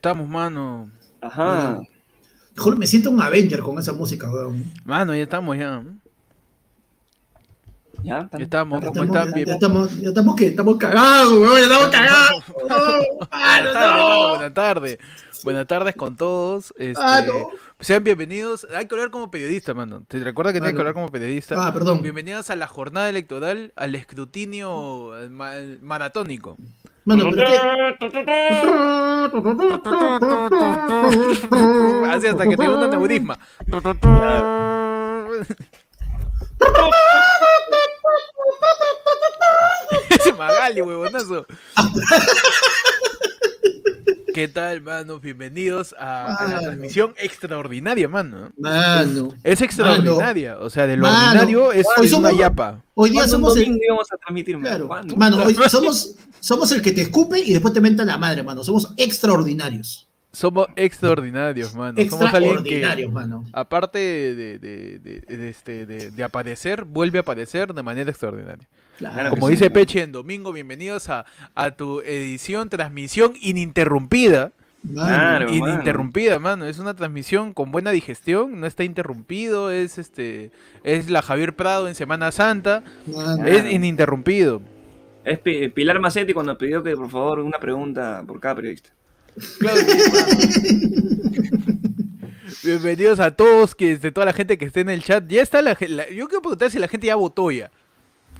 estamos, mano. Ajá. Joder, me siento un Avenger con esa música, weón. Mano, ya estamos, ya. Ya, Ya estamos, Ya ¿cómo estamos, están? ya, Bien. ya estamos, ya estamos que estamos cagados, weón, ya estamos cagados. No, mano, Buenas tardes, mano, no. buenas tardes. Buenas tardes con todos. Este, Ah, no. Sean bienvenidos. Hay que hablar como periodista, mano. ¿Te recuerda que tienes que no. hablar como periodista? Ah, perdón. Bienvenidos a la jornada electoral, al escrutinio ma- maratónico. Así hasta que un aneurisma. Ese Magali, huevonazo. ¿Qué tal, mano? Bienvenidos a, a la Mano. transmisión extraordinaria, mano. Mano, Es extraordinaria. O sea, de lo Mano. ordinario es Hoy una somos- yapa. hoy día ¿Cuándo un somos el. íbamos a transmitir, man? Claro, ¿Cuándo? mano, hoy somos, somos el que te escupe y después te menta la madre, mano. Somos extraordinarios. Somos extraordinarios, mano. Somos alguien que, Extraordinarios, mano. aparte de, de, de- de- de este, de- de aparecer, vuelve a aparecer de manera extraordinaria. Claro. Como dice sí. Peche en domingo, bienvenidos a, a tu edición, transmisión ininterrumpida. Claro. ininterrumpida, mano. Es una transmisión con buena digestión, no está interrumpido, es este es la Javier Prado en Semana Santa, mano. es ininterrumpido. Es Pi- Pilar Macetti cuando pidió que, por favor, una pregunta por cada periodista. Claro que sí, mano. Bienvenidos a todos, que de toda la gente que esté en el chat. Ya está la, la- yo quiero preguntar si la gente ya votó ya.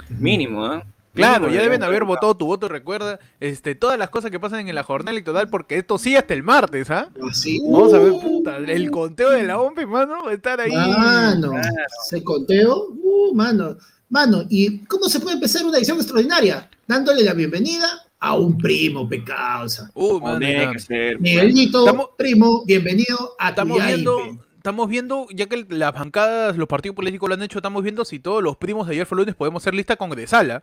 Mínimo, ¿eh? Claro, Mínimo, ya deben haber votado tu voto, recuerda, este, todas las cosas que pasan en la jornada electoral, porque esto sigue hasta el martes, ¿ah? Así. Vamos a ver, puta, el conteo de la OMP, mano, va a estar ahí. Mano, Claro. ese conteo, uh, mano, mano, ¿y cómo se puede empezar una edición extraordinaria? Dándole la bienvenida a un primo, pecausa. Uh, mano, ser. Miguelito, Estamos- primo, bienvenido a tu Estamos yaipe. viendo, estamos viendo, ya que las bancadas, los partidos políticos lo han hecho, estamos viendo si todos los primos de ayer fue lunes podemos ser lista congresala.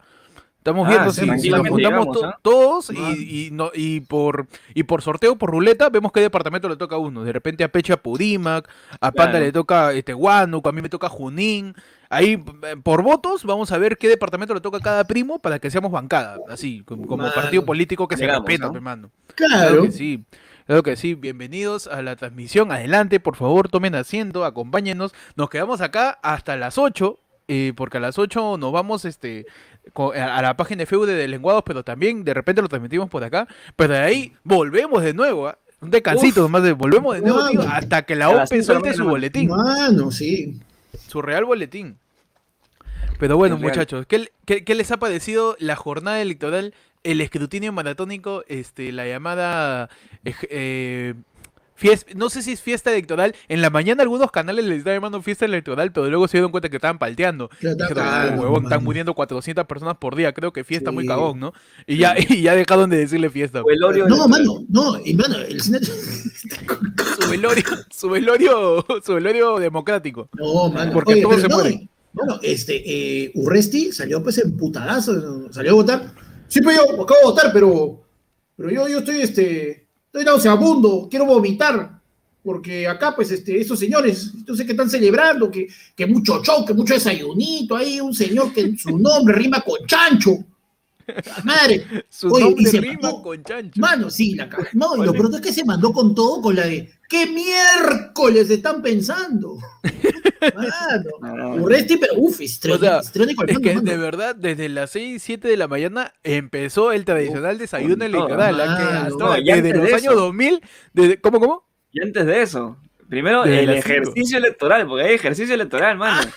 Estamos Ah, viendo sí, si- si, nos juntamos llegamos, to- ¿ah? todos y, y no, y por y por sorteo, por ruleta, vemos qué departamento le toca a uno. De repente a Pecha Purímac, a Panda Claro. le toca este, Huánuco, a mí me toca Junín. Ahí, eh, por votos, vamos a ver qué departamento le toca a cada primo para que seamos bancada, así, como, como partido político que Llegamos, se respeta, ¿no? hermano. Claro. Claro que sí. Claro que sí. Bienvenidos a la transmisión. Adelante, por favor, tomen asiento, acompáñenos. Nos quedamos acá hasta las 8, eh, porque a las 8 nos vamos este, a la página de Facebook de Lenguados, pero también de repente lo transmitimos por acá. Pero de ahí volvemos de nuevo. ¿ah? Un descansito nomás, de, volvemos de nuevo, tío, hasta que la OPE suelte su boletín, Mano, sí. su real boletín. Pero bueno, muchachos, ¿qué, qué, qué les ha parecido la jornada electoral, el escrutinio maratónico, este, la llamada eh, no sé si es fiesta electoral. En la mañana algunos canales les estaban llamando fiesta electoral, pero luego se dieron cuenta que estaban palteando. Dijeron, "Oh, huevón, están muriendo 400 personas por día. Creo que fiesta muy cagón, ¿no? Y ya, y ya dejaron de decirle fiesta. O el Oreo No, mano, no, y mano, el cine. Su velorio, su velorio, su velorio democrático. No, mano. Porque Oye, todos se no, mueren. Bueno, este, eh, Urresti salió pues en putadazo, salió a votar. Sí, pero yo acabo de votar, pero, pero yo, yo estoy, este, estoy nauseabundo, quiero vomitar, porque acá, pues, este, esos señores, yo sé que están celebrando, que, que mucho show, que mucho desayunito, hay un señor que su nombre rima con chancho. Madre, Su Oye, y nombre se rima mató. con chancho. Mano, sí, la ca- No, y lo pronto es que se mandó con todo con la de ¿qué miércoles están pensando? Mano, Urresti, pero uff, histriónico, O sea, al Es mando, que mano. de verdad, desde las 6, 7 de la mañana empezó el tradicional desayuno electoral. desde los de años eso. 2000, desde, ¿cómo, cómo? Y antes de eso, primero Desde el las cinco. ejercicio electoral, porque hay ejercicio electoral, mano.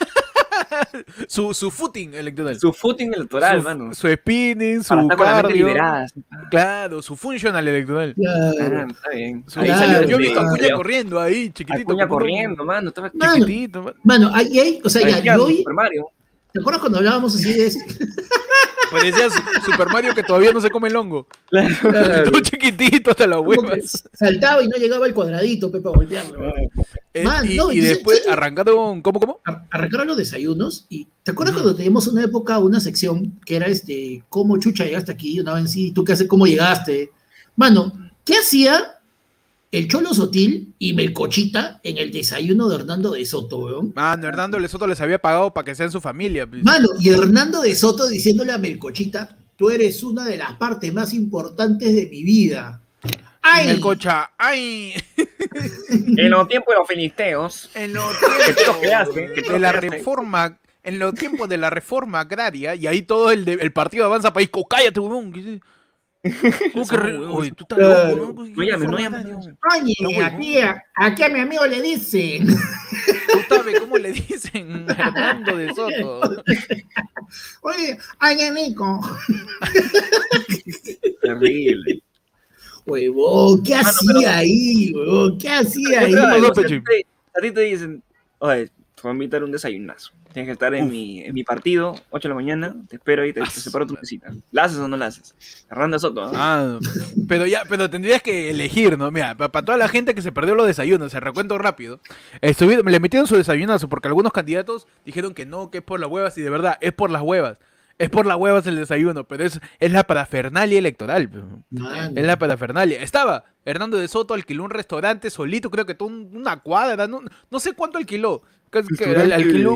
Su, su footing electoral. Su footing electoral, su, mano. su spinning, su cardio. liberada. Claro, su funcional electoral. Ah, Claro. está bien. Su- Claro, salió yo he visto a Acuña corriendo ahí, chiquitito. Acuña corriendo, mano. Estaba Mano, Chiquitito. man. Mano, ahí, ahí, o sea, ya, yo hoy. ¿te acuerdas cuando hablábamos así de esto? Parecía su- Super Mario que todavía no se come el hongo. Claro. Todo chiquitito hasta las huevas. saltaba y no llegaba al cuadradito, Pepe, a golpearlo. Eh, Man, y, no, y y- después arrancaron, ¿cómo, cómo? Ar- Arrancaron los desayunos y ¿te acuerdas cuando teníamos una época, una sección que era este, cómo chucha llegaste aquí? Una vez sí, tú qué haces, cómo llegaste. Mano, ¿qué hacía el Cholo Sotil y Melcochita en el desayuno de Hernando de Soto, weón? Mano, Hernando Lesoto les había pagado para que sean su familia. pues. Mano, y Hernando de Soto diciéndole a Melcochita, tú eres una de las partes más importantes de mi vida. ¡Ay! En el cocha, ¡ay! En los tiempos de los filisteos. En los tiempos de la reforma, en los tiempos de la reforma agraria, y ahí todo el, de- el partido avanza país, cállate, huevón. ¿Qué- ¿Cómo que re-. Oye, tú estás loco, ¿no? No llames, no llames. Oye, aquí, a- aquí a mi amigo le dicen. Tú sabes cómo le dicen Hernando de Soto. Oye, ay, Nico. Terrible. Huevón, ¿qué Mano, hacía ahí, huevón? ¿Qué hacía ahí? A ti te dicen, oye, te voy a invitar un desayunazo. Tienes que estar en mi, en mi partido, 8 de la mañana, te espero ahí, te, te separo tu mesita. ¿La haces o no la haces? Hernando Soto, ¿no? Ah, pero ya, pero tendrías que elegir, ¿no? Mira, para toda la gente que se perdió los desayunos, se recuento rápido. Estuvi- le metieron su desayunazo porque algunos candidatos dijeron que no, que es por las huevas, y de verdad, es por las huevas. Es por las huevas el desayuno, pero es, es la parafernalia electoral. Es la parafernalia. Estaba Hernando de Soto, alquiló un restaurante solito, creo que todo un- una cuadra, no, no sé cuánto alquiló.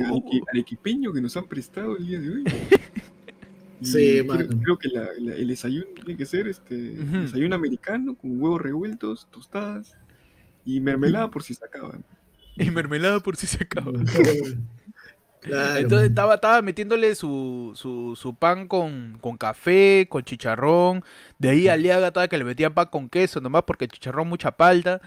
Arequi- arequipeño que nos han prestado el día de hoy. Sí, creo, mano. creo que la- la- el desayuno tiene que ser este desayuno americano con huevos revueltos, tostadas y mermelada por si se acaban. y mermelada por si se acaba. Claro, Entonces estaba, estaba metiéndole su, su, su pan con, con café, con chicharrón. De ahí Aliaga estaba que le metía pan con queso, nomás porque chicharrón mucha palta.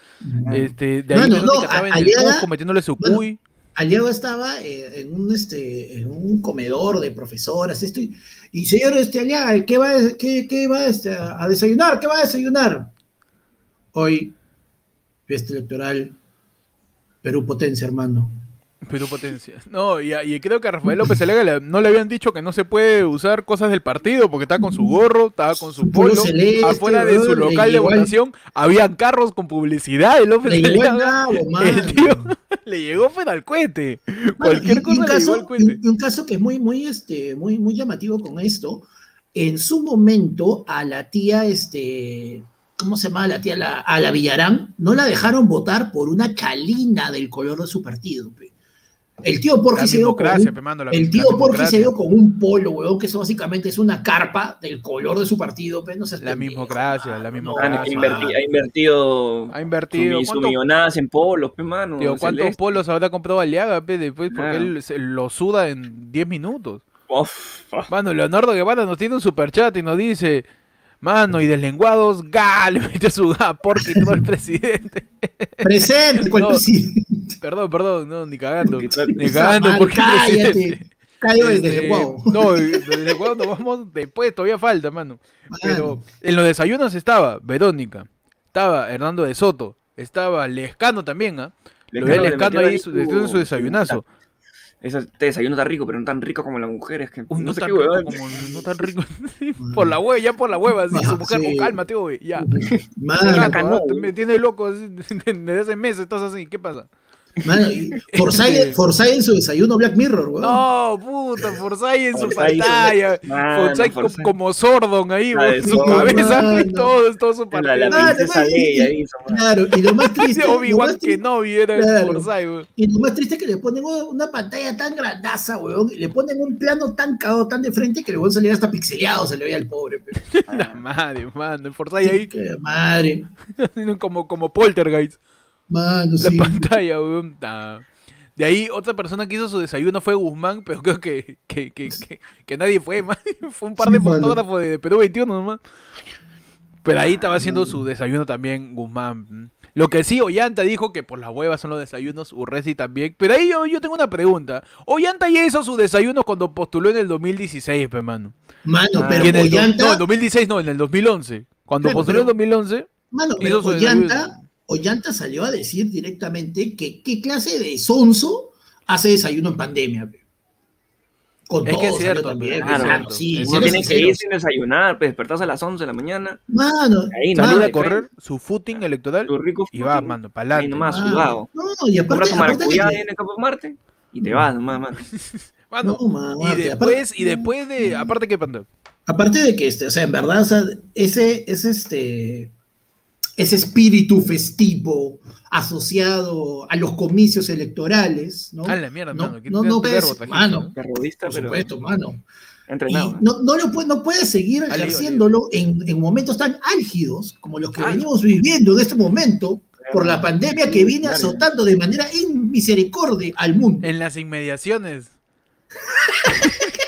Este, de ahí no, estaba en a- el Aliaga- Cusco metiéndole su cuy. Aliaga estaba eh, en un este en un comedor de profesoras esto y, y, señor este Aliaga ¿qué va qué, qué va este, a desayunar? ¿qué va a desayunar? Hoy fiesta electoral Perú potencia hermano Perú potencia. No, y, y creo que a Rafael López Alega le- no le habían dicho que no se puede usar cosas del partido porque estaba con su gorro, estaba con su polo celeste, afuera de su local de votación habían carros con publicidad de López le llegó el nabo, El tío le llegó pero al cohete. Mano, Cualquier y- y cosa un le llegó al caso, cohete. y un caso que es muy, muy, este, muy, muy llamativo con esto, en su momento a la tía, este, ¿cómo se llama la tía? La- a la Villarán, no la dejaron votar por una chalina del color de su partido. pe. El tío Porfi se dio con un, el tío Porfi se dio con un polo, weón, que eso básicamente es una carpa del color de su partido, pe, no seas La mismocracia, la no, mismocracia. Mano, que Ah, inverti- sí. ha invertido, Ha invertido. su, su ¿Cuánto- millonadas en polos, pe, mano. Tío, ¿cuántos celeste. polos habrá comprado Aliaga, pe, después? Porque Claro. él se lo suda en 10 minutos. Uf, uf. Mano, Leonardo Guevara nos tiene un superchat y nos dice, mano, y deslenguados, ga, le mete su y todo el presidente. Presente, ¿cuál No. presidente? Perdón, perdón, no, ni cagando. Ni cagando, porque cállate. Cayó Este, desde el guau. No, desde cuando nos vamos después, todavía falta, mano. Pero en los desayunos estaba Verónica, estaba Hernando de Soto, estaba Lescano también, ¿ah? Lo Lescano metió ahí ahí su, su- desde su desayunazo. Ese este desayuno está rico, pero no tan rico como las mujeres. Que, Uy, no, no, sé tan qué rico como, no tan rico. por la hueva, ya por la hueva, así, su mujer, sí. oh, ya. Mano, Raca, no, ¿no? güey. Me tiene loco así, desde hace meses, estás así, ¿qué pasa? Mano, y Forsyth, Forsyth en su desayuno Black Mirror, weón. No, puta, Forsyth en su pantalla. Forsyth co- Forsyth. como Sordon ahí, La en su cabeza, mano. y todo, todo su La, la partido. Princesa no, Leia no, ahí, esa madre. Claro, y lo más triste, Obi-Wan más triste- Kenobi era Claro. Forsyth, güey. y lo más triste es que le ponen una pantalla tan grandaza, weón, y le ponen un plano tan cagado, tan de frente, que el weón salía hasta pixeleado, se le veía al pobre. pe. La madre, mano, el Forsyth ahí Qué madre, como, como poltergeist. Mano, La sí. pantalla, weón. nah. De ahí otra persona que hizo su desayuno fue Guzmán, pero creo que, que, que, que, que nadie fue, man. Fue un par de Sí, fotógrafos de, de Perú 21 nomás. Pero ahí estaba haciendo su desayuno también Guzmán. Lo que sí, Ollanta dijo que por las huevas son los desayunos, Urresi también. Pero ahí yo, yo tengo una pregunta. Ollanta ya hizo su desayuno cuando postuló en el 2016, pe, mano. Mano, Ah. pero en el do- Ollanta, no, en 2016 no, en el 2011. Cuando postuló en pero- 2011, mano, hizo pero su Ollanta, desayuno. Ollanta salió a decir directamente que qué clase de sonso hace desayuno en pandemia. Con Es que es cierto, también, mano, cierto. sí, Uno tiene que ir sin desayunar, pues despertarse a las 11 de la mañana. Mano, Ahí nomás, a correr su footing electoral Tu rico y va, mano, para adelante. nomás, mano, sudado. No, y aparte, tu aparte maracuyá que- en el Campo Marte y te vas nomás, mano. Mano, no, mano, y después, aparte- y después de, aparte que Aparte de que, este, o sea, en verdad, o sea, ese, ese, este, ese espíritu festivo asociado a los comicios electorales, ¿no? A la mierda, No, mano. ¿qué no, no ves, verbo mano. Por pero supuesto, mano. Y no, no, lo puede, no puede seguir Aligo, ejerciéndolo en, en momentos tan álgidos como los que venimos viviendo en este momento por la pandemia que viene azotando de manera inmisericordia al mundo. En las inmediaciones.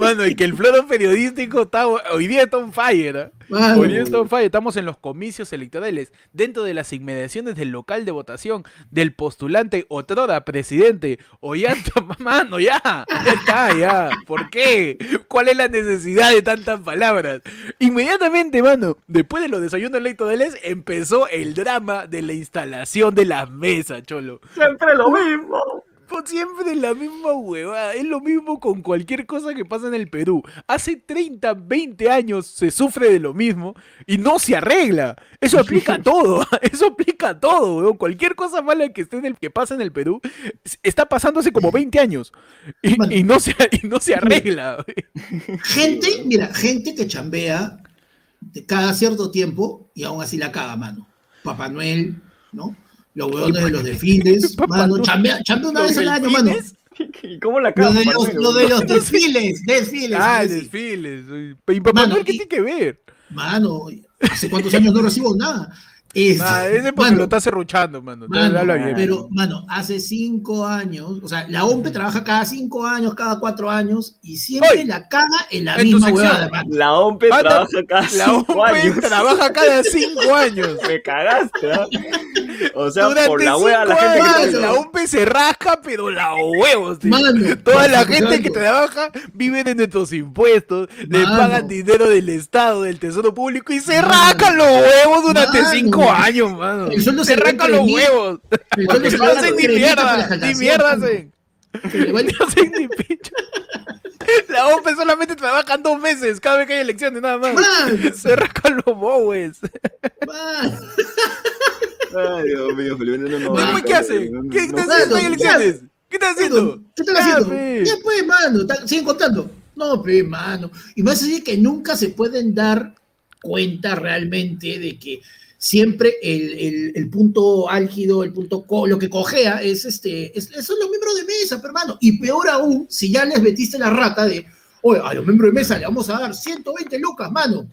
Mano, y que el floro periodístico está hoy día está on fire. Mano, Hoy día está on fire. Estamos en los comicios electorales, dentro de las inmediaciones del local de votación del postulante otrora presidente Ollanta. Mano, ya, ya está, ya. ¿Por qué? ¿Cuál es la necesidad de tantas palabras? Inmediatamente, mano, después de los desayunos electorales, empezó el drama de la instalación de las mesas, cholo. Siempre lo mismo. Siempre la misma huevada. Es lo mismo con cualquier cosa que pasa en el Perú. Hace 30, 20 años se sufre de lo mismo y no se arregla. Eso aplica a todo. Eso aplica a todo, weón. Cualquier cosa mala que esté en el que pasa en el Perú está pasando hace como 20 años y, Bueno. y no, se, y no se arregla. gente, mira, gente que chambea de cada cierto tiempo y aún así la caga, mano. Papá Noel, ¿no? Los huevones de los desfiles, mano, chambea, chambea una ¿Los vez al año, mano. ¿Y cómo la Lo cago? de los, lo de los desfiles, desfiles. Ah, sí. desfiles. ¿Y Papá Mano, Noel qué y- tiene que ver? Mano, hace cuántos años no recibo nada. Es- Ah, ese porque mano, lo está serruchando, mano. Mano, Habla bien. pero, mano, hace cinco años, o sea, la OMPE trabaja cada cinco años, cada cuatro años, y siempre Oye, la caga en la en misma huevada, mano. La OMPE trabaja cada La cinco OMP años. trabaja cada 5 años. Me cagaste, ¿ah? O sea, Durante por la hueá la cinco gente que años, la se rasca, pero la huevos. tío. Mano, Toda la gente que trabaja vive de nuestros impuestos, le pagan dinero del Estado, del Tesoro Público y se rascan los huevos durante Mano. 5 años, mano. El sueldo Se rascan los huevos. El sueldo Porque se no hacen ni mierda, ni mierda hacen. No hacen ni picho. La OMP solamente trabajan dos meses cada vez que hay elecciones, nada más. Se rascan los bowes. Ay, Dios mío, Felipe, no, no, Después, ¿qué no, ¿Qué estás haciendo en elecciones? ¿Qué estás haciendo? ¿Qué están Ya, haciendo? Ya pues, mano, siguen contando. No, pe, mano. Y más así que nunca se pueden dar cuenta realmente de que siempre el, el- el punto álgido, el punto co, lo que cojea es este, es, son los miembros de mesa, hermano. Y peor aún, si ya les metiste la rata de, oye, a los miembros de mesa le vamos a dar 120 lucas, mano.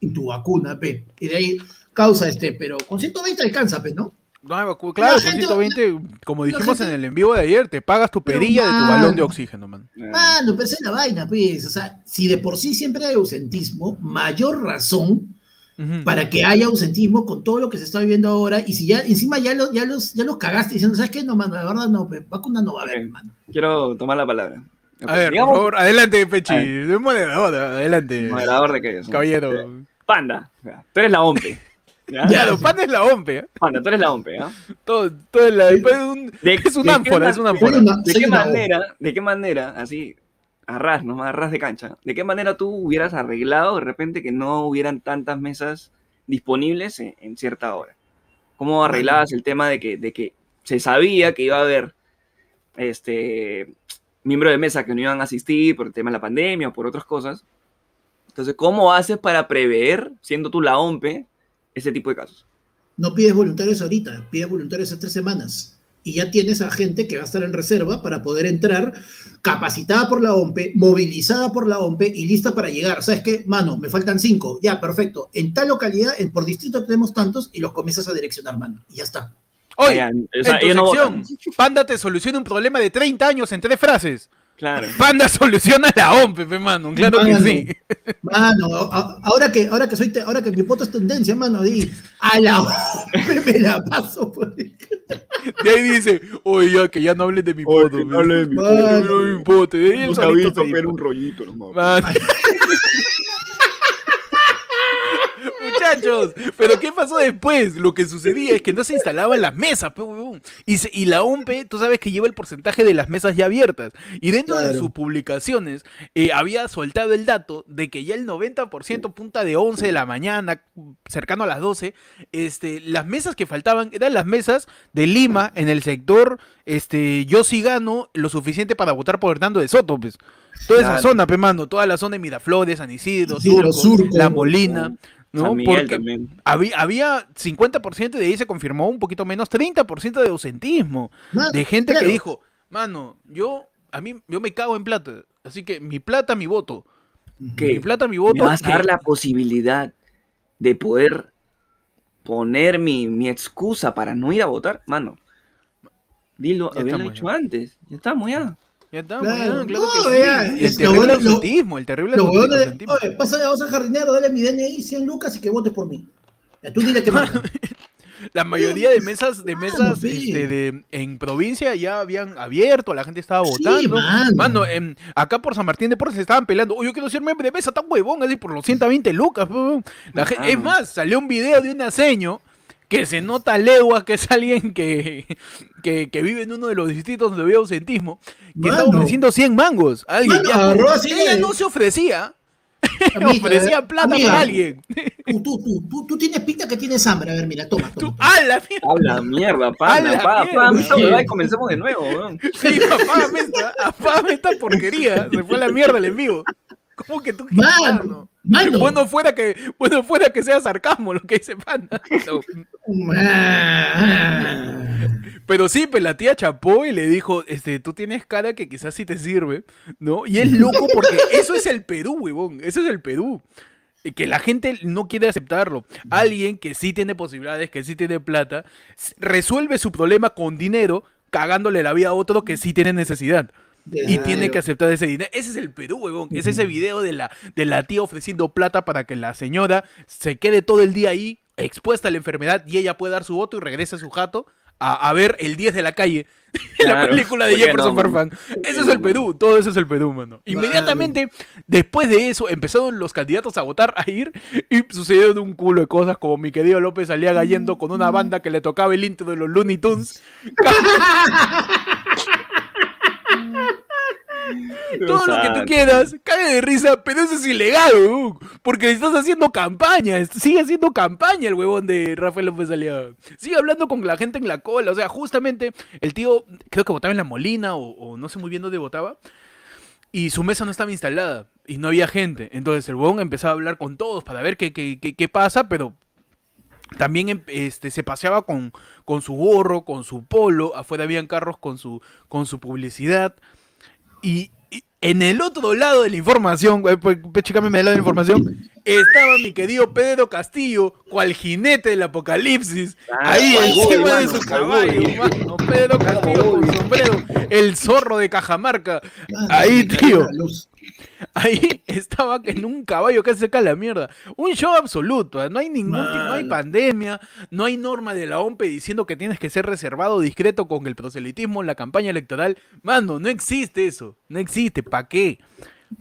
Y tu vacuna, pe. Y de ahí causa este, pero con 120 alcanza, pe, ¿no? No, claro, La con gente- 120, como dijimos gente- en el en vivo de ayer, te pagas tu perilla de tu balón de oxígeno, man. no. Mano, pero esa es la vaina, pues. O sea, si de por sí siempre hay ausentismo, mayor razón para que haya ausentismo con todo lo que se está viviendo ahora. Y si ya encima ya, los ya, los, ya los cagaste diciendo, ¿sabes qué? No, mano, la verdad no, pe, vacuna no va a haber, Ok. mano. Quiero tomar la palabra. A ver, Digamos, por favor, adelante, Pechi. Moderador, adelante. Moderador de qué es. Caballero. Panda, tú eres la OMPE. ¿Ya? Ya, los panes la OMPE, ¿eh? Panda, tú eres la OMPE, ¿ah? Todo, todo la- es un, De- es un de qué ánfora, es un Soy ánfora. una- ¿De qué una manera, de qué manera, así, a ras, nomás a ras de cancha, de qué manera tú hubieras arreglado de repente que no hubieran tantas mesas disponibles en, en cierta hora? ¿Cómo arreglabas el tema de que, de que se sabía que iba a haber este miembros de mesa que no iban a asistir por el tema de la pandemia o por otras cosas? Entonces, ¿cómo haces para prever, siendo tú la OMPE, ese tipo de casos? No pides voluntarios ahorita, pides voluntarios en tres semanas. Y ya tienes a gente que va a estar en reserva para poder entrar capacitada por la OMPE, movilizada por la OMPE y lista para llegar. ¿Sabes qué? Mano, me faltan cinco. Ya, perfecto. En tal localidad, en, por distrito tenemos tantos y los comienzas a direccionar, mano. Y ya está. Hoy, Ah, ya, o sea, en tu no sección. Panda te soluciona un problema de 30 años en tres frases. Claro. Panda soluciona la OMPE, pe, mano. Claro que sí. Mano, ahora que, ahora que soy te- ahora que mi foto es tendencia, mano, di, a la OMPE me la paso por el- De ahí dice, oye, ya, que ya no hables de mi Oye, pe. no hable de mi No foto. hable de mi foto. Y él No se ha solito visto, se pero dijo. un rollito nomás. Mano. Muchachos, pero ¿qué pasó después? Lo que sucedía es que no se instalaban las mesas, y, se- y la OMPE, tú sabes que lleva el porcentaje de las mesas ya abiertas. Y dentro de sus publicaciones eh, había soltado el dato de que ya el 90% punta de 11 de la mañana, cercano a las 12, este, las mesas que faltaban eran las mesas de Lima en el sector este, Yo sí gano lo suficiente para votar por Hernando de Soto, pues. Toda esa Claro. zona, pe mano, toda la zona de Miraflores, San Isidro, Surco. La Molina, ¿no? San Miguel Porque también. había, había 50% de ahí se confirmó, un poquito menos, 30% de ausentismo. Mano, De gente claro. que dijo, mano, yo, a mí, yo me cago en plata. Así que mi plata, mi voto. ¿Qué? Mi plata, mi me voto. vas a dar que- la posibilidad de poder poner mi, mi excusa para no ir a votar, mano. Dilo, estamos, hecho antes. Ya estamos, ya. Ya Claro, claro no, que sí. el lo terrible bueno- lo- ausentismo, el terrible Los huevones de, oye, pásale a Osa Jardinero, dale mi DNI 100 lucas y que votes por mí. Ya, tú dile que. La mayoría de mesas, de Mano, mesas sí. este, de, en provincia ya habían abierto, la gente estaba Sí, votando. mano. Mano, en- acá por San Martín de Porres se estaban pelando. Oh, yo quiero ser miembro de mesa tan huevón, así por los 120 lucas. huevón". La gen- es Mano. más, salió un video de un aseño que se nota a leguas que es alguien que, que, que vive en uno de los distritos donde había ausentismo, que Mano. ofreciendo 100 mangos. Alguien, Mano, ya, agarró así ella no se ofrecía, Amiga, ofrecía plata amiga, para alguien. Tú, tú, tú, tú, tú tienes pinta que tienes hambre. A ver, mira, toma, toma. ¡ah, la mierda! Habla mierda, A pana. la Apaga, mierda. apaga esta huevada y comencemos de nuevo, weón. Sí, apágame esta, apágame esta porquería. Se fue a la mierda el envío. ¿Cómo que tú Mano, mano. Bueno fuera que, bueno fuera que sea sarcasmo lo que dice Panda. No. Pero sí, pues la tía chapó y le dijo, este, tú tienes cara que quizás sí te sirve, ¿no? Y es loco porque eso es el Perú, huevón. Eso es el Perú. Y Que la gente no quiere aceptarlo. Alguien que sí tiene posibilidades, que sí tiene plata, resuelve su problema con dinero, cagándole la vida a otro que sí tiene necesidad. Y tiene que aceptar ese dinero. Ese es el Perú, huevón. Es ese video de la, de la tía ofreciendo plata para que la señora se quede todo el día ahí, expuesta a la enfermedad, y ella puede dar su voto y regrese a su jato a, a ver el 10 de la calle. la Claro, película de ¿por qué Jefferson no, Farfán. Ese es el Perú, todo eso es el Perú, mano. Inmediatamente después de eso empezaron los candidatos a votar, a ir, y sucedieron un culo de cosas, como mi querido López salía yendo con una banda que le tocaba el intro de los Looney Tunes. Todo lo que tú quieras, cae de risa, pero eso es ilegal, weón, porque estás haciendo campaña, sigue haciendo campaña el huevón de Rafael López Aliaga. Sigue hablando con la gente en la cola, o sea, justamente el tío, creo que votaba en La Molina o, o no sé muy bien dónde votaba, y su mesa no estaba instalada y no había gente. Entonces el huevón empezaba a hablar con todos para ver qué, qué, qué, qué pasa, pero también em- este, se paseaba con, con su gorro, con su polo, afuera habían carros con su, con su publicidad. Y, y en el otro lado de la información, pues, pues, lado de la información, estaba mi querido Pedro Castillo, cual jinete del apocalipsis, Ah, ahí encima de su caballo, mano, Pedro Castillo con sombrero, el zorro de Cajamarca, Mano, ahí, tío. Ahí estaba en un caballo que se cae la mierda. Un show absoluto. ¿eh? No hay ningún tipo- no hay pandemia, no hay norma de la OMPE diciendo que tienes que ser reservado, discreto con el proselitismo en la campaña electoral. Mano, no existe eso. No existe. ¿Para qué?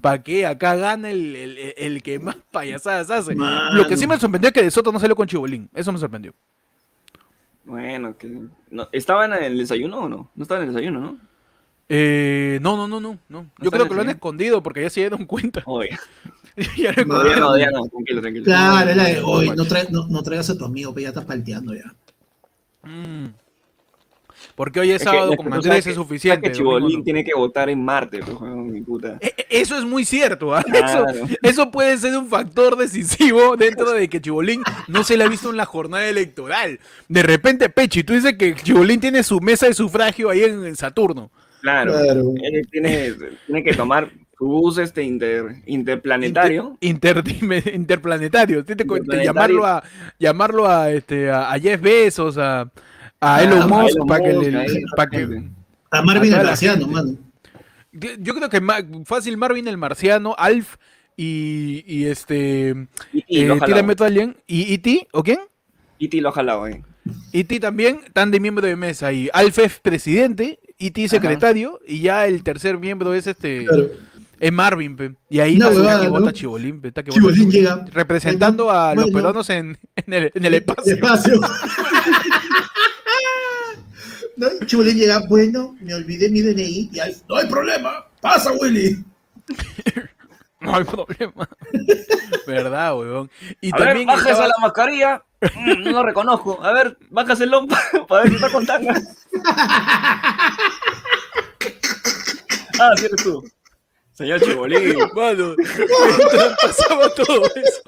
¿Para qué? Acá gana el, el- el que más payasadas hace. Lo que sí me sorprendió es que De Soto no salió con Chibolín. Eso me sorprendió. Bueno, que. No, ¿Estaba en el desayuno o no? No estaba en el desayuno, ¿no? Eh, no, no, no, no, no. Yo creo que lo han escondido porque ya se dieron cuenta. Oye. Ya no, ya no, tranquilo, tranquilo. Claro, es la de, No, oye, no, no, no, no traigas a tu amigo, pues ya estás palteando ya. Mm. Porque hoy es, Es que- sábado que con Andrés es que- suficiente. que Chibolín no. tiene que votar en Marte, pues, mi puta. E- e- Eso es muy cierto. ¿ah? Claro. Eso, eso puede ser un factor decisivo dentro de que Chibolín no se le ha visto en la jornada electoral. De repente, Pechi, tú dices que Chibolín tiene su mesa de sufragio ahí en, en Saturno. Claro. Claro. Él tiene, tiene que tomar su bus este inter, interplanetario. Inter- interplanetario. Tiene que- Interplanetario. llamarlo a llamarlo a este a, a Jeff Bezos, a, a Ah, Elon a Musk Elon para que Musk, le- pa' que-. A Marvin A el marciano, mano. Yo creo que ma- fácil Marvin el marciano, Alf y, y este Y, y eh. Tírame. ¿Y E.T. o quién? E.T. lo ha jalado, eh. E.T. también están de miembro de mesa y Alf es presidente, E.T. secretario y ya el tercer miembro es este Claro. es Marvin pe. y ahí está ¿no? vota Chibolín, pe, está que vota Chibolín Chibolín. llega. representando a los peruanos en, en el, en el espacio. Espacio. no, Chibolín llega, bueno, me olvidé mi DNI y ahí, no hay problema, pasa Willy. No hay problema. ¿Verdad, huevón? Y A ver, también bájese estaba- la mascarilla. Mm, no lo reconozco. A ver, bájase el lompa para ver si está contando. ah, sí eres tú. Señor Chibolín. Mano, pasaba todo eso.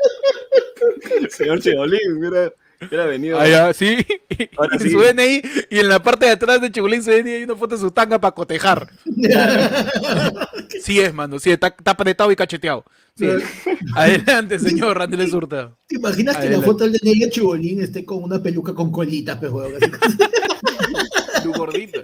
Señor Cheolín, hubiera, hubiera venido. Ah, ya, sí. Ahora Y sí. su DNI, y en la parte de atrás de Chigulín su DNI hay una foto de su tanga para cotejar. Sí es, mano, sí, está, está apretado y cacheteado. Sí. Adelante, señor Randeles Hurtado. ¿Te imaginas que la foto del DNI de Chibolín esté con una peluca con colitas, huevón? Así. Tu gordito.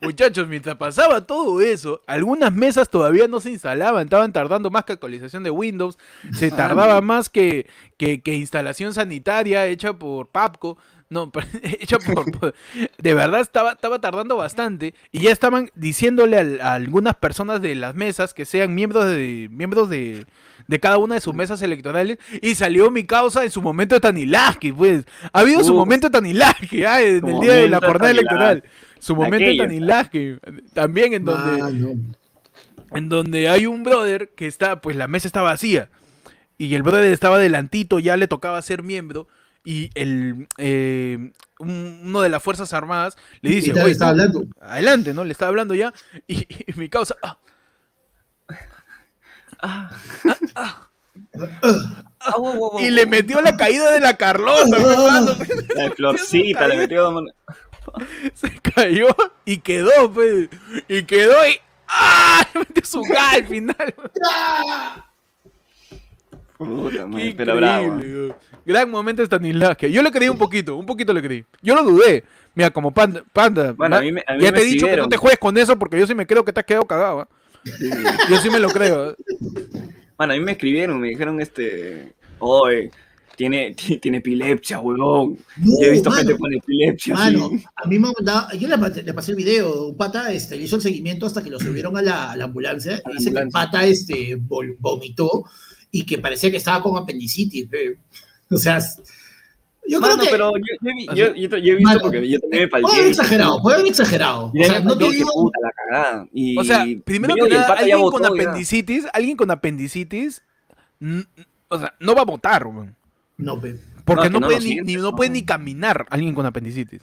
Muchachos, mientras pasaba todo eso, algunas mesas todavía no se instalaban, estaban tardando más que actualización de Windows, se tardaba más que, que, que instalación sanitaria hecha por Papco. No, hecha por, por- De verdad estaba, estaba tardando bastante y ya estaban diciéndole a, algunas personas de las mesas que sean miembros de miembros de, de cada una de sus mesas electorales y salió mi causa en su momento de Tanilaski, pues. Ha habido su momento de Tanilaski, ah, en el día de la jornada electoral. Su momento de Aquello. Tanilaski. También en donde, Mano. en donde hay un brother que está, pues la mesa está vacía. Y el brother estaba delantito, ya le tocaba ser miembro. Y el eh, un- uno de las Fuerzas Armadas le dice, Y tal, "Oye, estaba tú, hablando. adelante, ¿no? Le estaba hablando ya. Y, y mi causa, "Ah, Ah, Ah, ah, wow, wow. y le metió la caída de la Carlota, hermano. La florcita, le metió. mano. Se cayó y quedó, pues. Y quedó y. ¡Ah! Le metió su gas al final. Puta, man, Qué pero bravo. increíble, weón. Gran momento Stanislavski. Yo le creí un poquito, un poquito le creí. Yo lo dudé. Mira, como panda, panda. Bueno, a mí me- a mí ya me te he dicho que no te juegues con eso porque yo sí me creo que te has quedado cagado. ¿ah? Yo sí me lo creo. ¿ah? Bueno, a mí me escribieron, me dijeron, este. Oye, tiene, ti- tiene epilepsia, huevón. No, Yo he visto mano. gente con epilepsia. Mano, sí. a mí me mandaba, yo le, pasé- le pasé el video, un pata este, le hizo el seguimiento hasta que lo subieron a la, a la ambulancia, A la y dice que el pata este, vol- vomitó y que parecía que estaba con apendicitis. pe. O sea, yo Mano, creo que... pero yo, yo, vi- Así. yo- yo- yo he visto Mano, porque yo también me Puede palqué. haber exagerado, puede haber exagerado. O sea, no te digo, puta la cagada. Y O sea, primero que nada, alguien con ya. apendicitis, alguien con apendicitis, o sea, no va a votar, weón. no, pe. Porque No, no, que no puede, ni, sientes, ni- no no. puede ni caminar alguien con apendicitis.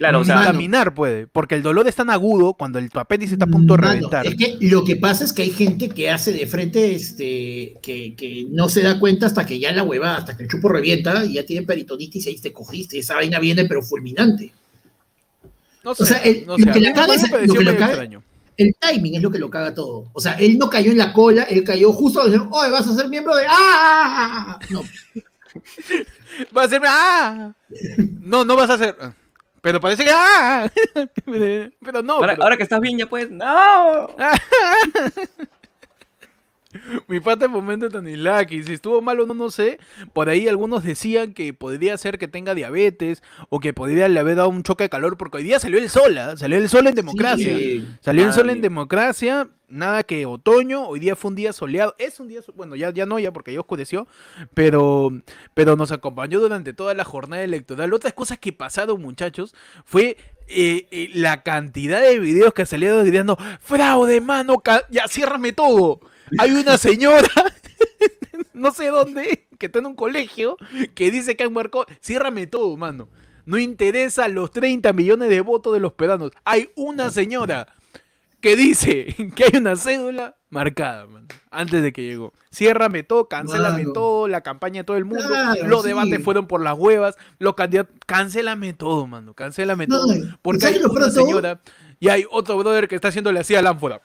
Claro, o sea, Mano. caminar puede, porque el dolor es tan agudo cuando el tu apéndice está a punto de Mano, reventar. Es que lo que pasa es que hay gente que hace de frente, este, que, que no se da cuenta hasta que ya la hueva, hasta que el chupo revienta y ya tiene peritonitis y ahí te cogiste. Esa vaina viene pero fulminante. No o sea, el- no lo sé, que a le mí caga me es- pareció lo que le medio caga- extraño. El timing es lo que lo caga todo. O sea, él no cayó en la cola, él cayó justo, oye, vas a ser miembro de... ¡Ah! No, Va a ser. ¡Ah! No, no vas a hacer. Pero parece que. ¡Ah! Pero no. ahora, pero- ahora que estás bien, ya puedes. ¡No! Mi pata en momento tan ilaki. Si estuvo malo, no, no sé. Por ahí algunos decían que podría ser que tenga diabetes o que podría le haber dado un choque de calor porque hoy día salió el sol, ¿ah? Salió el sol en democracia. Sí, Salió el sol en democracia, nada que otoño, hoy día fue un día soleado, es un día, bueno, ya, ya no, ya porque ya oscureció, pero, pero nos acompañó durante toda la jornada electoral. Otras cosas que pasaron, muchachos, fue eh, eh, la cantidad de videos que salieron gritando, fraude, mano, ya ciérrame todo. Hay una señora, no sé dónde, que está en un colegio, que dice que han marcado, ciérrame todo, mano. No interesa los 30 millones de votos de los peruanos. Hay una señora que dice que hay una cédula marcada, man, antes de que llegó. Ciérrame todo, cancélame todo, la campaña de todo el mundo, Claro, los sí. debates fueron por las huevas, los candidatos, cancélame todo, mano, cancélame No, todo. ¿y Porque hay una todo? señora y hay otro brother que está haciéndole así a la ánfora.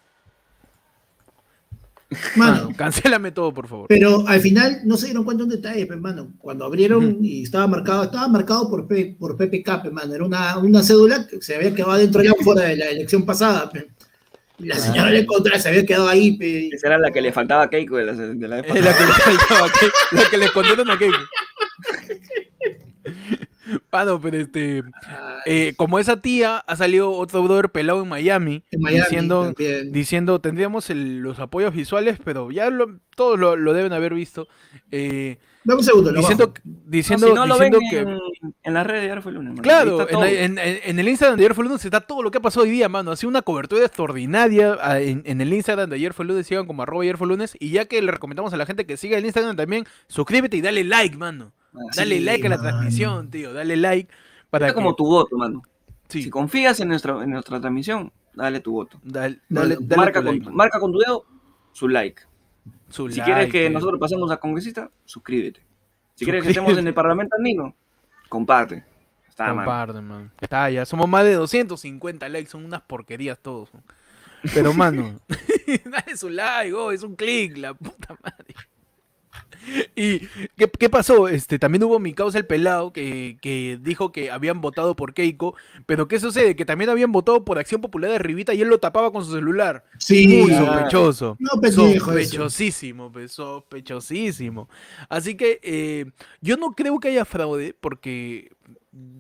Mano. Mano, cancélame todo, por favor. Pero al final no se dieron cuenta de un detalle, pe, hermano. Cuando abrieron y estaba marcado, estaba marcado por, P- por PPK, hermano. Era una, una cédula que se había quedado dentro de la fuera de la elección pasada. pe. La señora le contra se había quedado ahí. pe. Esa era la que le faltaba a Keiko de la, de la vez Es la que le faltaba, que- la que le escondieron a Keiko. Pano, pero este, Ay, eh, como esa tía, ha salido otro brother pelado en Miami, en Miami diciendo, también. diciendo, tendríamos el- los apoyos visuales, pero ya lo- todos lo, lo deben haber visto, eh, Dame un segundo, lo diciendo, bajo. diciendo, No, si no lo ven diciendo que... en, en las redes, ya fue el lunes. Claro, en, la- en- en- en el Instagram de ayer fue lunes está todo lo que ha pasado hoy día, mano. Ha sido una cobertura extraordinaria ah, en, en el Instagram de ayer fue lunes, sigan como arroba ayer fue lunes. Y ya que le recomendamos a la gente que siga el Instagram también, suscríbete y dale like, mano. Dale Sí, like a la transmisión, tío. Dale like para Está que... como tu voto, mano. Sí, Si confías en nuestra, en nuestra transmisión, dale tu voto. dale, dale, dale marca, tu con, like, marca con tu dedo su like. Su Si like, quieres que eh. nosotros pasemos a congresista, suscríbete. Si quieres que estemos en el Parlamento andino, comparte. Está. Comparte, man. Está, ya somos más de 250 likes, son unas porquerías todos. man. Pero, mano, dale su like, oh, es un clic, la puta madre. ¿Y qué, qué pasó? Este, también hubo mi causa el pelado que, que dijo que habían votado por Keiko, pero ¿qué sucede? Que también habían votado por Acción Popular de Rivita y él lo tapaba con su celular. Sí, Muy ah. sospechoso. No. Sospechosísimo, pues, sospechosísimo. Así que eh, yo no creo que haya fraude porque,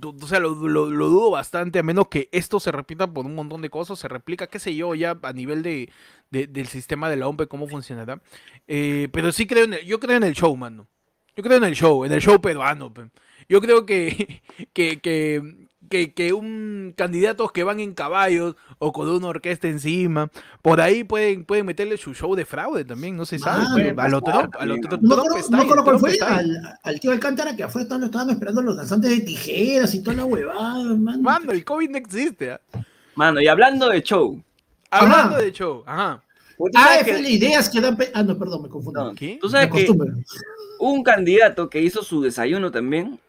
o sea, lo, dudo bastante, a menos que esto se repita por un montón de cosas, se replica, qué sé yo, ya a nivel de, de- del sistema de la OMP, cómo funcionará. Eh, pero sí creo en el, yo creo en el show, mano. Yo creo en el show, en el show peruano. pe. Yo creo que, que, que, que, que un candidatos que van en caballos o con una orquesta encima, por ahí pueden, pueden meterle su show de fraude también, no se sabe. Mano, pe. a lo Trump, a lo Trump, No Trump conozco está no ahí, Trump fue está al, al tío Alcántara que afuera estaban, estaban esperando los danzantes de tijeras y toda la huevada, man. Mano, el COVID no existe. ¿ah? Mano, y hablando de show. Hablando Ajá. de show, ajá. ¿tú sabes que- ideas que dan. pe- Ah, no, perdón, me confundí. no, ¿Qué? Tú Me sabes que un candidato que hizo su desayuno también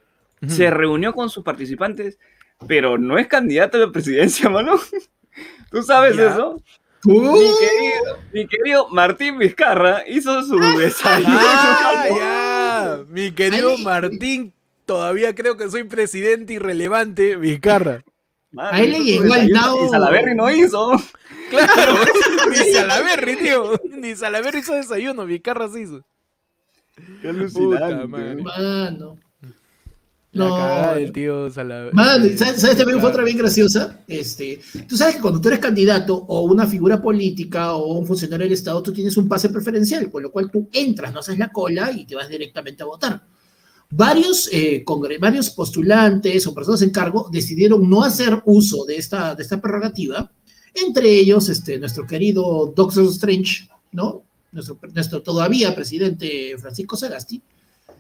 Ujú. se reunió con sus participantes, pero no es candidato a la presidencia, mano. ¿Tú sabes Ya. eso? Uh, Mi querido, mi querido Martín Vizcarra hizo su desayuno. Ah, ya. Mi querido Ay. Martín, todavía creo que soy presidente irrelevante, Vizcarra. A él le llegó el desayuno nabo. Y Salaverry no hizo. Claro, ni Salaberry, tío. Ni Salaberry hizo desayuno, Vizcarra se hizo. Qué Puta madre. Mano. La No. cagada del tío Salaberry. Mano, ¿sabes, sabes también fue otra bien graciosa? Este, tú sabes que cuando tú eres candidato o una figura política o un funcionario del Estado, tú tienes un pase preferencial, con lo cual tú entras, no haces la cola y te vas directamente a votar. Varios, eh, varios postulantes o personas en cargo decidieron no hacer uso de esta, de esta prerrogativa, entre ellos este, nuestro querido Doctor Strange, ¿no? Nuestro, nuestro todavía presidente Francisco Sagasti,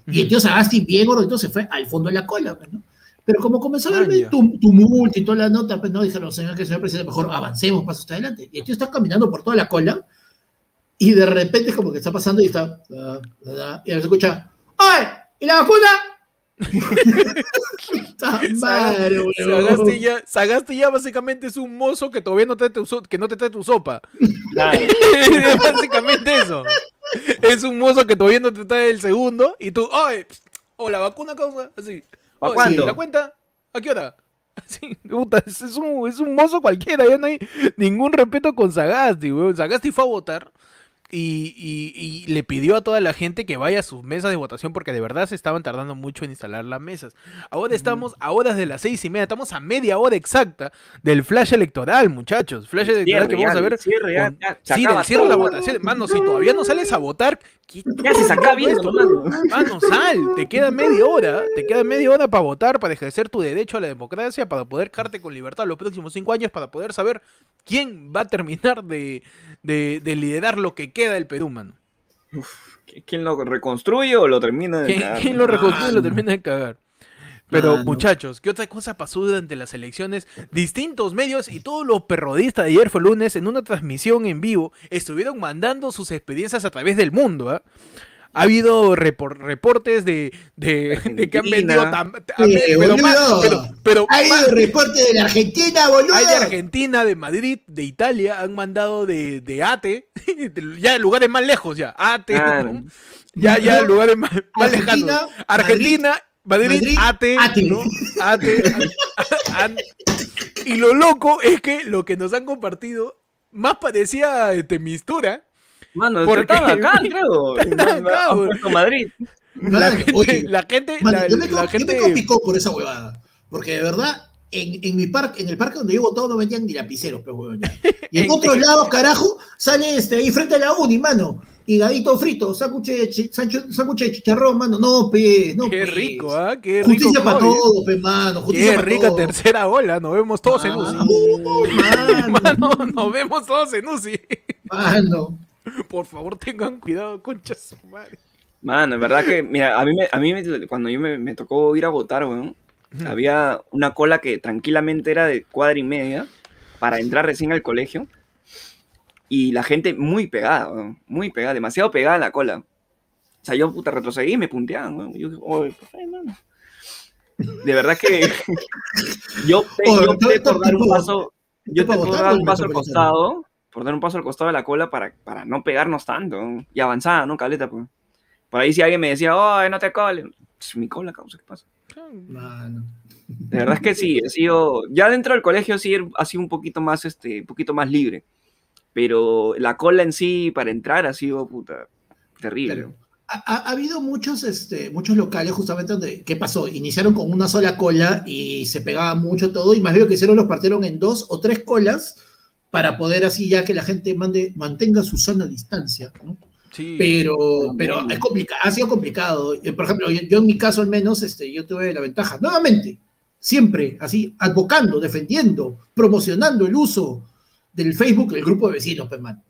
y el tío Sagasti, bien gordito, se fue al fondo de la cola, pues, ¿no? Pero como comenzó a Ah, haber tum- tumulto y toda la nota, pues no dijeron, señor, que señor presidente, mejor avancemos, paso hasta adelante. Y el tío está caminando por toda la cola y de repente como que está pasando y está, ah, ah, y se escucha, ¡ay! ¿Y la vacuna? Madre. Sagasti ya, Sagasti ya básicamente es un mozo que todavía no te, tu so- que no te trae tu sopa. Claro. Es básicamente eso. Es un mozo que todavía no te trae el segundo y tú, ¡ay! O la vacuna causa, así. ¿Pa' "Oye, cuándo? ¿La cuenta? ¿A qué hora? Así, puta, es, es un, es un mozo cualquiera, ya no hay ningún respeto con Sagasti, weón. Sagasti fue a votar y, y- y le pidió a toda la gente que vaya a sus mesas de votación porque de verdad se estaban tardando mucho en instalar las mesas. Ahora estamos a horas de las seis y media, estamos a media hora exacta del flash electoral, muchachos. Flash electoral que vamos a ver. cierre, ya, con- ya, se sí, del cierre de la votación. Mano, si todavía no sales a votar, ¿qué Ya se acaba viendo, esto? mano. Mano, sal, te queda media hora, te queda media hora para votar, para ejercer tu derecho a la democracia, para poder quedarte con libertad los próximos cinco años, para poder saber quién va a terminar de, de- de liderar lo que queda del Perú, mano. ¿Quién lo reconstruye o lo termina de ¿Quién, cagar? quién lo reconstruye y lo termina de cagar? Pero Mano. muchachos, ¿qué otra cosa pasó durante las elecciones? Distintos medios y todos los perrodistas de ayer fue lunes en una transmisión en vivo estuvieron mandando sus experiencias a través del mundo. ¿ah? Ha habido repor- reportes de, de, de que han vendido Argentina. tam- tam- Eh, pero, más- pero, pero Hay más- un reporte de la Argentina, boludo. hay de Argentina, de Madrid, de Italia, han mandado de, de Ate, de- ya de lugares más lejos ya, Ate, Claro. ¿no? ya, ya lugares más, más Argentina, lejanos. Argentina, Madrid, Madrid, Ate, Ate. ¿no? Ate, an- y lo loco es que lo que nos han compartido más parecía este, mistura. Mano, Porque- acá, creo. Acá, A Madrid. La gente, oye, la gente, la, yo, me, la yo gente, me complicó por esa huevada. Porque de verdad, en, en mi parque, en el parque donde yo votaba no vendían ni lapiceros, pero huevón. Y en otros lados, carajo, sale este ahí frente a la uni, mano. Higadito frito, sándwich de, chicharrón, mano. No, pe, no, qué pe. rico, ¿ah? Qué rico. Justicia para todos, pe, mano. Justicia Qué rica tercera ola, nos vemos todos en UCI. Ah, mano, Mano, nos vemos todos en UCI. mano. Por favor, tengan cuidado, concha su madre. Mano, en verdad que, mira, a mí, me, a mí me- cuando yo me, me tocó ir a votar, weón, había una cola que tranquilamente era de cuadra y media para entrar recién al colegio. y la gente muy pegada, weón, muy pegada, demasiado pegada la cola. O sea, yo puta retrocedí y me punteaban, weón. Yo, oye, por favor, mano. De verdad que yo Oye, yo por dar un paso, yo por para dar un paso al costado, por dar un paso al costado de la cola para, para no pegarnos tanto y avanzar, ¿no? Caleta, pues. Por ahí si alguien me decía, oye, no te coles. Pss, Mi cola, causa, ¿qué pasa? Mano. De verdad es que sí, he sido, ya dentro del colegio sí ha sido un poquito más, este, un poquito más libre, pero la cola en sí para entrar ha sido, puta, terrible. Claro. Ha, ha- ha habido muchos, este, muchos locales justamente donde, ¿qué pasó? Iniciaron con una sola cola y se pegaba mucho todo y más bien lo que hicieron los partieron en dos o tres colas para poder así ya que la gente mande, mantenga su sana distancia, ¿no? Sí. Pero, pero es complicado, ha sido complicado. Eh, Por ejemplo, yo, yo en mi caso al menos, este, yo tuve la ventaja, nuevamente, siempre así, advocando, defendiendo, promocionando el uso del Facebook del grupo de vecinos, man.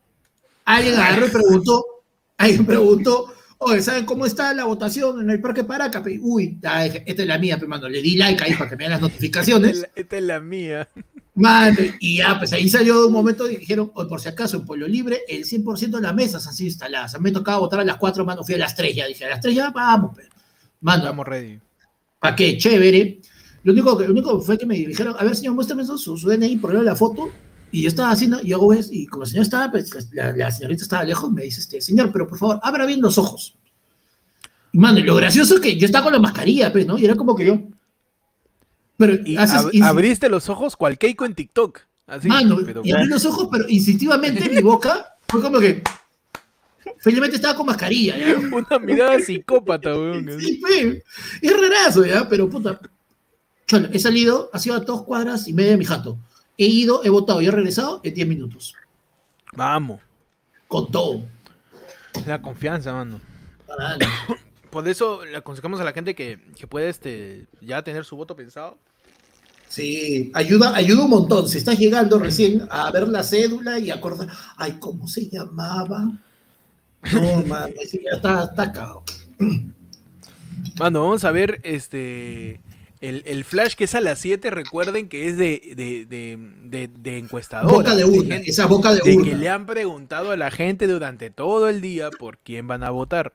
Alguien agarró y preguntó, alguien preguntó, oye, ¿saben cómo está la votación en el Parque Paraca? Uy, esta es la mía, pues, mano. Le di like ahí para que me den las notificaciones. esta es la mía. Mano, y ya, pues ahí salió de un momento y dijeron, hoy por si acaso, en Pueblo Libre, el 100% de las mesas así instaladas. A mí me tocaba votar a las 4, mano, fui a las 3 ya. Dije, a las 3 ya, vamos, pero. Mano, Estamos ready. ¿para qué? Chévere. Lo único, que, lo único fue que me dijeron, a ver, señor, muéstrame su, su, su DNI, por la foto. Y yo estaba haciendo, y hago es, y como el señor estaba, pues la, la señorita estaba lejos, me dice, este, señor, pero por favor, abra bien los ojos. Mano, y lo gracioso es que yo estaba con la mascarilla, pues, ¿no? Y era como que yo. Pero Y haces- ab- y- abriste los ojos cual Keiko en TikTok. Así, Mano, pero- y abrí los ojos, pero instintivamente mi boca fue como que. Felizmente estaba con mascarilla, ¿ya? Una mirada psicópata, weón. Sí, fue. Es rarazo, ¿ya? Pero puta. Cholo, he salido, ha sido a dos cuadras y media de mi jato. He ido, he votado y he regresado en 10 minutos. Vamos. Con todo. La confianza, mano. Mano. Por eso le aconsejamos a la gente que, que puede este, ya tener su voto pensado. Sí, ayuda, ayuda un montón. Si estás llegando recién a ver la cédula y acordar, ay, ¿cómo se llamaba? No, ese ya está, cagado. Mano, vamos a ver este el, el flash que es a las 7. Recuerden que es de, de, de, de, de encuestadora. Boca de urna, esa boca de de que le han preguntado a la gente durante todo el día por quién van a votar.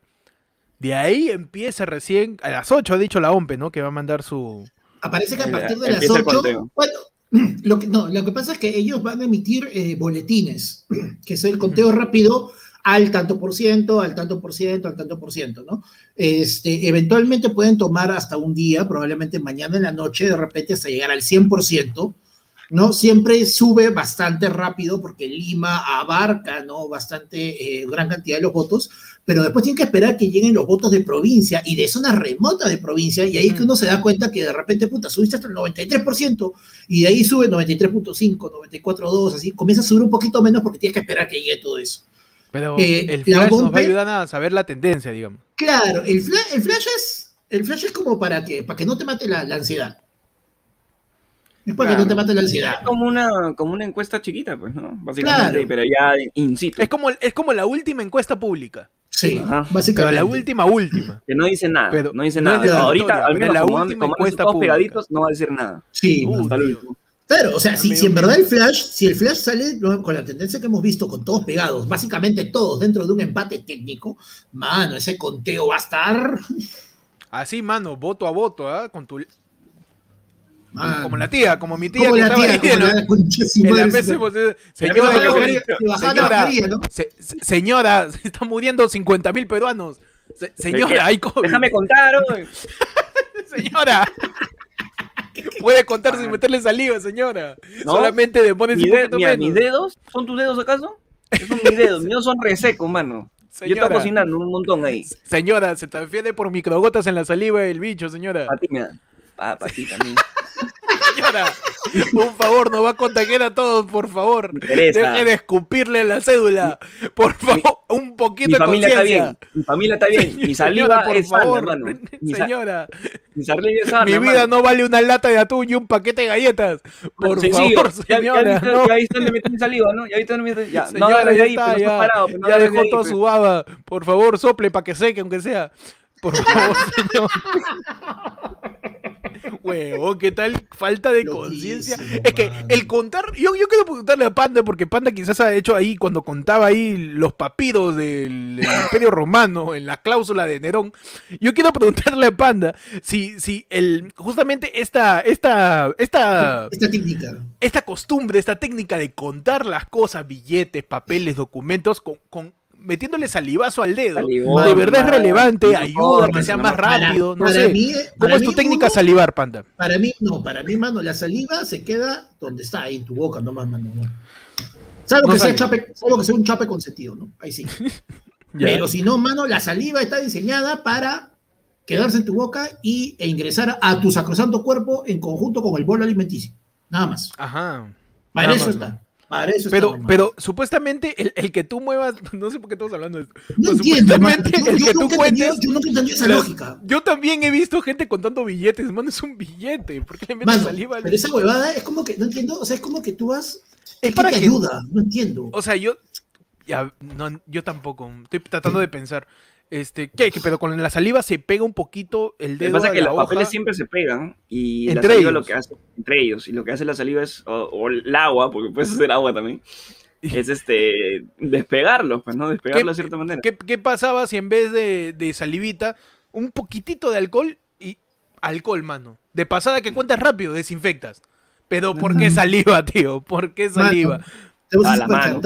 De ahí empieza recién, a las 8 ha dicho la OMPE, ¿no? Que va a mandar su... Aparece que a partir de las empieza el 8. conteo. Bueno, lo que, no, lo que pasa es que ellos van a emitir eh, boletines, que es el conteo rápido al tanto por ciento, al tanto por ciento, al tanto por ciento, ¿no? Este, eventualmente pueden tomar hasta un día, probablemente mañana en la noche, de repente hasta llegar al 100%, ¿no? Siempre sube bastante rápido porque Lima abarca, ¿no? Bastante, eh, gran cantidad de los votos, pero después tienen que esperar que lleguen los votos de provincia y de zonas remotas de provincia, y ahí es que uno se da cuenta que de repente, puta, subiste hasta el 93%, y de ahí sube 93.5, 94.2, así, comienza a subir un poquito menos porque tienes que esperar que llegue todo eso. Pero Eh, el la flash nos va a ayudar a saber la tendencia, digamos. Claro, el flash, el flash es, el flash es como para que, para que no te mate la, la ansiedad. Es para que no te Claro. mate la ansiedad. Es como una, como una encuesta chiquita, pues, ¿no? Básicamente, Claro. pero ya in situ. Es como, es como la última encuesta pública. Sí, Ajá. Pero básicamente. la última, última. Que no dice nada, Pero no dice nada. Ahorita, al menos la como, última como encuesta todos pública. pegaditos, no va a decir nada. Sí, Uh, Hasta último. Claro, o sea, si, si en verdad el flash, si el flash sale con la tendencia que hemos visto, con todos pegados, básicamente todos dentro de un empate técnico, mano, ese conteo va a estar. Así, mano, voto a voto, ¿ah? Con tu... mano, Como la tía, como mi tía como que la estaba tía, ahí como la- concha en madre, Señora, la señora, señora, se están muriendo 50 mil peruanos. Se- señora, hay COVID. Déjame contar, oye. Señora. Puede contar sin meterle saliva, señora. No. Solamente demores Mi un de- mira, menos. mis dedos, ¿son tus dedos acaso? Son mis dedos, mis dedos son resecos, mano. Yo Señora, estoy cocinando un montón ahí. señora, se transfiere por microgotas en la saliva del bicho, señora. A ti, mira. Ah, para ti también. Señora, un favor, nos va a contagiar a todos, por favor. Me interesa. Deje de escupirle la cédula. Por favor, un poquito Mi de familia está bien. Mi familia está bien. Mi Señora, saliva por es sana, favor. hermano. Mi, Señora, mi saliva es sana, mi vida hermano. no vale una lata de atún y un paquete de galletas. Por favor, Ya- señora. Ya, viste, no. ya viste dónde metí mi saliva, ¿no? Ya Señora, ahí, está, no ya, parado, pues, no ya dejó ahí, toda pues. su baba. Por favor, sople para que seque, aunque sea. Por favor, señor. Huevón, ¿qué tal falta de conciencia? Es que mano. el contar, yo, yo quiero preguntarle a Panda, porque Panda quizás ha hecho ahí, cuando contaba ahí los papiros del, del Imperio Romano, en la cláusula de Nerón, yo quiero preguntarle a Panda si, si el, justamente esta, esta, esta, Esta técnica. esta costumbre, esta técnica de contar las cosas, billetes, papeles, documentos, con, con- metiéndole salivazo al dedo, Salivón, de verdad es relevante, No, ayuda a que sea más Para- rápido, no para sé. mí- ¿Cómo para es tu mí, técnica salivar, Panda? Para mí, no, para mí, mano, la saliva se queda donde está, ahí en tu boca, nomás, mano. no. Salvo, No que sea chape, salvo que sea un chape consentido, ¿no? Ahí sí. Pero si no, mano, la saliva está diseñada para quedarse en tu boca y, e ingresar a tu sacrosanto cuerpo en conjunto con el bolo alimenticio. Nada más. Ajá. Para Nada eso más, está. ¿No? Para eso Pero, pero supuestamente el, el que tú muevas, no sé por qué estamos hablando de esto. no pero entiendo, supuestamente Yo, el yo que tú nunca he entendido- cuentes. yo nunca entendí esa la- lógica. Yo también he visto gente contando billetes, mano, es un billete. ¿Por qué le metes Mano, saliva? al- pero esa huevada es como que, no entiendo, o sea, es como que tú vas. Es ¿qué para te que- ayuda? No entiendo. O sea, yo. Ya, no, yo tampoco. Estoy tratando de pensar. Este, ¿qué? ¿Qué? Pero con la saliva se pega un poquito el Lo que dedo. pasa es que la los papeles siempre se pegan y la Entre saliva ellos. lo que hace, entre ellos, y lo que hace la saliva es, o, o el agua, porque puedes hacer agua también, es este, despegarlos, pues, ¿no? Despegarlo de cierta manera. ¿Qué, qué pasaba si en vez de, de salivita, un poquitito de alcohol y alcohol, mano? De pasada que cuentas rápido, desinfectas. Pero ¿por qué saliva, tío? ¿Por qué saliva? Mano, Tenemos A un la mano.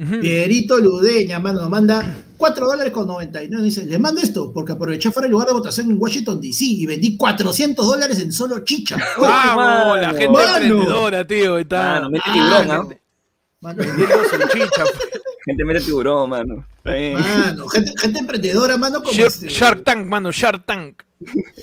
Ujú. Pierito Ludeña, mano, manda 4 dólares con 99. Dice, le mando esto porque aproveché fuera el lugar de votación en Washington, D.C. y vendí 400 dólares en solo chicha. Vamos, la gente Mano. emprendedora, tío. Está Mano, mete tiburón, ¿ah? Vendiendo su chicha. Gente mete tiburón, mano. Mano, gente, gente emprendedora, mano, como Shark, este- Shark Tank, mano, Shark Tank.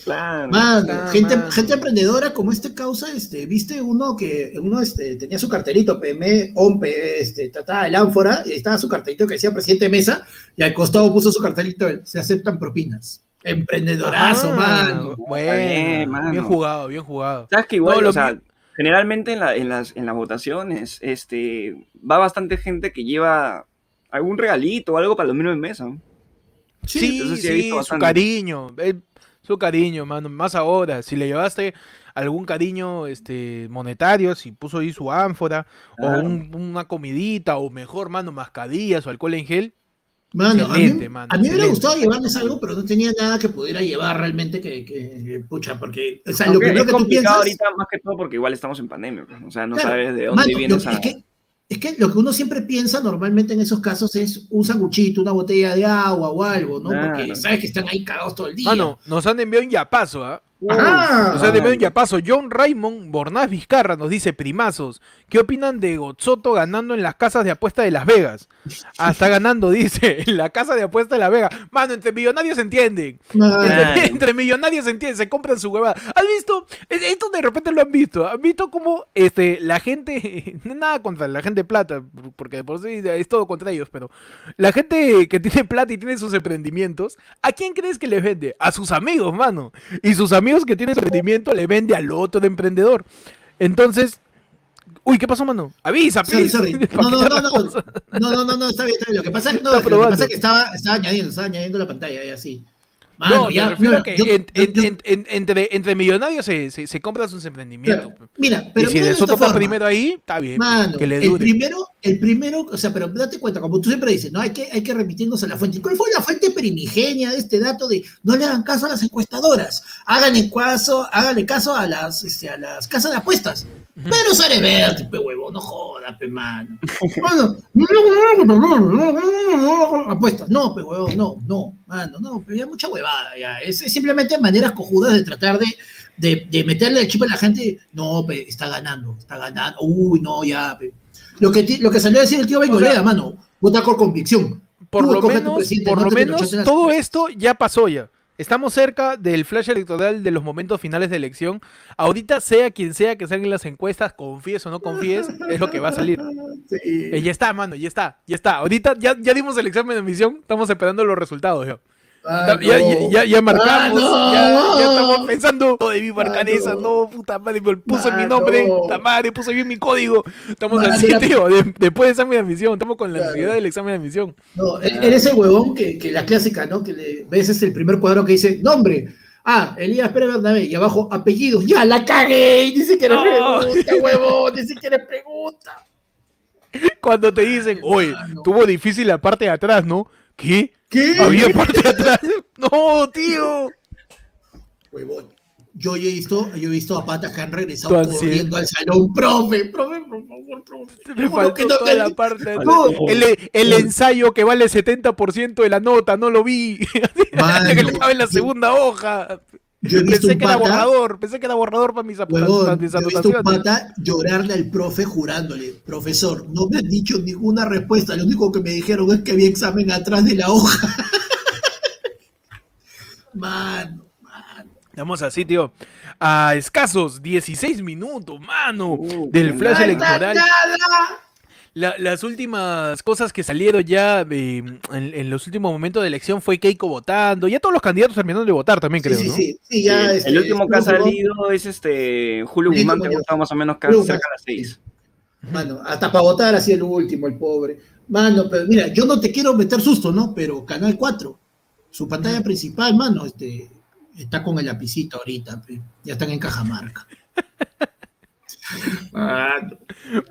Claro. Mano, Ah, gente, mano. gente emprendedora como este causa, este, viste uno que uno este, tenía su cartelito, PM, OMPE, este, trataba el ánfora, y ahí estaba su cartelito que decía presidente Mesa, y al costado puso su cartelito, se aceptan propinas. Emprendedorazo, Ah, mano. Bueno, bien, mano. bien jugado, bien jugado. Sabes que igual, No, lo o sea, generalmente en, la- en las, en las votaciones, este, va bastante gente que lleva algún regalito o algo para los miembros de mesa. Sí, eso sí, sí he visto su cariño, eh, su cariño, mano. Más ahora, si le llevaste algún cariño este, monetario, si puso ahí su ánfora, o un- una comidita, o mejor, mano, mascarillas o alcohol en gel. Mano, a mí, Excelente, mano, a mí me hubiera gustado llevarles algo, pero no tenía nada que pudiera llevar realmente que, que- pucha, porque, o sea, lo primero es que tú complicado piensas... ahorita más que todo porque igual estamos en pandemia, pues, o sea, no Claro, sabes de dónde Mano, viene lo- esa... es, que, es que lo que uno siempre piensa normalmente en esos casos es un sanguchito, una botella de agua o algo, ¿no? Porque sabes que están ahí cagados todo el día. Mano, nos han enviado un yapazo, ¿ah? Ajá. Nos han enviado un yapazo. John Raymond Bornaz Vizcarra nos dice, primazos, ¿qué opinan de Gozzoto ganando en las casas de apuesta de Las Vegas? Ah, está ganando, dice, en la casa de apuesta de Las Vegas. Mano, entre millonarios se entienden. Entre, entre millonarios se entienden, se compran su huevada. ¿Has visto? Esto de repente lo han visto. ¿Han visto cómo este, la gente, no nada contra la gente de plata, porque por sí es todo contra ellos, pero la gente que tiene plata y tiene sus emprendimientos, ¿a quién crees que les vende? A sus amigos, mano. Y sus amigos que tienen emprendimiento le vende al otro de emprendedor. Entonces, uy, ¿qué pasó, mano? Avisa, Sorry, please. sorry. No, no, no, no, no, no, no, no, está bien, está bien. Lo que pasa es no, lo que, pasa es que estaba, estaba añadiendo, estaba añadiendo la pantalla y así. Mano, No, ya, refiero que yo- en- yo- en- yo- en- en- entre, entre millonarios se, se, se compran sus emprendimientos. claro, mira, y pero si mira de Soto forma. primero ahí, está bien. Mano, que le el dure. primero, el primero, o sea, pero date cuenta, como tú siempre dices, ¿no? Hay que, hay que remitirnos a la fuente. ¿Cuál fue la fuente primigenia de este dato de no le hagan caso a las encuestadoras? Háganle caso, háganle caso a las, este, a las casas de apuestas. Pero sale verde, pe huevo, no joda, pe mano. Mano, apuestas, no, pe huevo, no, no, mano, no, pero ya mucha huevada, ya. Es, es simplemente maneras cojudas de tratar de, de, de meterle el chip a la gente. No, pe, está ganando, está ganando. Uy, no, ya, pe. Lo que, lo que salió a decir el tío Bengolea, sea, mano, vota con convicción. Por Tú lo menos, por no lo menos todo esto ya pasó ya. Estamos cerca del flash electoral de los momentos finales de elección. Ahorita, sea quien sea que salgan las encuestas, confíes o no confíes, es lo que va a salir. Sí. Eh, ya está, mano, ya está, ya está. Ahorita ya, ya dimos el examen de admisión, estamos esperando los resultados. Ya, Ah, ya, ya, no. ya- ya marcamos, Ah, no. ya, ya estamos pensando, no debí marcar Ah, esa, no. no, puta madre, me puso mi Ah, nombre, no. puta madre, puso bien mi código. Estamos Ah, así, tío, de- después del examen de admisión, estamos con la Claro. ansiedad del examen de admisión. No, e- eres el huevón que, que la clásica, ¿no? Que le ves es el primer cuadro que dice, nombre, Ah, Elías Pérez Bernabé, y abajo apellidos. Ya, la cagué. Ni siquiera No. pregunta, huevón. Ni siquiera pregunta. Cuando te dicen, oye, tuvo difícil la parte de atrás, ¿no? ¿Qué? ¿Qué? ¿Había parte de atrás? No, tío. Huevón. Yo he visto, yo he visto a patas que han regresado corriendo al salón. Profe, profe, por favor, profe. Me faltó no- toda la parte. No. El, el ensayo que vale 70% de la nota, no lo vi. Mano, que estaba en la segunda hoja. Yo he visto Pensé un que era borrador, pensé que era borrador para mis, huevón, para mis yo he visto un anotaciones. pata llorarle al profe jurándole, profesor, no me han dicho ninguna respuesta, lo único que me dijeron es que había examen atrás de la hoja. Mano, mano. Estamos así, tío. A escasos 16 minutos, mano, Uh, del flash electoral. ¡Nada! La- las últimas cosas que salieron ya eh, en, en los últimos momentos de elección fue Keiko votando. Ya todos los candidatos terminaron de votar también, creo, sí, sí, ¿no? sí, sí, ya, Sí, este, el último que ha salido es este Julio Guzmán, que ha votado más o menos casi cerca de las seis. Mano, hasta para votar así el último, el pobre. Mano, pero mira, yo no te quiero meter susto, ¿no? Pero Canal 4, su pantalla principal, mano, este, está con el lapicito ahorita, ya están en Cajamarca. Mano,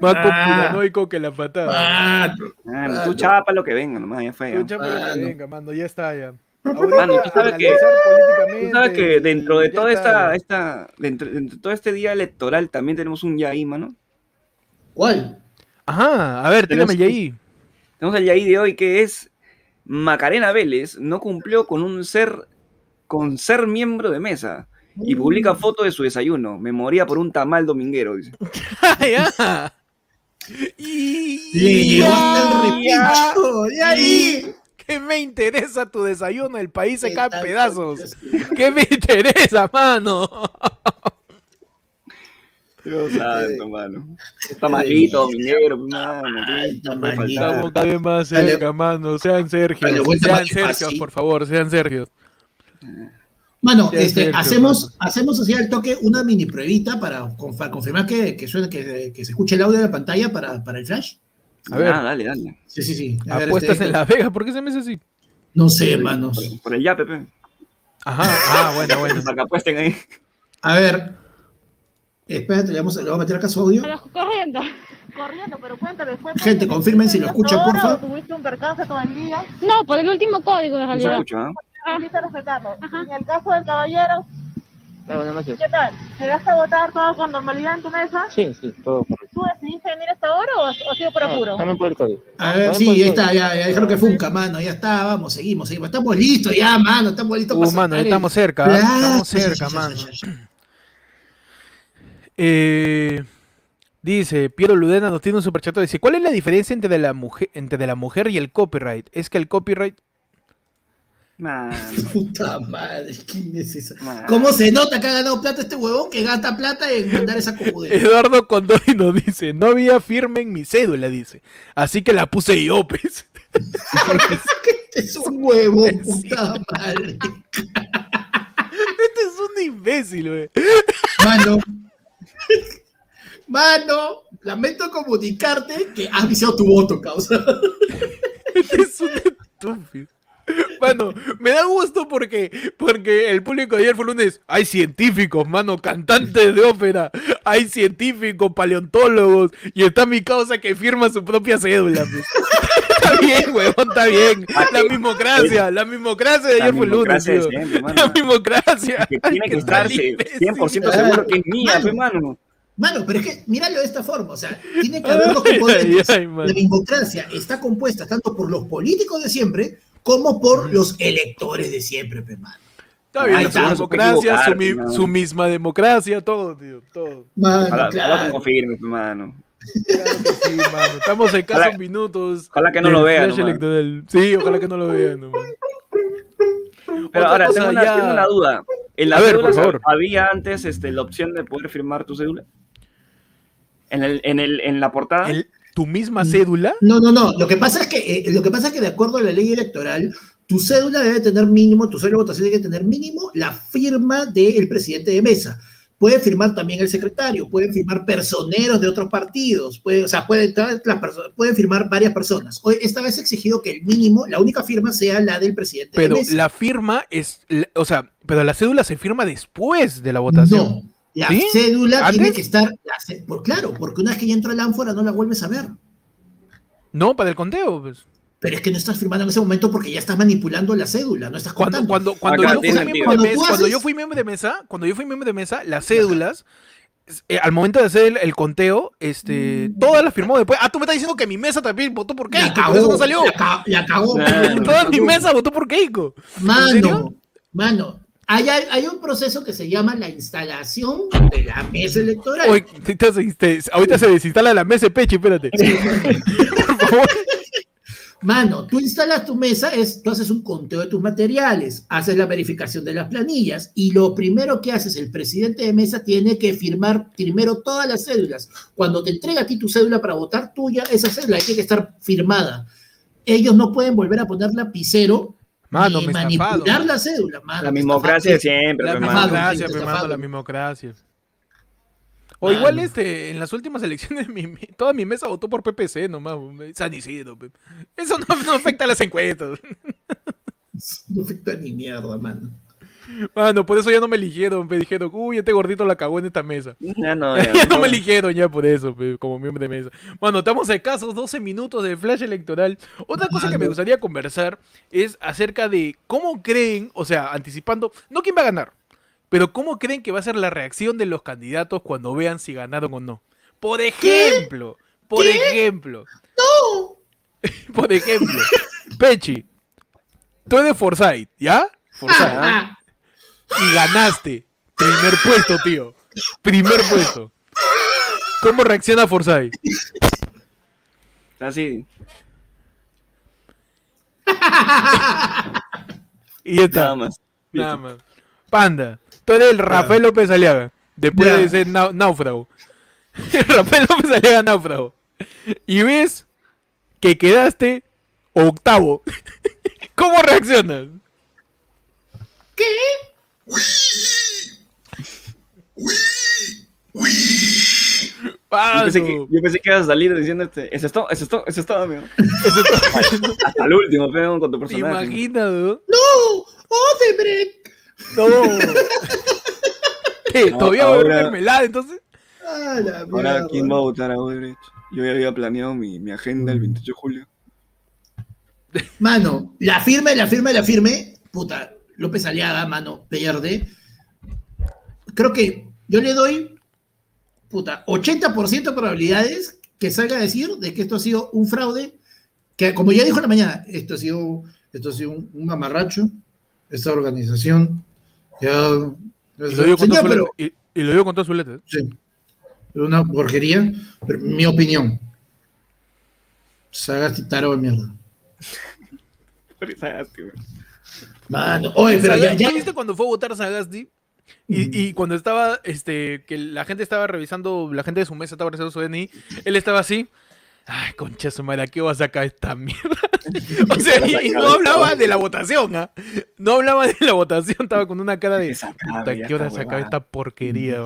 Más conspiranoico que la patada. mano. Ah, Ah, tú no. chapa lo que venga, nomás, ya fue. ya. Escucha, pero que Mano. venga, mano, ya está ya. Mano, tú sabes que- Tú sabes que dentro de toda está. esta, esta dentro, dentro de todo este día electoral también tenemos un yaí, mano. ¿Cuál? Ajá, a ver, Tenemos tírame ya ahí. Tenemos el yaí de hoy que es Macarena Vélez no cumplió con un ser con ser miembro de mesa y publica foto de su desayuno. Me moría por un tamal dominguero, dice. ya. Y ahí. ¿Qué me interesa tu desayuno? El país se ¿Qué cae tal? pedazos. ¿Qué me interesa, mano? Dios santo, mano. Está malito, dominguero, mano. Estamos cada vez más cerca, mano. Sean Sergio. Sean Sergio, por favor, sean Sergio. Ya, este, hacemos, hacemos así al toque una mini pruebita para conf- confirmar que, que, suene, que, que se escuche el audio de la pantalla para, para el flash. A ver. Ah, dale, dale. Sí, sí, sí. A ver, Apuestas este, en la Vega, ¿por qué se me hace así? No sé, manos. Por, por el ya, Pepe. Ajá, ah, bueno, bueno. Para que apuesten ahí. A ver. Espérate, le vamos a, le vamos a meter acá su audio. Corriendo. Corriendo, pero cuéntame, ¿fue Gente, confirmen si lo escuchan, porfa. ¿Tuviste un percance todo el día? No, por el último código de No se realidad. escucha, ¿ah? Respetarlo. Ajá. En el caso del caballero, buenas noches. ¿qué tal? ¿Llegaste a votar todo con normalidad en tu mesa? Sí, sí, todo correcto. ¿Tú decidiste venir a esta hora o, o ha sido por apuro? No, también por el código. A ver, sí, ya está, ya, ya dijeron que funca, mano, ya está, vamos, seguimos, seguimos. Estamos listos ya, mano, estamos listos Uh, para mano, el- estamos cerca, ¿ah? Claro, estamos cerca, mano. Eh, dice, Piero Ludena nos tiene un superchat. Dice, ¿cuál es la diferencia entre la mujer, entre la mujer y el copyright? Es que el copyright... Puta madre, ¿quién es esa? mano. ¿Cómo se nota que ha ganado plata este huevón que gasta plata en mandar esa cojudera? Eduardo Condori nos dice, no había firme en mi cédula, dice. Así que la puse yo, pues. es un huevón, puta madre. Este es un imbécil, güey. Mano. Mano, lamento comunicarte que has viciado tu voto, causa. Este es un estúpido. Mano, me da gusto porque, porque el público de ayer fue lunes. Hay científicos, mano, cantantes de ópera. Hay científicos, paleontólogos. Y está mi causa que firma su propia cédula. pues. Está bien, huevón, está bien. La mismocracia, la mismocracia de ayer fue lunes. tío. siempre. La mismocracia. Que tiene que estar imbécil. 100% seguro que es mía, Mano. pe, mano. Mano, pero es que míralo de esta forma, o sea, tiene que haber dos componentes. Ay, ay. La democracia está compuesta tanto por los políticos de siempre como por los electores de siempre, pe, mano. Está bien, Ahí su está, democracia, su, mi- equivocarte, su misma democracia, todo, tío, todo. Mano, Ojalá, ojalá claro. me confirme, pe, mano. Claro que sí, mano. Estamos en Ojalá- casos minutos. Ojalá que no lo vean. electoral. Sí, ojalá que no lo vean. nomás. Pero Otra ahora, tengo una, ya- tengo una duda. ¿En A las ver, favor. había antes este, la opción de poder firmar tu cédula? ¿En, el, en, el, en la portada? El- ¿Tu misma cédula? No, no, no. Lo que pasa es que, eh, lo que pasa es que de acuerdo a la ley electoral, tu cédula debe tener mínimo, tu cédula de votación debe tener mínimo la firma del presidente de mesa. puede firmar también el secretario, pueden firmar personeros de otros partidos, puede, o sea, pueden, las perso- pueden firmar varias personas. Hoy, esta vez he exigido que el mínimo, la única firma sea la del presidente de Pero mesa. la firma es, o sea, pero la cédula se firma después de la votación. No, la ¿Sí? cédula tiene que estar, la por, claro, porque una vez que ya entra el ánfora no la vuelves a ver. No, para el conteo, pues. Pero es que no estás firmando en ese momento porque ya estás manipulando la cédula, no estás Cuando, contando. cuando, cuando, Acá yo fui Cuando cuando yo fui miembro de mesa, cuando yo fui miembro de mesa, las cédulas, eh, al momento de hacer el, el conteo, este, todas las firmó después. Ah, tú me estás diciendo que mi mesa también votó por la Keiko, por eso no salió. La, ca- la cagó. Claro. Toda mi mesa votó por Keiko. Mano, mano, hay, un proceso que se llama la instalación de la mesa electoral. Te- te- ahorita se desinstala la mesa de Pechi, espérate. por favor. Mano, tú instalas tu mesa, es, tú haces un conteo de tus materiales, haces la verificación de las planillas y lo primero que haces, el presidente de mesa tiene que firmar primero todas las cédulas. Cuando te entrega a ti tu cédula para votar tuya, esa cédula tiene que estar firmada. Ellos no pueden volver a poner lapicero Mano, ni me manipular estafaron. la cédula. Mano, La mismocracia siempre, La mismocracia, la mismocracia. O Mano. igual este, en las últimas elecciones mi, mi- toda mi mesa votó por PPC nomás, San Isidro. pe. Eso no, no afecta a las encuestas. No afecta ni mierda, mano. Mano, por eso ya no me eligieron, me dijeron, uy, este gordito la cagó en esta mesa. Ya no, ya, ya no no. me eligieron ya por eso, como miembro de mesa. Bueno, estamos escasos 12 minutos de flash electoral. Otra cosa que me Mano. gustaría conversar es acerca de cómo creen, o sea, anticipando, no quién va a ganar, pero cómo creen que va a ser la reacción de los candidatos cuando vean si ganaron o no. Por ejemplo, por ejemplo, ¡No! por ejemplo, Pechi, tú eres Forsyth, ¿ya? Forsyth. Ah, y ganaste. Primer puesto, tío. Primer puesto. ¿Cómo reacciona Forsyth? Así. Y ya está. Nada más. Nada más. Panda, tú eres el Rafael López Aliaga. Después de ser náufrago. Rafael López Aliaga náufrago. Y ves que quedaste octavo. ¿Cómo reaccionas? Yo Pando. pensé, que, yo pensé que ibas a salir diciendo este, eso es todo, eso es todo, eso es todo, amigo. Hasta el último, pero con tu ¿Te personaje. imaginas, no? ¡No! ¡Odebrecht! No. ¿Qué? No, ¿Todavía va a haber ahora- mermelada entonces? ¡Ah, la Ahora, mierda! ¿quién va a votar a Odebrecht? Yo ya había planeado mi, mi agenda el 28 de julio. Mano, la firme, la firme, la firme. Puta, López Aliaga, mano, pierde. Creo que yo le doy, puta, 80% de probabilidades que salga a decir de que esto ha sido un fraude. Que, como ya dijo en la mañana, esto ha sido, esto ha sido un, un mamarracho. Esta organización. Ya. Y lo digo con Señor, todas sus pero- letras. Y, y lo digo con todas sus letras. Sí. Es una porquería, pero mi opinión. Sagasti taro de mierda. Mano, oye, pero ya, ya, ¿tú viste cuando fue a votar Sagasti? Y, y cuando estaba, este, que la gente estaba revisando, la gente de su mesa estaba revisando su DNI, él estaba así. Ay, concha su madre, ¿a qué va a sacar esta mierda? o sea, y, y no hablaba de la votación, ¿ah? No hablaba de la votación, estaba con una cara de. "Puta, ¿A qué hora se acaba huevada". esta porquería?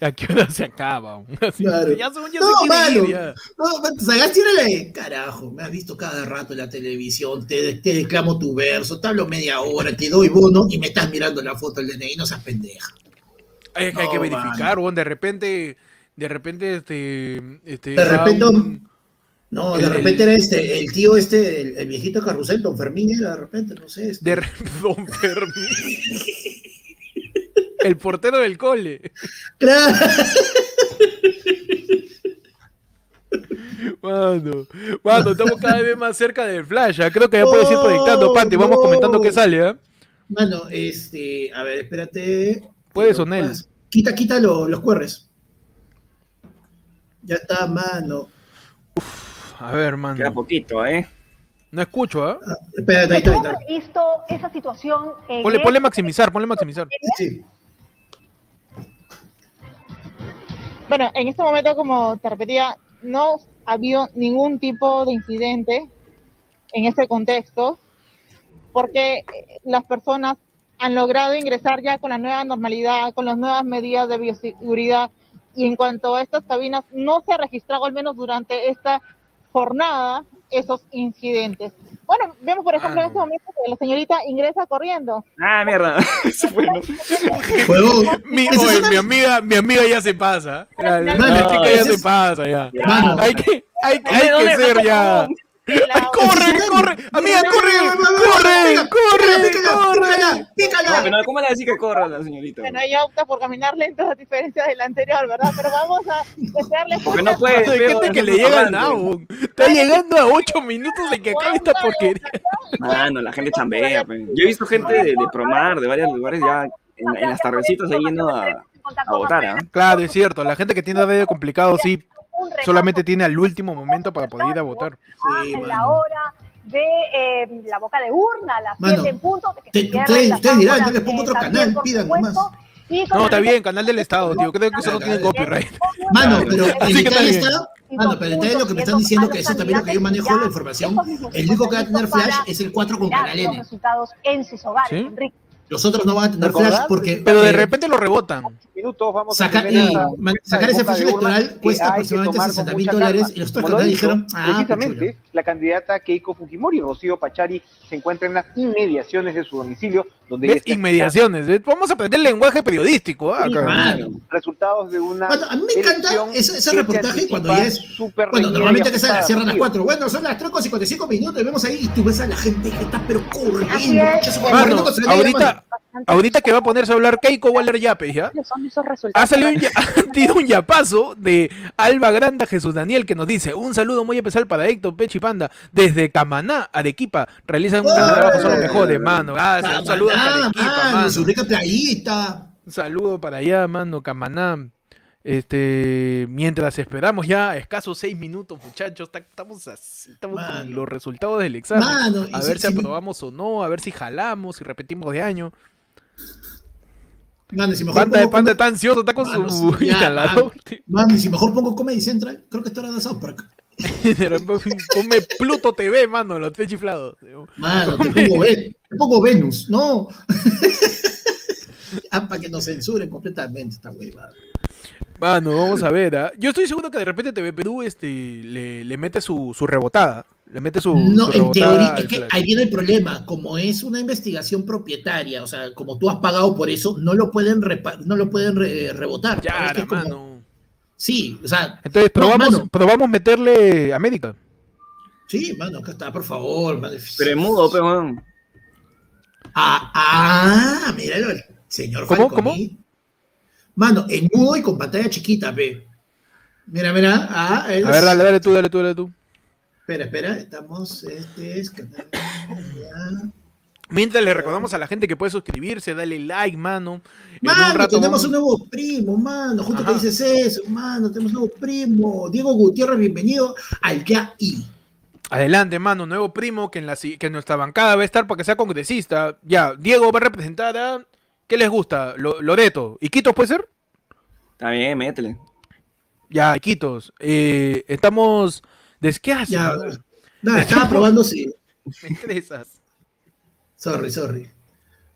¿A qué hora se acaba? Así, Claro. Ya, son- ya No, ir, mano. ya. No, Sagasti era la de carajo, me has visto cada rato en la televisión, te, te declamo tu verso, te hablo media hora, te doy bono y me estás mirando la foto del DNI, no seas pendeja. Hay, que- hay que verificar, weón, de repente, de repente, este, este, De repente, un- No, El- de repente era este, el tío este, el, el viejito carrusel, don Fermín, era de repente, no sé. este. de Don Fermín. El portero del cole. Claro. Mano, mano, estamos cada vez más cerca del flash. ya. Creo que ya puedes ir proyectando, Panti. Vamos no. comentando qué sale, ¿ah? Mano, este, a ver, espérate. Puedes, Onel. Quita, quita lo- los cuerres. Ya está, mano. A ver, Queda mano. poquito, ¿eh? No escucho, ¿ah? Ah, espérate, ahí está, ahí ¿Cómo está. has visto esa situación? en Ponle, este- ponle maximizar, ponle maximizar. Sí. Bueno, en este momento, como te repetía, no había ningún tipo de incidente en este contexto, porque eh, las personas han logrado ingresar ya con la nueva normalidad, con las nuevas medidas de bioseguridad. Y en cuanto a estas cabinas, no se ha registrado, al menos durante esta jornada, esos incidentes. Bueno, vemos por ejemplo en este momento que la señorita ingresa corriendo. Ah, mierda. Eso fue, ¿no? Huevón, Mi, oye, una- mi amiga, mi amiga ya se pasa. La, la- Mano, la chica ya se pasa ya. Mano, Hay que, hay, ¿Dónde- hay que ser ya. Corre, corre, amiga, corre, corre, corre, corre. pícala, No, ¿cómo le decir que corra la señorita? Bueno, ella opta por caminar lento a diferencia del anterior, ¿verdad? Pero vamos a desearle Porque no puede. Hay gente que le llega al nabo. Está llegando a 8 minutos de que acabe esta porquería. Mano, la gente chambea. pues. Yo he visto gente de, Promar, de varios lugares ya en, las tardecitas ahí yendo a, votar. ¿ah? Claro, es cierto. La gente que tiene medio complicado, sí, solamente tiene al último momento para poder ir a votar. Sí, en mano. la hora de eh, la boca de urna, las Mano, 7 en punto. de que te- ustedes- ustedes dirán, yo les pongo eh, otro también, canal, pidan nomás. No, está bien, canal del Estado, tío. Creo que eso no tiene copyright. Mano, pero el detalle está, mano, pero el detalle lo que me están diciendo, que eso también es lo que yo manejo la información. El único que va a tener flash es el 4 con Canal N. resultados en sus hogares. Enrique. Los otros no van a tener ¿Recordar? flash porque Pero de eh, repente lo rebotan. minutos vamos saca- a y esa sacar boca flash electoral cuesta aproximadamente tomar con 60 mil dólares calma. y los otros dijeron, ah, chulo. precisamente la candidata Keiko Fujimori, Rocío Pachari, se encuentra en las inmediaciones de su domicilio, donde ¿Ves? Inmediaciones. ¿ves? Vamos a aprender lenguaje periodístico. ah, resultados de una Bueno, a mí me encanta ese, ese reportaje cuando ya es súper Bueno, normalmente que se ajustada, cierran las Rocío. 4. Bueno, son las 3 con 55 minutos y vemos ahí y tú ves a la gente que está pero corriendo. con su ahorita. Ahorita que va a ponerse a hablar Keiko Waller Yapes, ¿ya? ¿Cuáles son esos resultados? Ha salido un, ya- ha tirado un yapazo de Alba Granda Jesús Daniel que nos dice un saludo muy especial para Héctor Pechi Panda desde Camaná, Arequipa. Realizan un gran trabajo, son los mejores, mano. Gracias. Un saludo Camaná, Arequipa, mano, mano. Su rica playita. Un saludo para allá, mano, Camaná. Este, mientras esperamos ya escasos seis minutos, muchachos, ta- estamos, así, estamos con los resultados del examen. Mano, a si- ver si si- aprobamos o no, a ver si jalamos, si repetimos de año. Mano, si mejor Panda, pongo, Panda está ansioso, está con Mano, su ya, inhalador. mano, si mejor pongo Comedy Central, creo que esto era de South Park. Come Pluto TV, mano, los tres chiflados. Mano, te pongo, Ven- te pongo Venus, no. ah, para que nos censuren completamente esta huevada. Mano, vamos a ver. ¿ah? Yo estoy seguro que de repente TV Perú este, le, le mete su, su rebotada. Le mete su, No, su en teoría, es que flash. ahí viene el problema. Como es una investigación propietaria, o sea, como tú has pagado por eso, no lo pueden, repa- no lo pueden re- rebotar. Ya, Es como-. Sí, o sea, Entonces, No, probamos, mano. probamos meterle América. sí, mano, acá está, por favor. mano. Pero es mudo, pero. Ah, ah, míralo, el señor ¿Cómo, Falconi. Mano, en mudo y con pantalla chiquita, pe. Mira, mira. Ah, A ver, dale, dale tú, dale tú, dale tú. Espera, espera, estamos, este es canal- ya. Mientras le recordamos a la gente que puede suscribirse, dale like, mano. Un Mano, rato tenemos vamos- un nuevo primo, mano. Justo que dices eso, mano. Tenemos un nuevo primo. Diego Gutiérrez, bienvenido al GAI. Adelante, mano, nuevo primo que en, la, que en nuestra bancada va a estar para que sea congresista. Ya, Diego va a representar a... ¿Qué les gusta? Lo- Loreto. ¿Iquitos puede ser? Está bien, métele. Ya, Iquitos. Eh, estamos... ¿De qué haces? Ya, nada, estaba probando si. Me estresas. Sorry, sorry.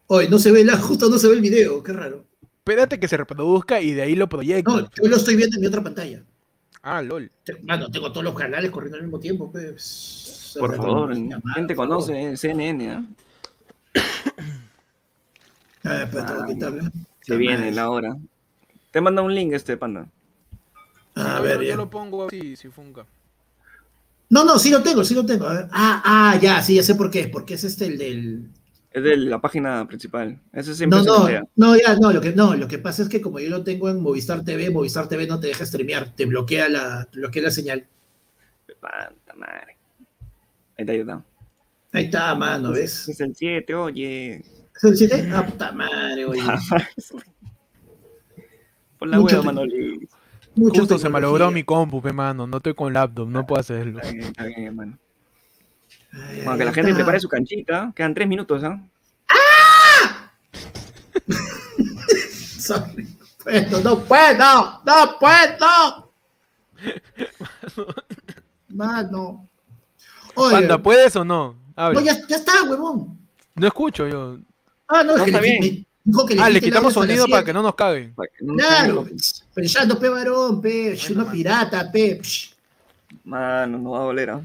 Hoy no se ve la, justo no se ve el video, qué raro. Espérate que se reproduzca y de ahí lo proyecto. No, yo lo estoy viendo en mi otra pantalla. Ah, lol. Mano, tengo todos los canales corriendo al mismo tiempo, pues. Por favor. Mano, ¿Quién te por favor. conoce? eh, ¿ah? Ah, tengo que. Se viene la hora. Te manda un link este panda. A ver, yo, ya. yo lo pongo así, si funca. No, no, sí lo tengo, sí lo tengo. A ver. Ah, ah, ya, sí, ya sé por qué es, porque es este el del. Es de la página principal. Ese siempre No, se no, no, ya, no, lo que, no, lo que pasa es que como yo lo tengo en Movistar TV, Movistar TV no te deja streamear, te bloquea la, te bloquea la señal. Panta madre. Ahí está, ahí está. Ahí está, mano, ¿ves? Es el 7, oye. ¿Es el 7? Ah, puta madre, oye. Por la hueva, Manoli. Mucho Justo se malogró mi compu, pe, mano. No estoy con laptop, no puedo hacerlo. Está bien, está bien, hermano. Ay, Bueno, que la gente está. prepare su canchita. Quedan 3 minutos, ¿ah? Sorry. Puedo, no puedo, no puedo. Mano. Oye, Panda, ¿puedes o no? Habla. no, ya, ya está, huevón. No escucho yo. Ah, no, es No, que está le, bien. me dijo que le Ah, le quitamos sonido para que no nos caguen. No- Claro, pensando, pe varón, pe, Bueno, uno mano. pirata, pe, psh, Mano, no va a doler, ¿ah?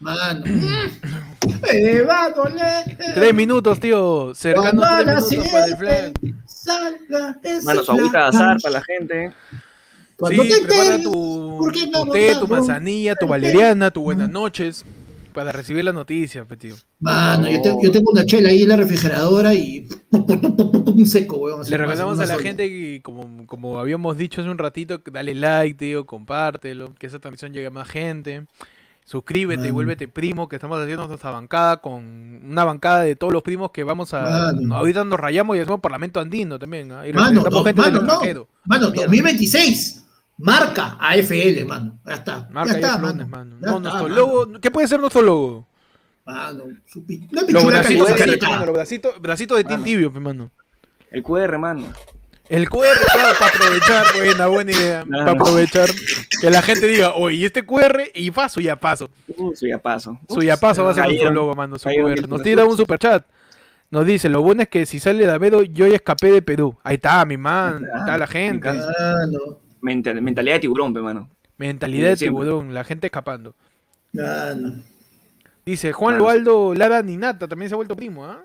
mano. Eh, va a doler. Tres minutos, tío. Cercano Cuando tres minutos para el flan. salga Mano, su agüita de azar para la gente. Cuando Sí, te enteres, tu, ¿por qué no tu té, tu manzanilla, tu valeriana, tu buenas noches. Para recibir la noticia, pe, tío. Mano, yo, te- yo tengo una chela ahí en la refrigeradora y un seco, weón. Le una a la sola. gente que, como, como habíamos dicho hace un ratito, dale like, tío, compártelo, que esa transmisión llegue a más gente. Suscríbete, Mano. vuélvete primo, que estamos haciendo nuestra bancada con una bancada de todos los primos que vamos a. Mano. Ahorita nos rayamos y hacemos Parlamento Andino también. ¿ah? Y Mano, gente mano, no. Mano, Mierda. 2026. Marca AFL, mano. Ya está. Marca ya está, mano. mano. Ya No, está, nuestro mano. logo. ¿Qué puede ser nuestro logo? Mano, su pi- una Los bracitos, los de Team Mano. Tibio, mano. El QR, mano. El QR, claro, para aprovechar, buena, buena idea. Claro. Para aprovechar que la gente diga, oye, ¿y este QR? Y paso, ya paso. Uh, su ya paso. Su ya paso va a ser nuestro logo, mano. Su QR. Nos tira un superchat. Nos dice, lo bueno es que si sale Davedo, yo ya escapé de Perú. Ahí está, mi man. Ahí está la gente. encanta. Mental- mentalidad de tiburón, pe, mano. Mentalidad de tiburón, la gente escapando. mano. Dice, Juan. Loaldo Lara Ninata también se ha vuelto primo, ¿ah?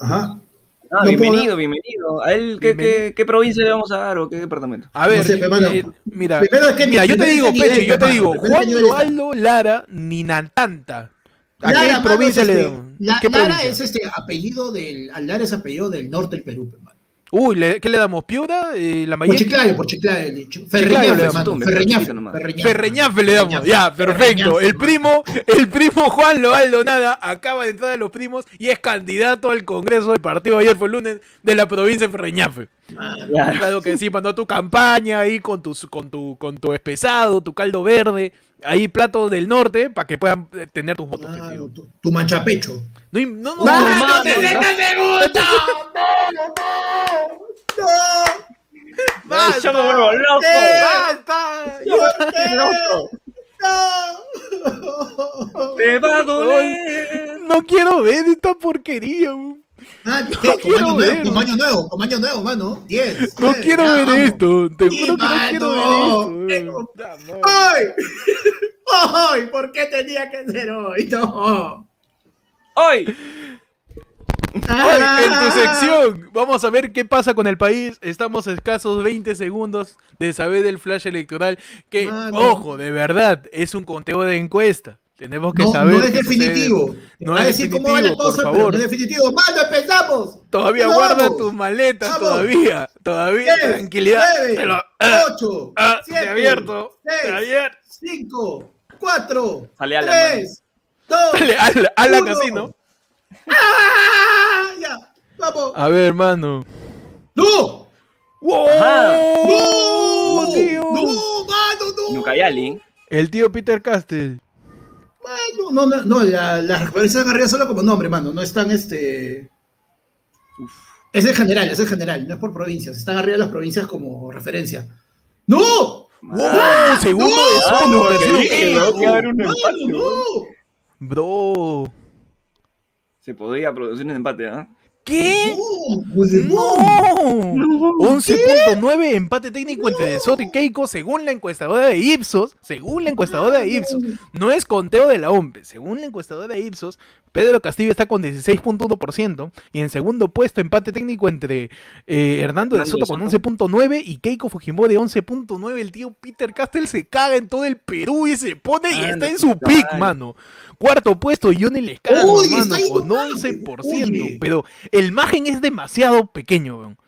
Ajá. Ah, No bienvenido, puedo- bienvenido. ¿A él qué, Bienvenido. qué, qué provincia le vamos a dar o qué departamento? A ver, sé, mano. eh, mira, Primero es que mira, yo te digo, Peche, yo te digo, Juan. Loaldo Lara Ninantanta. ¿A Lara, qué mano, provincia es le este- damos? La- ¿Qué Lara provincia? es este apellido del. al Lara es apellido del norte del Perú, hermano. Uy, ¿le- ¿qué le damos? ¿Piura? Eh, ¿La Por? Chiclayo, por Chiclayo, dicho. Ferreñafe, Ferreñafe. Ferreñafe. Ferreñafe le damos, Ferreñafe. ya, perfecto. El primo, el primo Juan Loaldo Nada acaba de entrar a los primos y es candidato al Congreso del partido ayer fue el lunes de la provincia de Ferreñafe. Claro que sí, mandó tu campaña ahí con tu, con tu, con tu espesado, tu caldo verde, ahí platos del norte para que puedan eh, tener tus votos. Tu, tu manchapecho. No, no, no, ¡Mano, no, no, te no, metas de gusto! ¡No, no, no! Basta, Yo me vuelvo loco. basta. ¡No! Te va a doler. No quiero ver esta porquería. Ah, No quiero año ver. nuevo, como año nuevo, como año nuevo, mano. 10. No diez, quiero ya, ver vamos. esto. Te juro que no quiero ver esto. madre. ¡Ay! ¡Ay! ¿Por qué tenía que ser hoy? No. ¡Hoy! Hoy, Ah. en tu sección, vamos a ver qué pasa con el país. Estamos a escasos 20 segundos de saber del flash electoral. Que, Mano. ojo, de verdad, es un conteo de encuesta. Tenemos que No, saber. no es definitivo. No Va a es decir cómo va la definitivo, por cosa, pero favor. no es definitivo. ¡Mano, empezamos! Todavía Vamos. guarda tus maletas, Vamos. todavía. Todavía, Diez, tranquilidad. nueve, Te lo- ah, ocho, ah, te siete, abierto. Te seis, abierto. 5, 4, Sale a la 3, 2, Dale, ala, ala uno. casino. ¡Ah! Vamos. A ver, hermano. ¡No! ¡Wow! Ajá. ¡No! tío! ¡No, mano, no! Nucayali. El tío Peter Castell. Mano, no, no, no, la- las referencias de Garriga solo como nombre, mano, no están este. Es el general, es el general, no es por provincias, están arriba de las provincias como referencia. ¡No! ¡Wow! Segundo de Ah, solo, no, que- dije, ¿no? Empate, no. Bro. Se podría producir un empate, ¿ah? ¿Qué? No. ¡No! 11.9 empate técnico entre De Soto y Keiko según la encuestadora de Ipsos. Según la encuestadora de Ipsos. No es conteo de la OMPE. Según la encuestadora de Ipsos, Pedro Castillo está con 16.1%. Y en segundo puesto, empate técnico entre eh, Hernando de Soto con Soto. 11.9 y Keiko Fujimori 11.9. El tío Peter Castell se caga en todo el Perú y se pone y Ah, está en no, su pick, mano. Cuarto puesto, Johnny Lescano, mano, con nomás, 11%. oye. Pero el margen es demasiado pequeño, weón.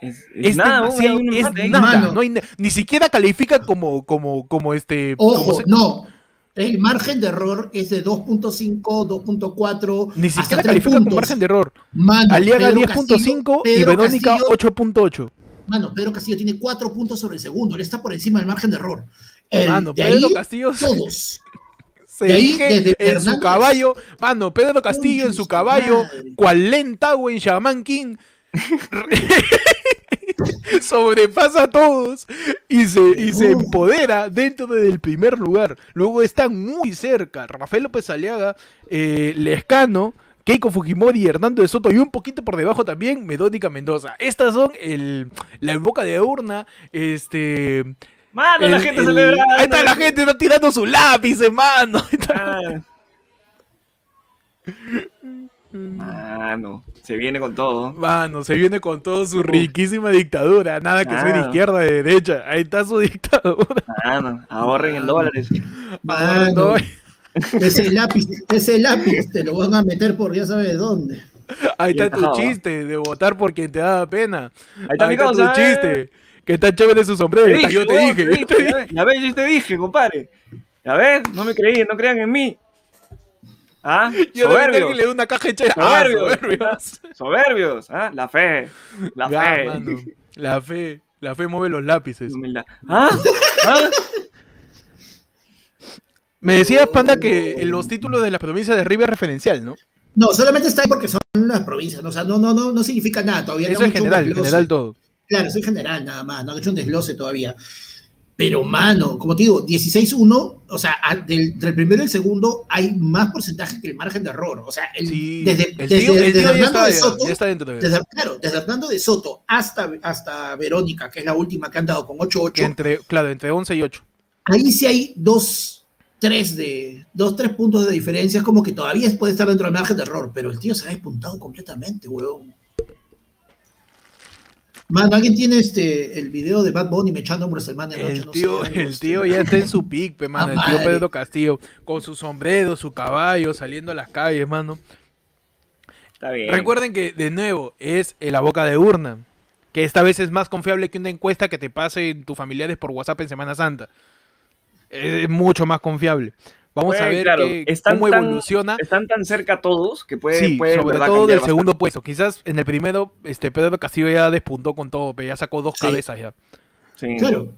Es, Es nada, demasiado, un es empate ahí. nada, Mano. no hay na- ni siquiera califica como, como, como este. como Ojo, se- no. El margen de error es de 2.5, 2.4. Ni hasta siquiera califica puntos. margen de error. Mano, Aliaga Pedro 10.5 y Verónica Castillo- 8.8. Mano, Pedro Castillo tiene 4 puntos sobre el segundo. Él está por encima del margen de error. El, Mano, de Pedro ahí, Castillo todos. Se ahí, desde en su caballo. Mano, Pedro Castillo en su caballo, madre. cual lenta en Shaman King. sobrepasa a todos y se, y se empodera dentro del primer lugar. Luego están muy cerca Rafael López Aliaga, eh, Lescano, Keiko Fujimori, Hernando de Soto y un poquito por debajo también Medónica Mendoza. Estas son el, la boca de urna, este... Mano, la el- gente el- celebrando. Ahí está la gente, está tirando su lápiz, hermano. Ahí está. Ah. Mano, se viene con todo. Mano, se viene con todo su riquísima dictadura. Nada que soy de Claro. izquierda, de derecha. Ahí está su dictadura. Mano, ahorren en dólares. Mano, No, ese lápiz, ese lápiz te lo van a meter por ya sabes dónde. Ahí está tu ¿ah? chiste de votar por quien te da pena. Ahí está mi tu eh. chiste. Que está chévere su sombrero. Te dije, yo te dije. te ves, yo te dije, compadre. Ya ves, no me creí, no crean en mí. ¿Ah? Yo que Soberbios. le doy una caja de. Ah, Soberbios. soberbios. Soberbios. ¿Ah? La fe. La Ya, fe. mano. La fe. La fe mueve los lápices. Humildad. ¿Ah? ¿Ah? Me decías, Panda, que los títulos de las provincias de arriba es referencial, ¿no? No, solamente está ahí porque son las provincias, ¿no? o sea, no, no, no, no significa nada todavía. Eso no es general, general todo. Claro, soy general nada más, no han hecho un desglose todavía. Pero, mano, como te digo, 16-1, o sea, del, del primero y el segundo hay más porcentaje que el margen de error. O sea, el- Sí, desde, el desde- tío, el desde Hernando de Soto, desde, claro, desde Hernando de Soto hasta, hasta Verónica, que es la última que han dado con 8-8, entre, Claro, entre 11 y 8. ahí sí hay dos, tres de, dos, tres puntos de diferencia, es como que todavía puede estar dentro del margen de error, pero el tío se ha despuntado completamente, weón. Mano, ¿alguien tiene este, el video de Bad Bunny me echando por el man de noche? El No tío, sé, algo el así. tío ya está en su pic, pe, mano. Ah, El tío madre. Pedro Castillo, con su sombrero, su caballo, saliendo a las calles, mano. Está bien. Recuerden que, de nuevo, es la boca de urna. Que esta vez es más confiable que una encuesta que te pase tus familiares por WhatsApp en Semana Santa. Es mucho más confiable. Vamos a ver claro, qué- están cómo tan- evoluciona. Están tan cerca todos que puede, Sí, puede sobre verdad, todo del bastante. segundo puesto. Quizás en el primero, este Pedro Castillo ya despuntó con todo, pero ya sacó dos Sí. cabezas ya. Sí. Claro.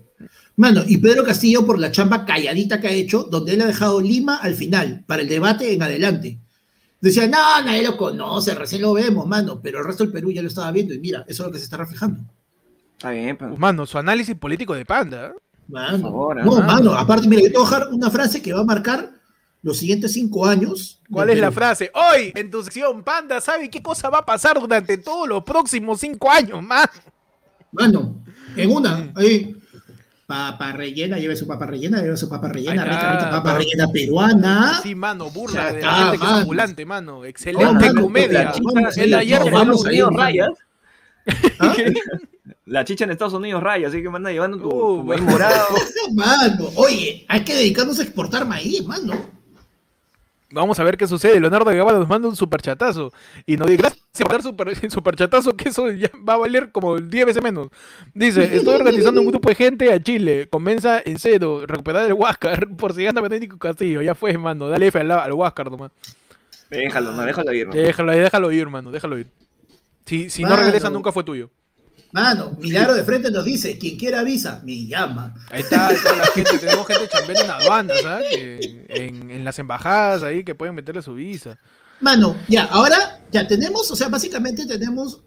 Mano, y Pedro Castillo por la chamba calladita que ha hecho, donde él ha dejado Lima al final, para el debate en adelante. Decía, no, nadie lo conoce, recién lo vemos, mano, pero el resto del Perú ya lo estaba viendo y mira, eso es lo que se está reflejando. Está bien, pero... Mano, su análisis político de panda. Mano, favor, no, mano. mano, aparte, mira, yo te voy a dejar una frase que va a marcar los siguientes cinco años. ¿Cuál es la frase? Hoy, en tu sección, Panda, ¿sabe qué cosa va a pasar durante todos los próximos cinco años, man? Mano, en una, ahí. Papa rellena, lleve su papa rellena, lleve su papa rellena, Ahí rica, papa pa- rellena peruana. Sí, mano, burla de está, la gente que es mano. ambulante, mano. No, Excelente mano, comedia. El ayer en vamos mano. rayas. ¿Ah? La chicha en Estados Unidos raya, así que manda llevando tu, Uh, tu maíz mano. morado. Mano, oye, hay que dedicarnos a exportar maíz, mano. Vamos a ver qué sucede. Leonardo Guevara nos manda un superchatazo. Y nos dice, gracias por dar super, superchatazo, que eso ya va a valer como 10 veces menos. Dice, estoy organizando un grupo de gente a Chile. Comienza en cero, recuperar el Huáscar por si gana Benedicto Castillo. Ya fue, mano. Dale F al, al Huáscar nomás. Déjalo, no, déjalo ir. ¿no? Déjalo, déjalo ir, mano. Déjalo ir. Si, si no Mano. regresa, nunca fue tuyo. Mano, Milagro de frente nos dice, quien quiera avisa, me llama. Ahí está, está la gente. Tenemos gente chambeando en aduanas, ¿sabes? Que En, en las embajadas ahí que pueden meterle su visa. Mano, ya, ahora ya tenemos, o sea, básicamente tenemos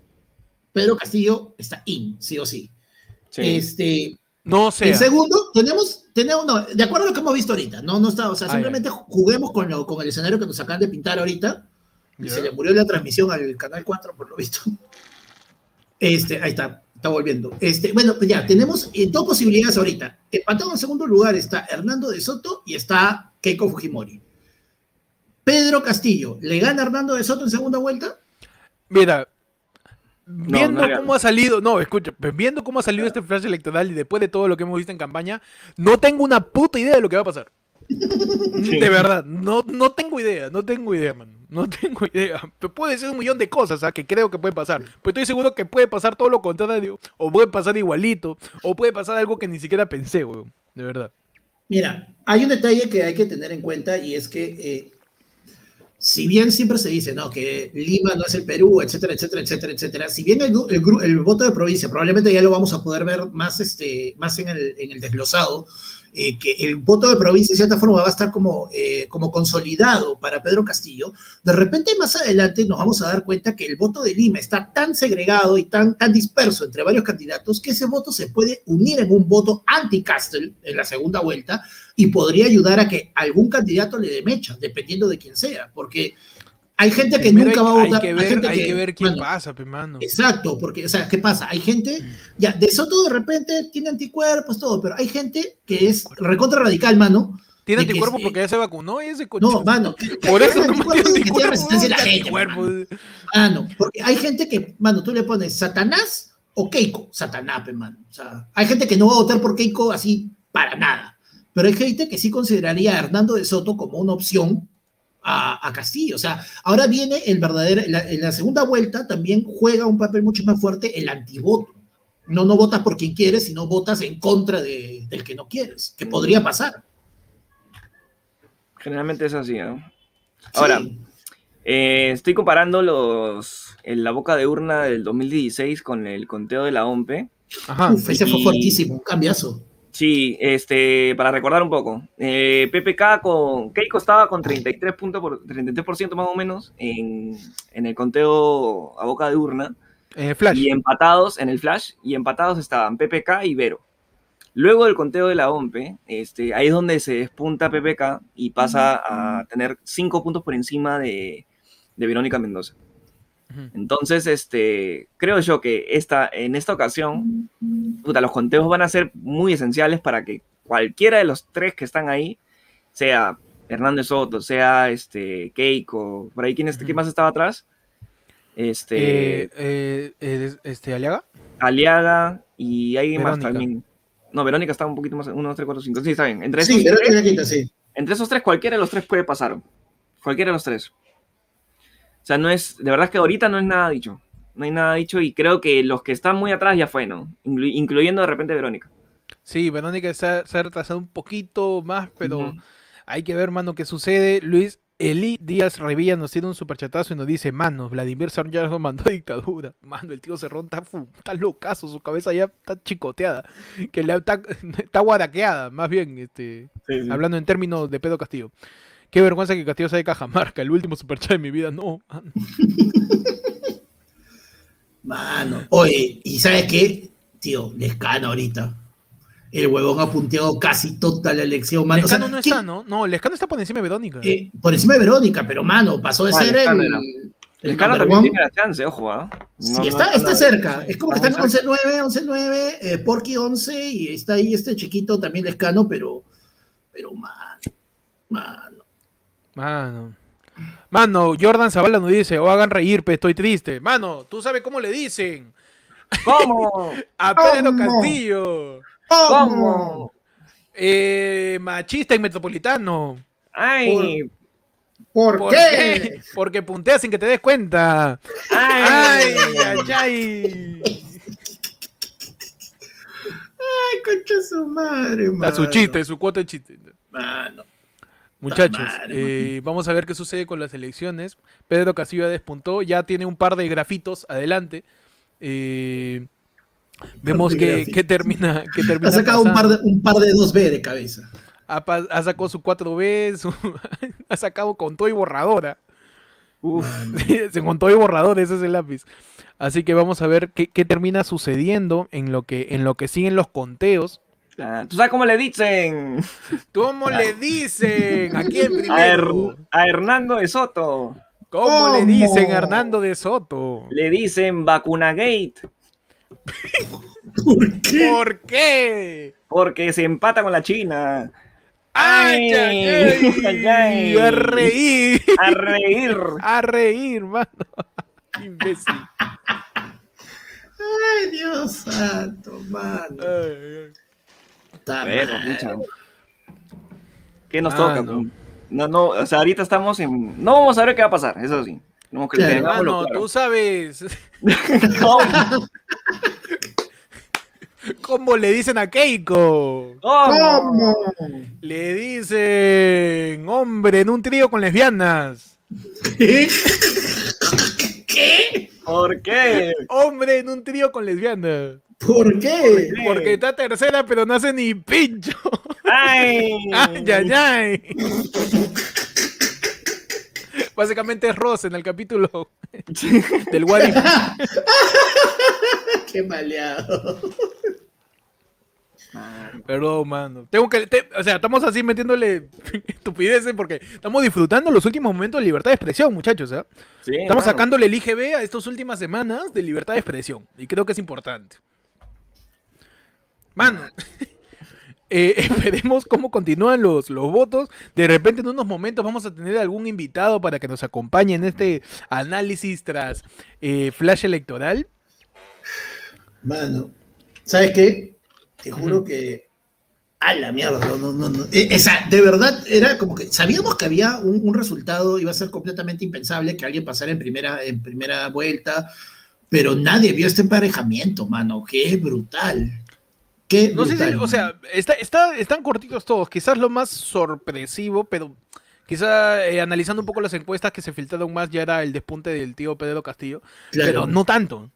Pedro Castillo está in, sí o sí. Sí. Este, No sé. en segundo, tenemos, tenemos, no, de acuerdo a lo que hemos visto ahorita, no, no está, o sea, Ah, simplemente juguemos con, lo, con el escenario que nos acaban de pintar ahorita. Y se le murió la transmisión al canal 4, por lo visto. Este, ahí está, está volviendo. Este, bueno, pues ya, tenemos eh, dos posibilidades ahorita. Empatado en segundo lugar está Hernando de Soto y está Keiko Fujimori. Pedro Castillo, ¿le gana a Hernando de Soto en segunda vuelta? Mira, viendo no cómo ha salido, no, escucha, pues viendo cómo ha salido este flash electoral y después de todo lo que hemos visto en campaña, no tengo una puta idea de lo que va a pasar. De verdad, no, no tengo idea, no tengo idea, man. No tengo idea. Pero puede ser un millón de cosas ¿ah? que creo que puede pasar. Pero estoy seguro que puede pasar todo lo contrario, o puede pasar igualito, o puede pasar algo que ni siquiera pensé, weón. De verdad. Mira, hay un detalle que hay que tener en cuenta y es que eh, si bien siempre se dice, ¿no? Que Lima no es el Perú, etcétera, etcétera, etcétera, etcétera, si bien el, el voto de provincia, probablemente ya lo vamos a poder ver más, este, más en el desglosado, eh, que el voto de provincia de cierta forma va a estar como, eh, como consolidado para Pedro Castillo, de repente más adelante nos vamos a dar cuenta que el voto de Lima está tan segregado y tan, tan disperso entre varios candidatos que ese voto se puede unir en un voto anti-Castle en la segunda vuelta y podría ayudar a que algún candidato le dé mecha, dependiendo de quién sea, porque hay gente que nunca hay, va a hay votar. que ver, gente hay que ver quién mano, pasa, mano. Exacto, porque, o sea, ¿qué pasa? Hay gente, ya, de Soto de repente tiene anticuerpos, todo, pero hay gente que es recontra radical, mano. Tiene que anticuerpos porque ya se vacunó y ese coche. No, mano. Por eso Hay no tiene que anticuerpos. resistencia a la tiene gente, anticuerpos. mano. Porque hay gente que, mano, tú le pones Satanás o Keiko, Satanás, mano. O sea, hay gente que no va a votar por Keiko así para nada. Pero hay gente que sí consideraría a Hernando de Soto como una opción a, a Castillo. O sea, ahora viene el verdadero, en la, en la segunda vuelta también juega un papel mucho más fuerte el antivoto. No, no votas por quien quieres, sino votas en contra de- del que no quieres, que podría pasar. Generalmente es así, ¿no? Ahora, Sí. eh, estoy comparando los en la boca de urna del 2016 con el conteo de la OMPE. Ajá. Uf, ese fue fuertísimo, un cambiazo. Sí, este, para recordar un poco, eh, PPK con Keiko estaba con 33 puntos por 33% más o menos en, en el conteo a boca de urna Eh, Flash. y empatados en el flash y empatados estaban PPK y Vero. Luego del conteo de la OMPE, este, ahí es donde se despunta PPK y pasa a tener 5 puntos por encima de, de Verónica Mendoza. Entonces, este, creo yo que esta, en esta ocasión, puta, los conteos van a ser muy esenciales para que cualquiera de los tres que están ahí, sea Hernández Soto, sea este, Keiko, por ahí, ¿quién, es- Ujú. quién más estaba atrás? Este, Eh, eh, eh, este, Aliaga. Aliaga y alguien más también. No, Verónica está un poquito más, 1, 2, 3, 4, 5. Sí, está bien. Entre, Sí, esos tres, quinta, sí. entre esos tres, cualquiera de los tres puede pasar. Cualquiera de los tres. O sea, no es, de verdad que ahorita no es nada dicho. No hay nada dicho y creo que los que están muy atrás ya fue, ¿no? Inclu- incluyendo de repente Verónica. Sí, Verónica se ha, se ha retrasado un poquito más, pero hay que ver, mano, qué sucede. Luis Eli Díaz Revilla nos tiene un superchatazo y nos dice, mano, Vladimir ya nos mandó a dictadura. Mano, el tío Cerrón está, está locazo, su cabeza ya está chicoteada, que le, está, está guaraqueada, más bien, este, hablando en términos de Pedro Castillo. Qué vergüenza que Castillo sea de Cajamarca, el último superchat de mi vida, no. mano. Mano. Oye, ¿y sabes qué? Tío, Lescano ahorita. El huevón ha punteado casi toda la elección, mano. O sea, Lescano no ¿qué- está, ¿no? No, Lescano está por encima de Verónica. eh, por encima de Verónica, pero mano, pasó de Ah, ser Lescano el. el number también one. tiene la chance, ojo, ¿ah? Sí, No, está, no, está no, cerca. Es como que está están muy 11-9, 11-9, eh, Porky 11 y está ahí este chiquito también Lescano, pero. Pero, mano. Mano. Mano. Mano, Jordan Zavala nos dice, o hagan reír, pe, estoy triste. Mano, ¿tú sabes cómo le dicen? ¿Cómo? A Pedro ¿Cómo? Castillo. ¿Cómo? Eh, machista y metropolitano. Ay, ¿Por, ¿Por qué? Porque puntea sin que te des cuenta. Ay, ay, ay, ay. Ay, concha su madre, A mano. su chiste, su cuota de chiste. Mano. Muchachos, eh, vamos a ver qué sucede con las elecciones. Pedro Castillo ya despuntó, ya tiene un par de grafitos adelante. Eh, vemos que, que termina, que termina Ha sacado un par, de, un par de 2B de cabeza. ha, sacado su 4B, su- ha sacado con todo y borradora. Uf, Se con todo y borrador, ese es el lápiz. Así que vamos a ver qué, qué termina sucediendo en lo que en lo que siguen los conteos. Ah, ¿Tú sabes cómo le dicen? ¿Cómo le dicen? ¿A quién A, Her- primero? a Hernando de Soto. ¿Cómo le dicen a Hernando de Soto? Le dicen Vacunagate ¿Por qué? ¿Por qué? porque se empata con la China. ¡Ay, ay, ay! Ay, ay. A reír, A reír. a reír, mano. Qué Imbécil. Ay, Dios santo, mano. Ay, ¿Qué nos Ah, toca? no. No, no, o sea, ahorita estamos en. No vamos a ver qué va a pasar, eso sí. No, que Claro. tengámoslo Mano, claro. tú sabes ¿Cómo? cómo le dicen a Keiko. ¿Cómo? Le dicen hombre en un trío con lesbianas. ¿Qué? ¿Qué? ¿Por qué? Hombre en un trío con lesbianas. ¿Por qué? Porque está tercera, pero no hace ni pincho. ¡Ay! ¡Ay, ay, ay! Básicamente es Ross en el capítulo del What If. Qué maleado. Perdón, mano. Tengo que, te- o sea, estamos así metiéndole estupideces porque estamos disfrutando los últimos momentos de libertad de expresión, muchachos. ¿ah? Sí, Estamos mano. sacándole el IGB a estas últimas semanas de libertad de expresión. Y creo que es importante. Mano, eh, esperemos cómo continúan los, los votos. De repente, en unos momentos, vamos a tener algún invitado para que nos acompañe en este análisis tras eh, flash electoral. Mano, ¿sabes qué? Te juro que. A la mierda, no, no, no. Eh, sea, de verdad, era como que sabíamos que había un, un resultado, iba a ser completamente impensable que alguien pasara en primera, en primera vuelta, pero nadie vio este emparejamiento, mano. Qué brutal. Qué No sé si, o sea, está, está- están cortitos todos. Quizás lo más sorpresivo, pero quizá eh, analizando un poco las encuestas que se filtraron más, ya era el despunte del tío Pedro Castillo. Claro. Pero no tanto.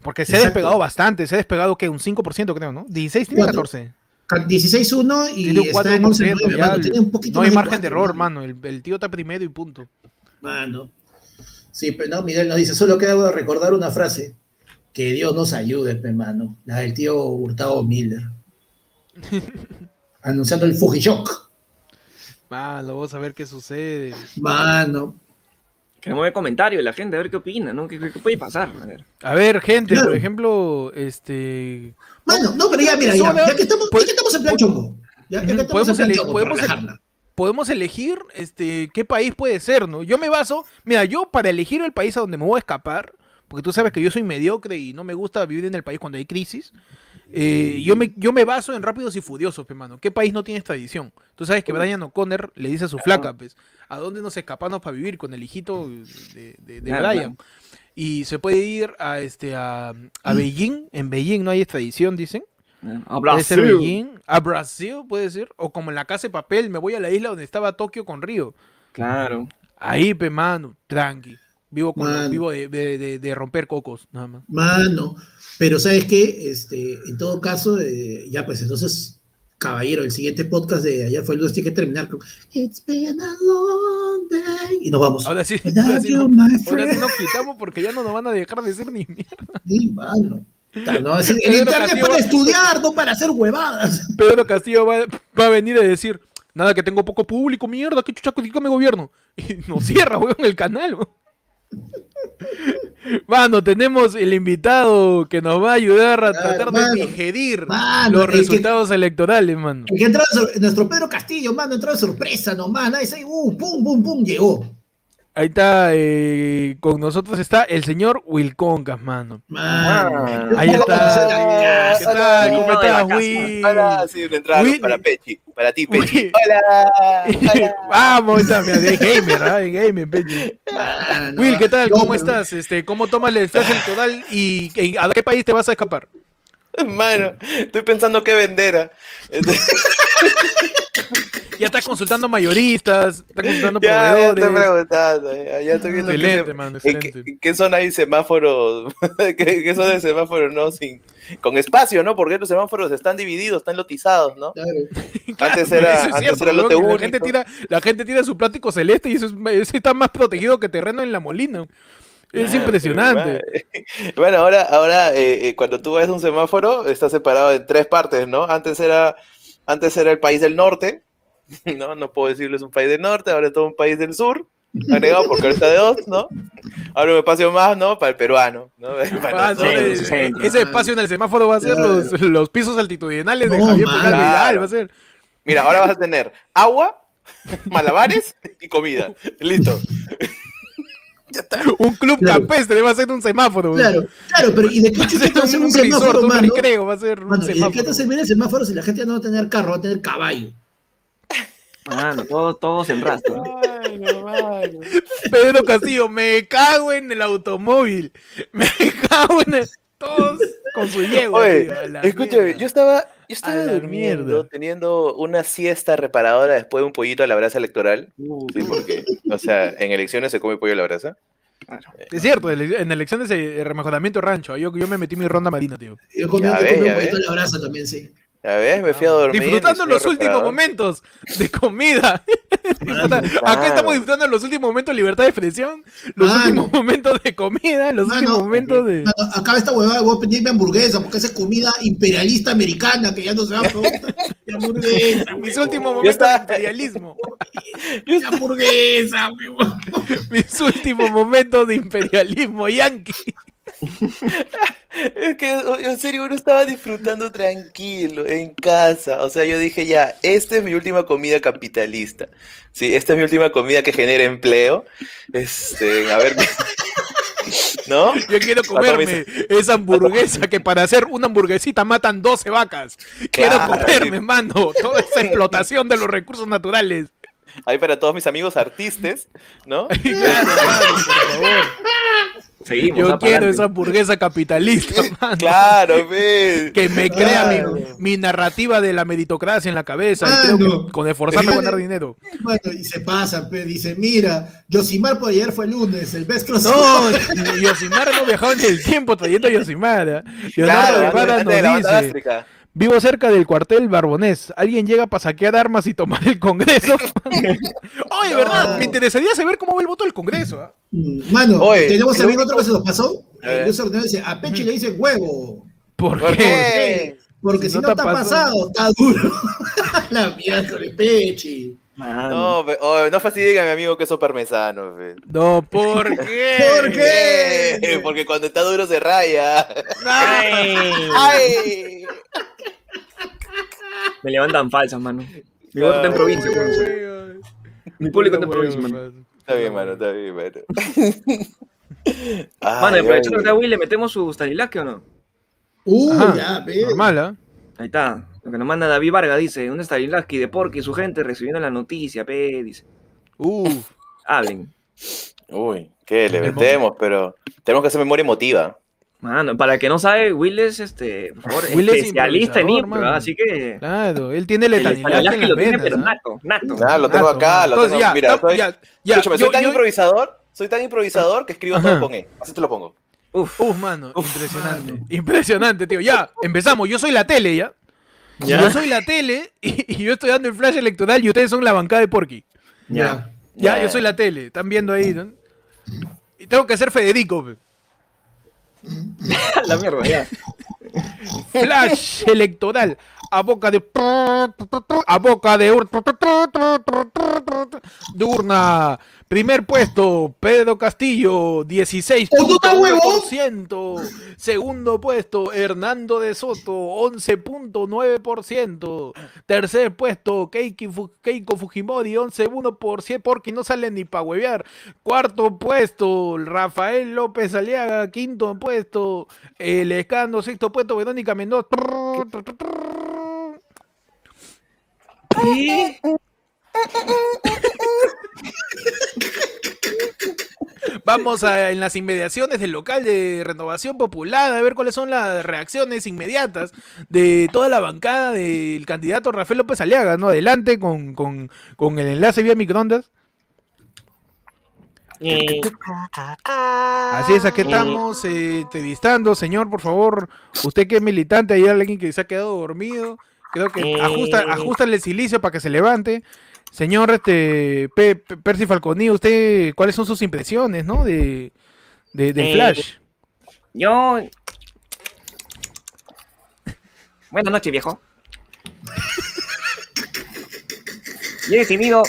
Porque se ha despegado bastante, se ha despegado que un 5% creo, ¿no? 16 tiene Cuatro. 14. 16-1 y Tiene un está en 4%, 11-9, ya, mano. Tiene un poquito no hay margen de error, mano. El, el tío está primero y punto. Mano. Sí, pero no, Miguel nos dice, solo queda recordar una frase. Que Dios nos ayude, pe, mano. La del tío Hurtado Miller. Anunciando el Fujishock. Mano, vamos a ver qué sucede. Mano. Queremos ver comentarios de la gente, a ver qué opina, ¿no? ¿Qué, qué- qué puede pasar? A ver. A ver, gente, Claro. por ejemplo, este. Mano, no, pero ya, mira, ya, ya que estamos, ya que estamos en plan chongo. Ya, ya que estamos podemos en plan chongo, podemos podemos elegir este qué país puede ser, ¿no? Yo me baso, mira, yo para elegir el país a donde me voy a escapar, porque tú sabes que yo soy mediocre y no me gusta vivir en el país cuando hay crisis. eh, yo, me, yo me baso en Rápidos y Furiosos, pe, mano. ¿Qué país no tiene tradición? Tú sabes que Brian O'Connor le dice a su flaca, pues, ¿a dónde nos escapamos para vivir con el hijito de, de- de Brian? Y se puede ir a este a, a Beijing. En Beijing no hay extradición, dicen. A Brasil. Beijing, a Brasil puede ser, o como en la casa de papel, me voy a la isla donde estaba Tokio con Río. Claro. Ahí, pe mano, tranqui. Vivo, con Mano. vivo de, de- de- de romper cocos, nada más. Mano. Pero ¿sabes qué? Este, en todo caso, eh, ya pues entonces, caballero, el siguiente podcast de ayer fue el lunes, tiene que terminar con It's been a long day. Y nos vamos. Ahora sí, ahora sí, you, no- ahora sí nos quitamos porque ya no nos van a dejar decir ni mierda. Sí, mano. No, es el, internet Castillo para va- estudiar, no para hacer huevadas. Pedro Castillo va, va a venir a decir, nada que tengo poco público, mierda, qué chuchaco mi gobierno. Y nos cierra, weón, el canal. weón. Mano, tenemos el invitado que nos va a ayudar a Claro, tratar mano. de digerir Mano, los que- resultados electorales, mano. El que entró nuestro Pedro Castillo, mano, entró de sorpresa nomás. Sabe, uh, pum, pum, pum, llegó. Ahí está, eh, con nosotros está el señor Wilconcas, mano. Mano. Ahí está. ¿Qué tal? ¿Cómo estás. Will? Hola, sí, una entrada Will- para Pechi, para ti, Pechi. Will- Hola, hola. Vamos, ahí está, mira, de gamer, ¿ah? De gamer, peche. Mano. Will, ¿qué tal? ¿Cómo estás? Este, ¿Cómo tomas el flash electoral y y a qué país te vas a escapar? Mano, estoy pensando qué vender. ah. Ya estás consultando mayoristas, estás consultando ya, ya estoy proveedores. preguntando, ya, ya estoy viendo qué Excelente, mano, qué, qué zona hay semáforos, qué, qué zona de semáforos, ¿no? Sin, con espacio, ¿no? Porque los semáforos están divididos, están lotizados, ¿no? Claro. Antes era, eso es antes cierto, era lote que la único. gente tira, la gente tira su plástico celeste y eso, es- eso está más protegido que terreno en la molina. Es Claro, impresionante. Bueno, ahora, ahora eh, eh, cuando tú ves un semáforo, está separado en tres partes, ¿no? Antes era, antes era el país del norte, ¿no? No puedo decirles un país del norte, ahora es todo un país del sur, agregado porque ahorita de dos, ¿no? Ahora un espacio más, ¿no? Para el peruano, ¿no? Para Ah, sí, sí. ese espacio en el semáforo va a ser Claro. los, los pisos altitudinales de No, Javier Vidal, Claro. va a ser Mira, ahora vas a tener agua, malabares y comida. Listo. Un club Claro. campestre, va a ser un semáforo. Claro, claro, pero ¿y de qué Va a ser chucha va a ser un, un resort, semáforo, un mano? recreo, va a ser un Mano, ¿y de qué semáforo. te servir el semáforo si la gente ya no va a tener carro, va a tener caballo? Mano, todos, todos en rastro. Ay, no, mano. Pedro Castillo, me cago en el automóvil. Me cago en el... Todos con su yegua. Oye, tío, escúchame, mierda. yo estaba, yo estaba durmiendo, mierda. teniendo una siesta reparadora después de un pollito a la brasa electoral. Uh, Sí, porque, o sea, en elecciones se come pollo a la brasa. Es cierto, en elecciones de remejoramiento rancho. Yo, yo me metí mi ronda marina, tío. Yo comí un ve. de la brasa también, sí. Ya ves, me fui a dormir. Disfrutando los últimos momentos de comida. Acá estamos disfrutando los últimos momentos de libertad de expresión, los Mano. últimos momentos de comida, los Mano, últimos momentos de. Mano, Acá esta huevada, voy a pedirme hamburguesa porque esa es comida imperialista americana que ya no se va a probar. hamburguesa, Mis últimos momentos de imperialismo. hamburguesa, huevón. Mis últimos momentos de imperialismo yankee. Es que, en serio, uno estaba disfrutando tranquilo, en casa. O sea, yo dije, ya, esta es mi última comida capitalista. Sí, esta es mi última comida que genera empleo. Este, a ver. ¿No? Yo quiero comerme esa hamburguesa que para hacer una hamburguesita matan 12 vacas. Quiero Claro, comerme, sí. mano, toda esa explotación de los recursos naturales. Ahí para todos mis amigos artistas, ¿no? Claro, por favor. Seguimos. Yo quiero esa hamburguesa capitalista, mano. Claro, ve. Que me crea Claro. mi, mi narrativa de la meritocracia en la cabeza. y creo Mano. que con esforzarme a ganar dinero. Bueno, y se pasa, pe, dice, mira, Yosimar por ayer fue lunes, el best cross. No, Yosimar no viajaba en el tiempo trayendo a Yosimar. Claro, antes de la nos dice. Vivo cerca del cuartel Barbonés. ¿Alguien llega para saquear armas y tomar el Congreso? Oye, ¿verdad? Me interesaría saber cómo va el voto del Congreso. Mm, Mano, Oye, tenemos también otro que se nos pasó. Eh, a Peche le dice huevo. ¿Por, ¿Por qué? qué? Porque si, no, está pasado, está duro. La mierda Peche. Mano. No, ve- oh, no fastidien a mi amigo queso parmesano, ve. No, ¿por qué? ¿Por qué? Porque cuando está duro se raya. Ay, ¡Ay! me levantan falsas, mano. Mi voto está en provincia, weón. Mi público está en provincia, mano. Está bien, mano, está bien, mano. Mano, Ay, aprovechando ay. que está Will, ¿le metemos su Stanilaski o no? Uh, Ajá, ya, ve. Normal, ¿ah? Ahí está. Lo que nos manda David Vargas dice, un Stanilaski de Porky y su gente recibiendo la noticia, pe, dice. Uf. Hablen. Uy, ¿qué? Le El metemos, pero tenemos que hacer memoria emotiva. Mano, para el que no sabe, Will es, este, por favor, Will es especialista en improvisador, impro, así que... Claro, él tiene El letalidad en las lo tiene, pero nato, nato. Ah, lo tengo Nato, acá, lo tengo. ya, Mira, soy, ya, ya, escúchame, yo- soy tan yo- improvisador, soy tan improvisador que escribo Ajá. todo con E. Así te lo pongo. Uf, Uf, mano, impresionante. Impresionante, tío. Ya, empezamos. Yo soy la tele, ¿ya? Ya. Yo soy la tele y, y yo estoy dando el flash electoral y ustedes son la bancada de Porky. ya. Ya, Ya. yo soy la tele. Están viendo ahí, ¿no? Y tengo que ser Federico. pe. la mierda, ya. Flash electoral. A boca de. A boca de. ur- De urna. Primer puesto, Pedro Castillo, 16.1%. Segundo puesto, Hernando de Soto, 11.9%. Tercer puesto, Keiko Fujimori, 11.1%, porque no sale ni para huevear. Cuarto puesto, Rafael López Aliaga, quinto puesto, El Escando, sexto puesto, Verónica Mendoza. Vamos a, en las inmediaciones del local de Renovación Popular a ver cuáles son las reacciones inmediatas de toda la bancada del candidato Rafael López Aliaga, ¿no? Adelante con, con- con el enlace vía microondas. Así es, aquí estamos eh, entrevistando, señor, por favor, usted que es militante, hay alguien que se ha quedado dormido, creo que ajusta, ajusta el silicio para que se levante. Señor este, Pe- Pe- Percy Falconi, ¿usted cuáles son sus impresiones, no? De, de, Eh, Flash. Yo. Buenas noches, viejo. Yo he decidido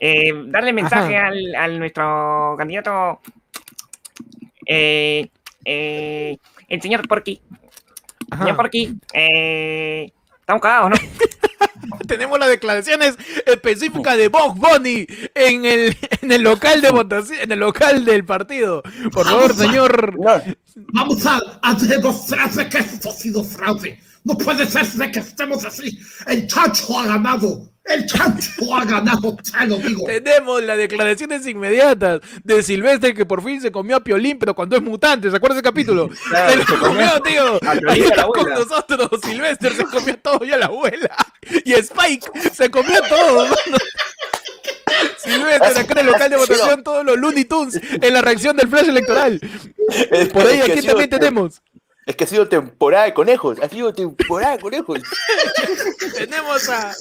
eh, darle mensaje al, al nuestro candidato, eh, eh, el señor Porky. Ajá. Señor Porky, eh, estamos cagados, ¿no? Tenemos las declaraciones específicas de Bob Bunny en el, en el local de votación, en el local del partido. Por favor, señor. Vamos a, a demostrar de que esto ha sido fraude. No puede ser de que estemos así. El chancho ha ganado. El chancho ha ganado, te lo digo. Tenemos las declaraciones inmediatas de Silvestre que por fin se comió a Piolín, pero cuando es mutante, ¿se acuerda ese capítulo? Claro, se lo se comió tío. Ahí está con nosotros, Silvestre se comió todo y a la abuela. Y Spike se comió todo, mano. Silvestre, acá en el local de votación, todos los Looney Tunes en la reacción del flash electoral. Por ahí, aquí también tenemos. Es que ha sido temporada de conejos. Ha sido temporada de conejos. Tenemos a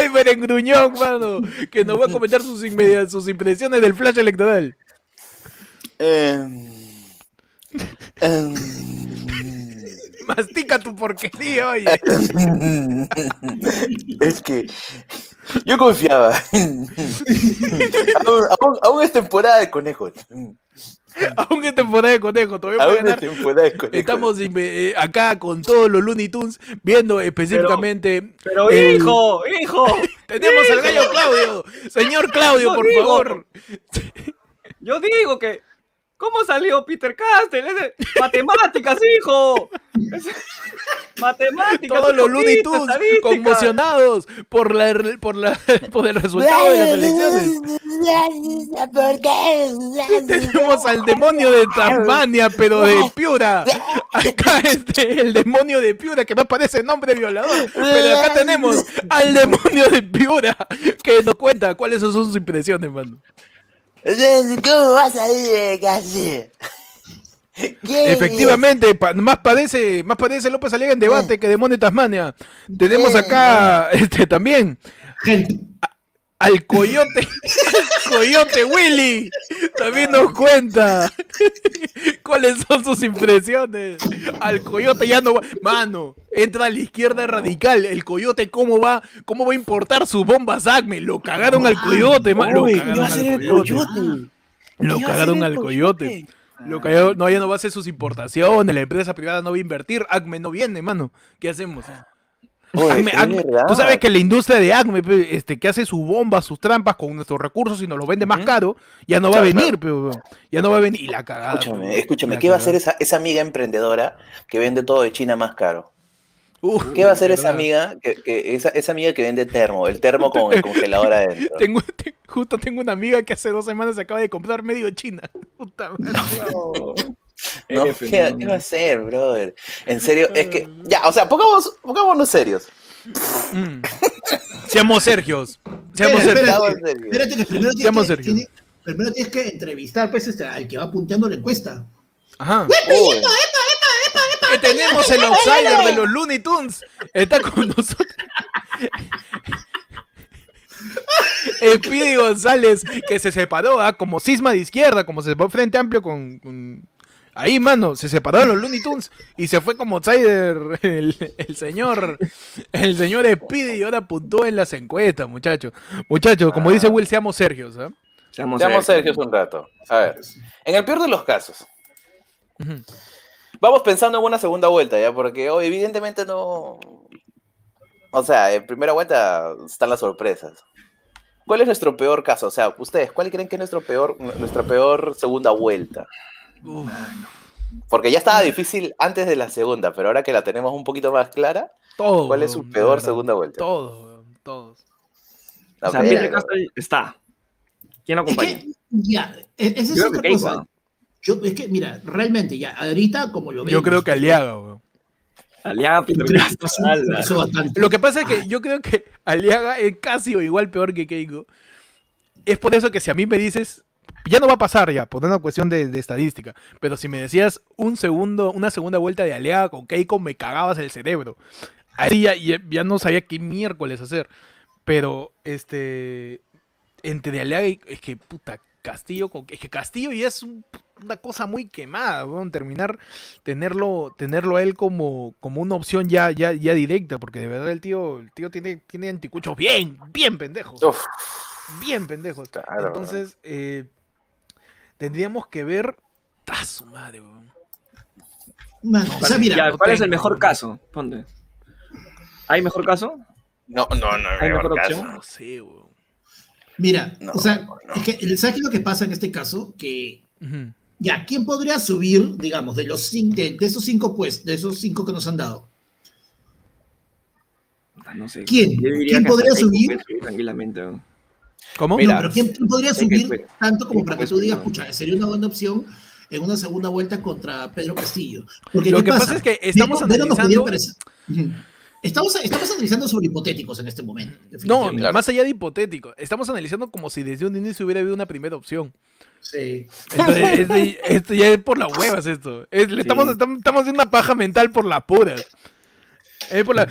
Elmer en Gruñón, mano, que nos va a comentar sus, sus impresiones del flash electoral. Em, em, Mastica tu porquería, oye. es que yo confiaba. aún, aún- aún es temporada de conejos. Aún es temporada de conejo, todavía Aún es temporada de conejos. Estamos eh, acá con todos los Looney Tunes viendo específicamente. Pero el- hijo, hijo. Tenemos al gallo Claudio. Señor Claudio, Yo por digo. favor. Yo digo que. ¿Cómo salió Peter Castell? Matemáticas, hijo. Matemáticas. Todos los Looney Tunes conmocionados por, la, por, la, por el resultado de las elecciones. Tenemos al demonio de Tasmania, pero de Piura. Acá este, el demonio de Piura, que no parece nombre violador. Pero acá tenemos al demonio de Piura, que nos cuenta cuáles son sus impresiones, mano. ¿Cómo va a salir de casa? Efectivamente, pa- más padece, más padece López Aliaga en debate que demonio de Tasmania. Tenemos acá este también a- al coyote, al coyote Willy. También nos cuenta cuáles son sus impresiones. Al coyote ya no va, mano, entra a la izquierda radical. El coyote cómo va, cómo va a importar sus bombas Acme. Lo cagaron al coyote, man. Lo Uy, ¿qué cagaron al coyote. Lo ¿Qué va a cagaron al coyote. Lo no, ya no va a hacer sus importaciones, la empresa privada no va a invertir, Acme no viene, mano. ¿Qué hacemos? Oye, Acme- es Acme- verdad. tú sabes que la industria de Acme, este, que hace sus bombas, sus trampas con nuestros recursos y nos lo vende más caro, ya no va a venir, pe, ya no va a venir. Y la cagada. Escúchame, pe, escúchame, ¿qué va a hacer esa, esa amiga emprendedora que vende todo de China más caro? Uf, ¿Qué va a hacer esa amiga que, que- esa, esa amiga que vende termo, el termo con el congelador adentro? Tengo, te- justo tengo una amiga que hace dos semanas se acaba de comprar medio China. Puta madre. No, ¿qué, qué va a hacer, brother? En serio, es que ya, o sea, pongamos, pongámonos serios. Mm. Seamos Sergios. Seamos Sergios. espérate, espérate que primero tienes Seamos que, primero tienes que entrevistar pues, este, al que va punteando la encuesta. Ajá. Uy, Que tenemos el outsider de los Looney Tunes. Está con nosotros. Speedy González, que se separó, ¿ah? como cisma de izquierda, como se separó Frente Amplio con, con- Ahí, mano, se separó de los Looney Tunes y se fue como outsider el, el señor, el señor Speedy y ahora apuntó en las encuestas, muchachos. Muchachos, como dice Will, seamos Sergios, ¿ah? Seamos, seamos serios. serios un rato. A ver, en el peor de los casos, vamos pensando en una segunda vuelta, ¿ya? Porque hoy evidentemente no... O sea, en primera vuelta están las sorpresas. ¿Cuál es nuestro peor caso? O sea, ustedes, ¿cuál creen que es nuestro peor, nuestra peor segunda vuelta? Uf. Porque ya estaba difícil antes de la segunda, pero ahora que la tenemos un poquito más clara, Todo. ¿cuál es su peor verdad. segunda vuelta? Todos, weón, todos. O sea. Peter Castell está. ¿Quién lo Es acompaña? que, ya, e- esa es otra cosa. Yo, es que, mira, realmente ya, ahorita como lo veo. Yo creo que Aliaga, weón. Aliaga, Peter Castell. Lo que pasa es que yo creo que Aliaga es casi o igual peor que Keiko. Es por eso que si a mí me dices, ya no va a pasar ya, por una cuestión de, de estadística, pero si me decías un segundo, una segunda vuelta de Aliaga con Keiko, me cagabas el cerebro. Ahí ya, ya- ya no sabía qué miércoles hacer. Pero, este, entre Aliaga y, es que, puta, Castillo, con, es que Castillo ya es un- una cosa muy quemada, weón, terminar, tenerlo, tenerlo a él como, como una opción ya, ya, ya directa, porque de verdad el tío, el tío tiene, tiene anticuchos bien, bien pendejos, Uf, bien pendejos. Claro. Entonces, eh, tendríamos que ver, ¡Ah, su madre, weón! Mano, o sea, mira, Ya, no ¿Cuál es el mejor caso? Ponte. ¿Hay mejor caso? no, no, no, ¿Hay mejor mejor caso. opción? No sé, weón. mira, No, o sea, no. es que, ¿sabes qué es lo que pasa en este caso? Que ya, ¿quién podría subir, digamos, de los cinco, de, de esos cinco, pues, de esos cinco que nos han dado? Ah, No sé. ¿Quién? ¿Quién podría subir tranquilamente. ¿no? ¿Cómo? Mira, no, pero ¿quién, quién podría que subir fue- tanto como para que fue tú digas, pucha, sería una buena opción en una segunda vuelta contra Pedro Castillo? Porque Lo ¿qué que pasa es que estamos analizando-. Estamos, estamos analizando sobre hipotéticos en este momento. No, definitivamente. más allá de hipotético. Estamos analizando como si desde un inicio hubiera habido una primera opción. Sí. Entonces, esto ya es por las huevas esto. Es- le estamos, estamos, estamos haciendo una paja mental por la pura. Es por la...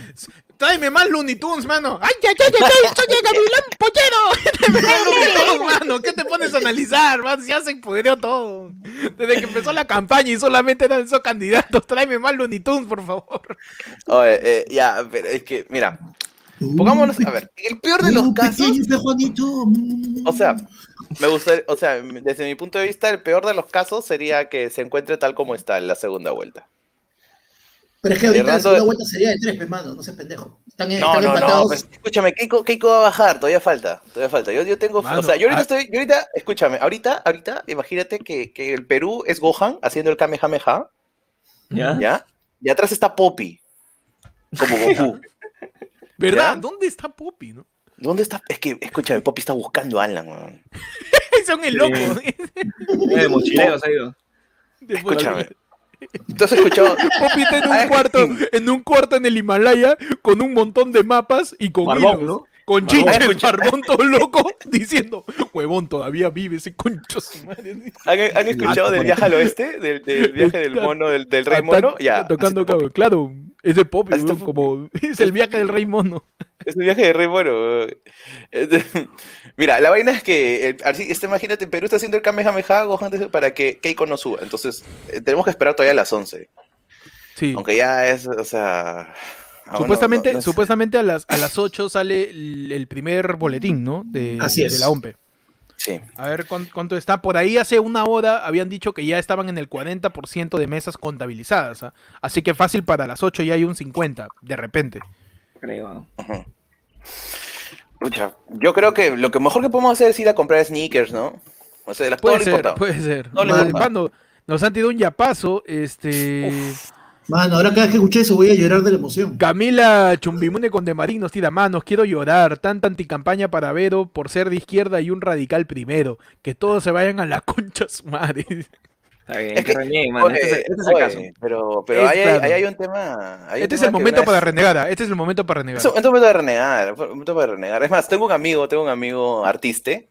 Tráeme más Looney Tunes, mano. ¡Ay, ay, ay, ay, ay! ¡Soy el Gavilán Pollero! Tráeme más Looney Tunes, mano. ¿Qué te pones a analizar, man? Ya se pudrió todo. Desde que empezó la campaña y solamente eran esos candidatos. Tráeme más Looney Tunes, por favor. Oye, eh, ya, pero es que, mira, pongámonos, a ver, el peor de los casos, o sea, me gusta, o sea, desde mi punto de vista, el peor de los casos sería que se encuentre tal como está en la segunda vuelta. Pero es que ahorita la segunda vuelta sería de tres, pues, mano, no seas pendejo. Están, No, están no, no, pues, escúchame, Keiko, Keiko va a bajar, todavía falta, todavía falta. Yo, yo tengo, Mano, o sea, yo ahorita ah- estoy, yo ahorita, escúchame, ahorita, ahorita, imagínate que, que el Perú es Gohan haciendo el Kamehameha, ¿Ya? ¿ya? Y atrás está Poppy, como Goku. ¿Verdad? ¿Ya? ¿Dónde está Poppy, no? ¿Dónde está? Es que, escúchame, Poppy está buscando a Alan, weón. Son el loco. De ha ido. Después- Escúchame. ¿Tú has escuchado? Poppy está en un cuarto, en un cuarto en el Himalaya con un montón de mapas y con Barbón, hilos, ¿no? con chinches, barbón todo loco, diciendo, huevón, todavía vive ese concho su madre. ¿Han, han escuchado del viaje al oeste? Del, del viaje del mono, del, del rey Está- mono? Ya. Tocando, claro, claro, es Hasta- weón, como, es el viaje del rey mono. Es un viaje de rey mono. Mira, la vaina es que, eh, así, este, imagínate, Perú está haciendo el Kamehameha Gohan desde- para que Keiko no suba. Entonces, eh, tenemos que esperar todavía a las 11. Sí. Aunque ya es, o sea... ah, Supuestamente, no- no sé. supuestamente a las, a las 8 sale el, el primer boletín, ¿no? De, Así de es. la OMPE. Sí. A ver cuán- cuánto está. Por ahí hace una hora habían dicho que ya estaban en el 40% de mesas contabilizadas. ¿ah? Así que fácil para las 8 ya hay un 50, de repente. Creo. Ujú. Pucha, yo creo que lo que mejor que podemos hacer es ir a comprar sneakers, ¿no? O sea, las Puede ser, importado. puede ser. No le Madre, mano, nos han tirado un yapazo. Este. Mano, ahora cada vez que escuché eso voy a llorar de la emoción. Camila Chumbimune con de Marín nos tira manos, quiero llorar, tanta anticampaña para Vero por ser de izquierda y un radical primero, que todos se vayan a la concha su madre. Bien, Es que que- renieguen, mano. Oye, Este es, este es el oye, caso. Pero, pero ahí, hay, ahí hay un tema. hay un Este es tema el momento para renegar, ah, este es el momento para renegar. Es un momento de renegar, es un momento para renegar. Es más, tengo un amigo, tengo un amigo artiste,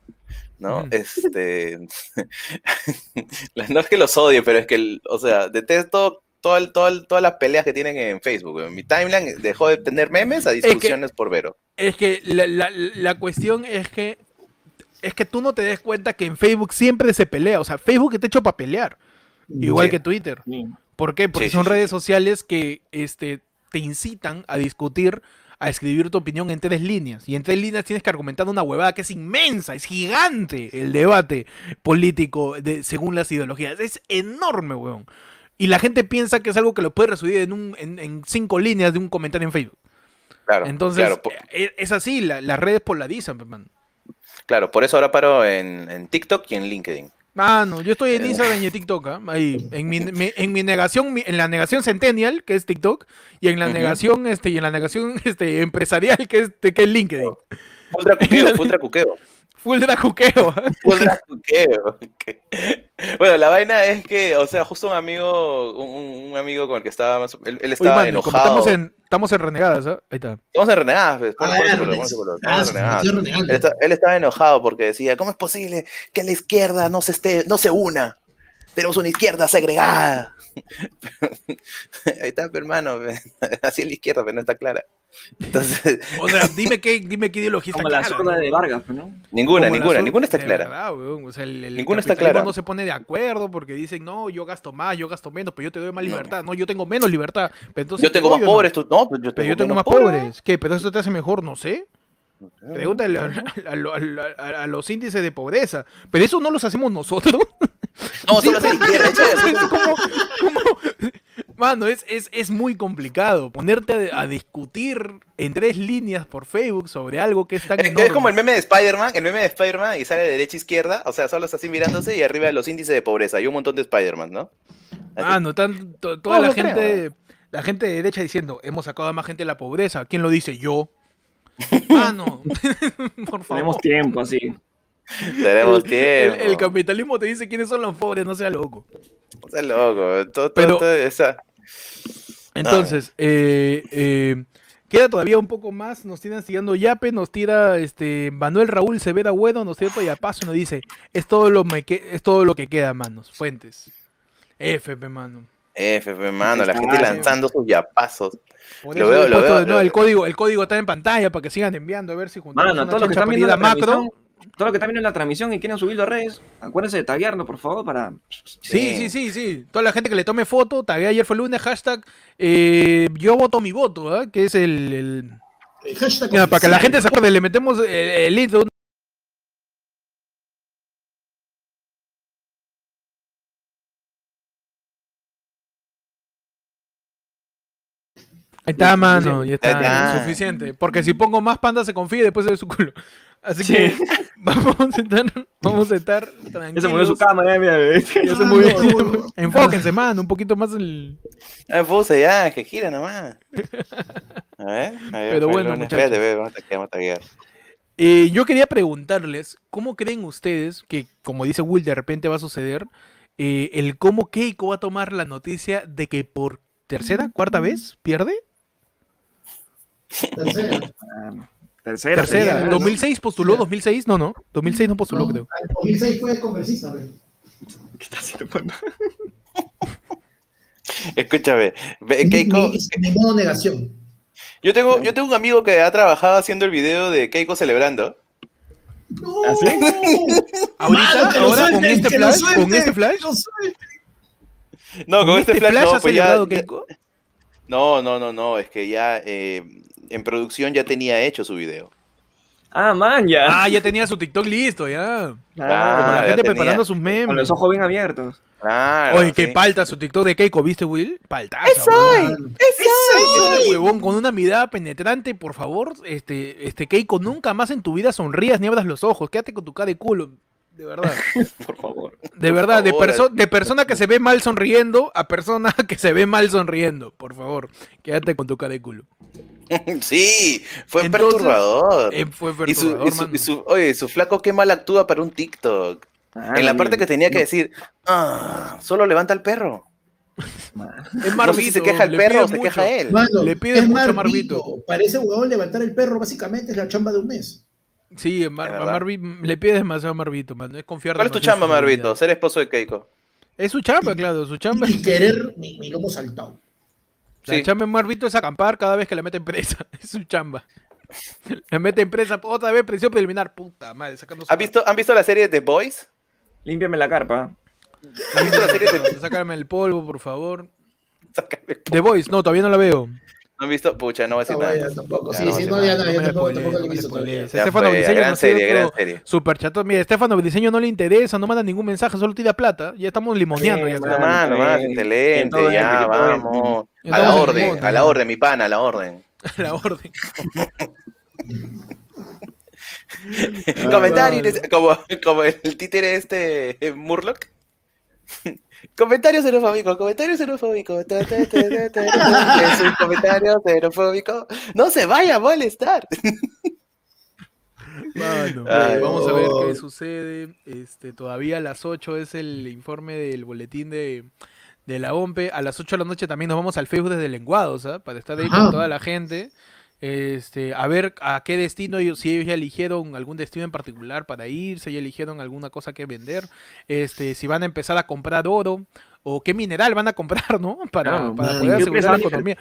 ¿no? Este, no es que los odie, pero es que, o sea, detesto todo el- todo el- todas las peleas que tienen en Facebook. weón. Mi timeline dejó de tener memes a que- discusiones por Vero. Es que la, la- la cuestión es que es que tú no te des cuenta que en Facebook siempre se pelea, o sea, Facebook está hecho para pelear, igual Sí. que Twitter. Sí. ¿Por qué? Porque Sí, son redes sociales que este, te incitan a discutir, a escribir tu opinión en tres líneas. Y en tres líneas tienes que argumentar una huevada que es inmensa, es gigante el debate político de, según las ideologías. Es enorme, weón. Y la gente piensa que es algo que lo puede resumir en, un, en, en cinco líneas de un comentario en Facebook. Claro, Entonces, claro, e- es así, la- las redes polarizan, man. claro, por eso ahora paro en, en TikTok y en LinkedIn. Mano, yo estoy en. Instagram y en TikTok, ¿ah? ahí, en mi, me- en mi negación, mi- en la negación centennial, que es TikTok, y en la negación, este, y en la negación este, empresarial, que es, que es LinkedIn. Full dracuqueo, full dracuqueo. Full dracuqueo. ¿ah? Full dracuqueo. Que- Bueno, la vaina es que, o sea, justo un amigo, un, un amigo con el que estaba más, él, él estaba mano, como enojado. estamos en, estamos en renegadas, ¿ah? Ahí está. Estamos en renegadas, pues, ponle- Ah, su color, Ah, estamos en sí, renegadas. renegando. Él, está- él estaba enojado porque decía, ¿cómo es posible que la izquierda no se esté, no se una? Tenemos una izquierda segregada. Ahí está, hermano. Así es la izquierda, pero no está clara. Entonces, O sea, dime qué, dime qué ideología está Como la clara, de Vargas, ¿no? ninguna, Como ninguna, ninguna está clara. verdad, weón. O sea, el, el Ninguna está clara. no se pone de acuerdo porque dicen, no, yo gasto más, yo gasto menos, pero yo te doy más libertad. No, yo tengo menos libertad. Pero entonces Yo tengo te más ¿o no? pobres, tú no, pues yo Pero tengo, yo tengo más pobres. ¿Qué? ¿Pero eso te hace mejor? No sé. Pregúntale a, a- a- a- a los índices de pobreza. Pero eso no los hacemos nosotros. No, solo como- Mano, es, es, es muy complicado ponerte a, a discutir en tres líneas por Facebook sobre algo que es tan Es, enorme. es como el meme de Spider-Man, el meme de Spider-Man y sale de derecha a izquierda, o sea, solo está así mirándose y arriba los índices de pobreza y un montón de Spider-Man, ¿no? Así. Mano, tan- to- toda No, la creo. gente, la gente de derecha diciendo, hemos sacado a más gente de la pobreza. ¿Quién lo dice? Yo. Mano, por favor. Tenemos tiempo, así. Tenemos tiempo. el capitalismo te dice quiénes son los pobres, no sea loco. Está loco. Todo, todo, Pero- todo esa- Entonces, eh, eh, Queda todavía un poco más, nos tiran siguiendo Yape, nos tira este Manuel Raúl Severa Bueno, nos tira todavía paso y nos dice, es todo lo me que- es todo lo que queda, manos. Fuentes. FP, mano. F, pe, mano, la gente lanzando sus yapazos. Por Lo veo, veo, de lo el veo. código, el código está en pantalla para que sigan enviando a ver si juntamos Mano, una todo lo que están viendo en la macro. transmisión, todo lo que están viendo en la transmisión y quieren subirlo a redes, acuérdense de taguearnos, por favor, para... Sí, sí, sí, sí. Toda la gente que le tome foto, tagué ayer fue lunes, hashtag eh, yo voto mi voto, ¿ah? que es el, el- El hashtag Mira, para que la gente se acuerde, le metemos el, el link de un- Ahí está, mano, ya está, suficiente. Porque si pongo más panda se confía y después se ve su culo. Así que vamos a estar, vamos a estar Ya se movió su cámara, ya, mira. Ya se movió. Enfóquense, mano, un poquito más el... Ah, puse ya, que gira nomás. A ver, a ver. Pero bueno, lunes. muchachos. Espérate, ve, vamos a taguear, vamos a taguear. Eh, yo quería preguntarles, ¿cómo creen ustedes que, como dice Will, de repente va a suceder eh, el cómo Keiko va a tomar la noticia de que por tercera, cuarta vez pierde? Tercera. Tercera. Tercera. sería, ¿no? 2006 postuló, 2006, no, no, 2006 no postuló, No, creo. en 2006 fue congresista, pero. ¿Qué está haciendo, mano? Escúchame, Keiko, modo negación. yo tengo, yo tengo un amigo que ha trabajado haciendo el video de Keiko celebrando. No, ¿Ah, sí? Ahorita, Mano, ahora, con este flash, con este flash. No, con, este flash, no, ha pues ya, celebrado ya- Keiko. no, no, no, no, es que ya eh, en producción ya tenía hecho su video. Ah, man, ya. Ah, ya tenía su TikTok listo, ya. Ah, Con la gente tenía. preparando sus Con memes. los ojos bien abiertos. Claro, Oye, qué sí. palta su TikTok de Keiko, ¿viste, Will? Paltazo. weón. Ese huevón con una mirada penetrante, por favor, este, este Keiko, nunca más en tu vida sonrías ni abras los ojos, quédate con tu cara de culo, de verdad. Por favor. De Por verdad, de, perso- de persona que se ve mal sonriendo a persona que se ve mal sonriendo, por favor, quédate con tu cara de culo. Sí, fue Entonces, perturbador. Eh, fue y su, perturbador, y su- mano. y su- oye, su flaco qué mal actúa para un TikTok. Ah, en la parte que tenía que no, decir, ah, solo levanta al perro. Es No sé si Marvito, se queja el perro o se mucho. queja él. Mano, Le pide es mucho Marvito. Marvito. Parece huevón levantar el perro, básicamente es la chamba de un mes. Sí, a Mar- Es a verdad. Marvi- le pide demasiado a Marvito, mano, es confiar ¿Cuál es tu chamba, Marvito? Ser esposo de Keiko. Es su chamba, claro, su chamba. Y querer mi, mi lomo saltado. La Sí. chamba en Marvito es acampar cada vez que la meten presa. Es su chamba. La meten presa otra vez, presión preliminar. Puta madre, sacando su- ¿Han visto, ¿Han visto la serie de The Boys? Límpiame la carpa. ¿Han visto la serie de Sácame el polvo, por favor. Sácame- The Voice, no, todavía no la veo. ¿No han visto? Pucha, no voy a decir No, nada. ya tampoco. Ya, Sí, no, sí, no, no, ya no, no yo tampoco, tampoco he visto todavía. Estefano Briseño gran serie, gran serie. Super chato. Mira, Estefano Briseño no le interesa, no manda ningún mensaje, solo tira plata. Ya estamos limoneando. Ya mano. excelente, ya, vamos. A la orden, a la orden, mi pana, a la orden. La orden. Comentarios, como, como el títere este Murloc. Ta, ta, ta, ta, ta, Es un comentario xenofóbico. No se vaya a molestar. Ay, vamos a ver qué sucede. Este, todavía a las 8 es el informe del boletín de, de la OMPE. A las 8 de la noche también nos vamos al Facebook desde Lenguados, ¿ah? para estar ahí Ajá. con toda la gente. Este, a ver a qué destino, ellos- si ellos ya eligieron algún destino en particular para ir, si ya eligieron alguna cosa que vender, este, si van a empezar a comprar oro o qué mineral van a comprar, ¿no? Para, Claro, para man, poder ¿qué asegurar la economía.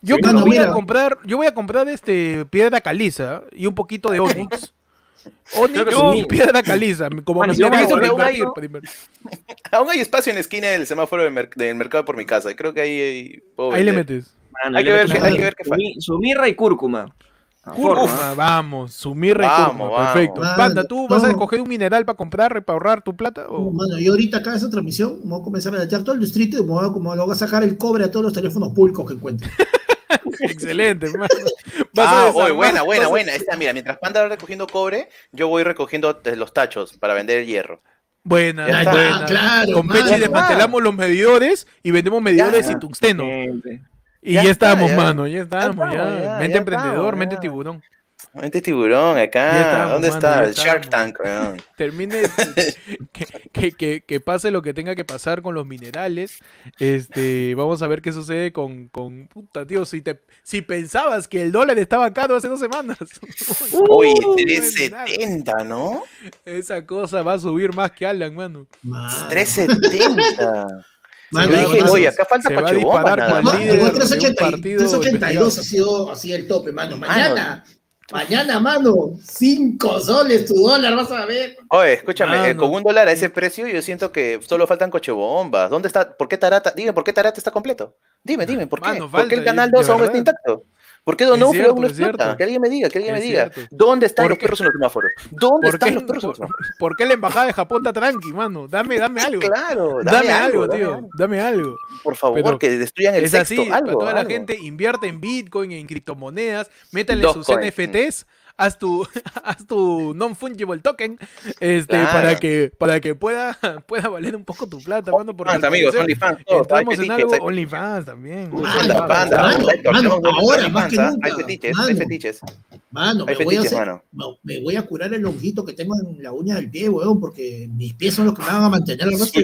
Yo Sí, creo que mano, voy a comprar, yo voy a comprar este piedra caliza y un poquito de onix. Onix Creo que y sí. piedra caliza, como mi yo para aún hay- invertir. Aún hay espacio en la esquina del semáforo del, mer- del mercado por mi casa. Creo que ahí, ahí Ahí le metes. Mano, Hay que ver qué- hay que ver qué su mi- Su mirra y cúrcuma. A forma. Ah, vamos, su mirra y Vamos, cúrcuma, vamos. perfecto. Mano, Panda, ¿tú vas a no. escoger un mineral para comprar, para ahorrar tu plata? No, o- mano, yo ahorita acá en esa transmisión me voy a comenzar a meter todo el distrito y me voy a, como, voy a sacar el cobre a todos los teléfonos públicos que encuentre. Excelente, hermano. Ah, oye, buena, buena, buena. Esta, mira, mientras Panda va recogiendo cobre, yo voy recogiendo los tachos para vender el hierro. Buena, buena. claro, Con. Pechi desmantelamos los medidores y vendemos medidores Ya. y tungsteno. Gente. Y Ya ya, está, estamos, ya. mano, ya estamos, ya. estamos, ya, mente ya emprendedor, estamos, mente tiburón. Mente tiburón acá. estamos, ¿Dónde mano, está? El Shark. Tank, weón. termine que, que, que- que pase lo que tenga que pasar con los minerales. Este, vamos a ver qué sucede con, con puta tío. Si te si pensabas que el dólar estaba caro hace dos semanas, Uy, Uh, 370, ¿no? esa cosa va a subir más que Alan, mano. Mano. 370. Mano, Yo lo dije, oye, acá falta se va a Cochabamba disparar nada más. líder. Mano, de un 380 y- partido 382 ha sido así el tope, mano. Mañana, mañana, mano, 5 soles tu dólar, vas a ver. Oye, escúchame, eh, Mano. con un dólar a ese precio yo siento que solo faltan cochebombas. ¿Dónde está? ¿Por qué Tarata? Dime, ¿por qué Tarata está completo? Dime, dime, ¿por qué? Mano, ¿Por qué el canal de 2 aún está intacto? ¿Por qué Donofrio aún no explota? Que alguien me diga, que alguien me diga. cierto. ¿Dónde están ¿Por los qué? perros en los semáforos? ¿Dónde ¿Por están qué, los perros en los por, semáforos? por qué la embajada de Japón está tranqui, mano? Dame, dame algo. Claro, Dame, algo, tío. algo. Dame algo. Por favor, Pero que destruyan el es sexto, así, algo, para toda la gente, invierte en Bitcoin, en criptomonedas, métanle sus. NFTs, haz tu, haz tu non-fungible token, este, Claro. para que, para que pueda, pueda valer un poco tu plata, mano, porque Fans, amigos, OnlyFans, entramos en algo OnlyFans también. Panda, panda, ahora, más que ¿ah? nunca, Hay fetiches, mano. hay fetiches. Mano, Hay me voy, a fetiches, hacer- mano. no, me voy a curar el honguito que tengo en la uña del pie, weón, porque mis pies son los que me van a mantener el resto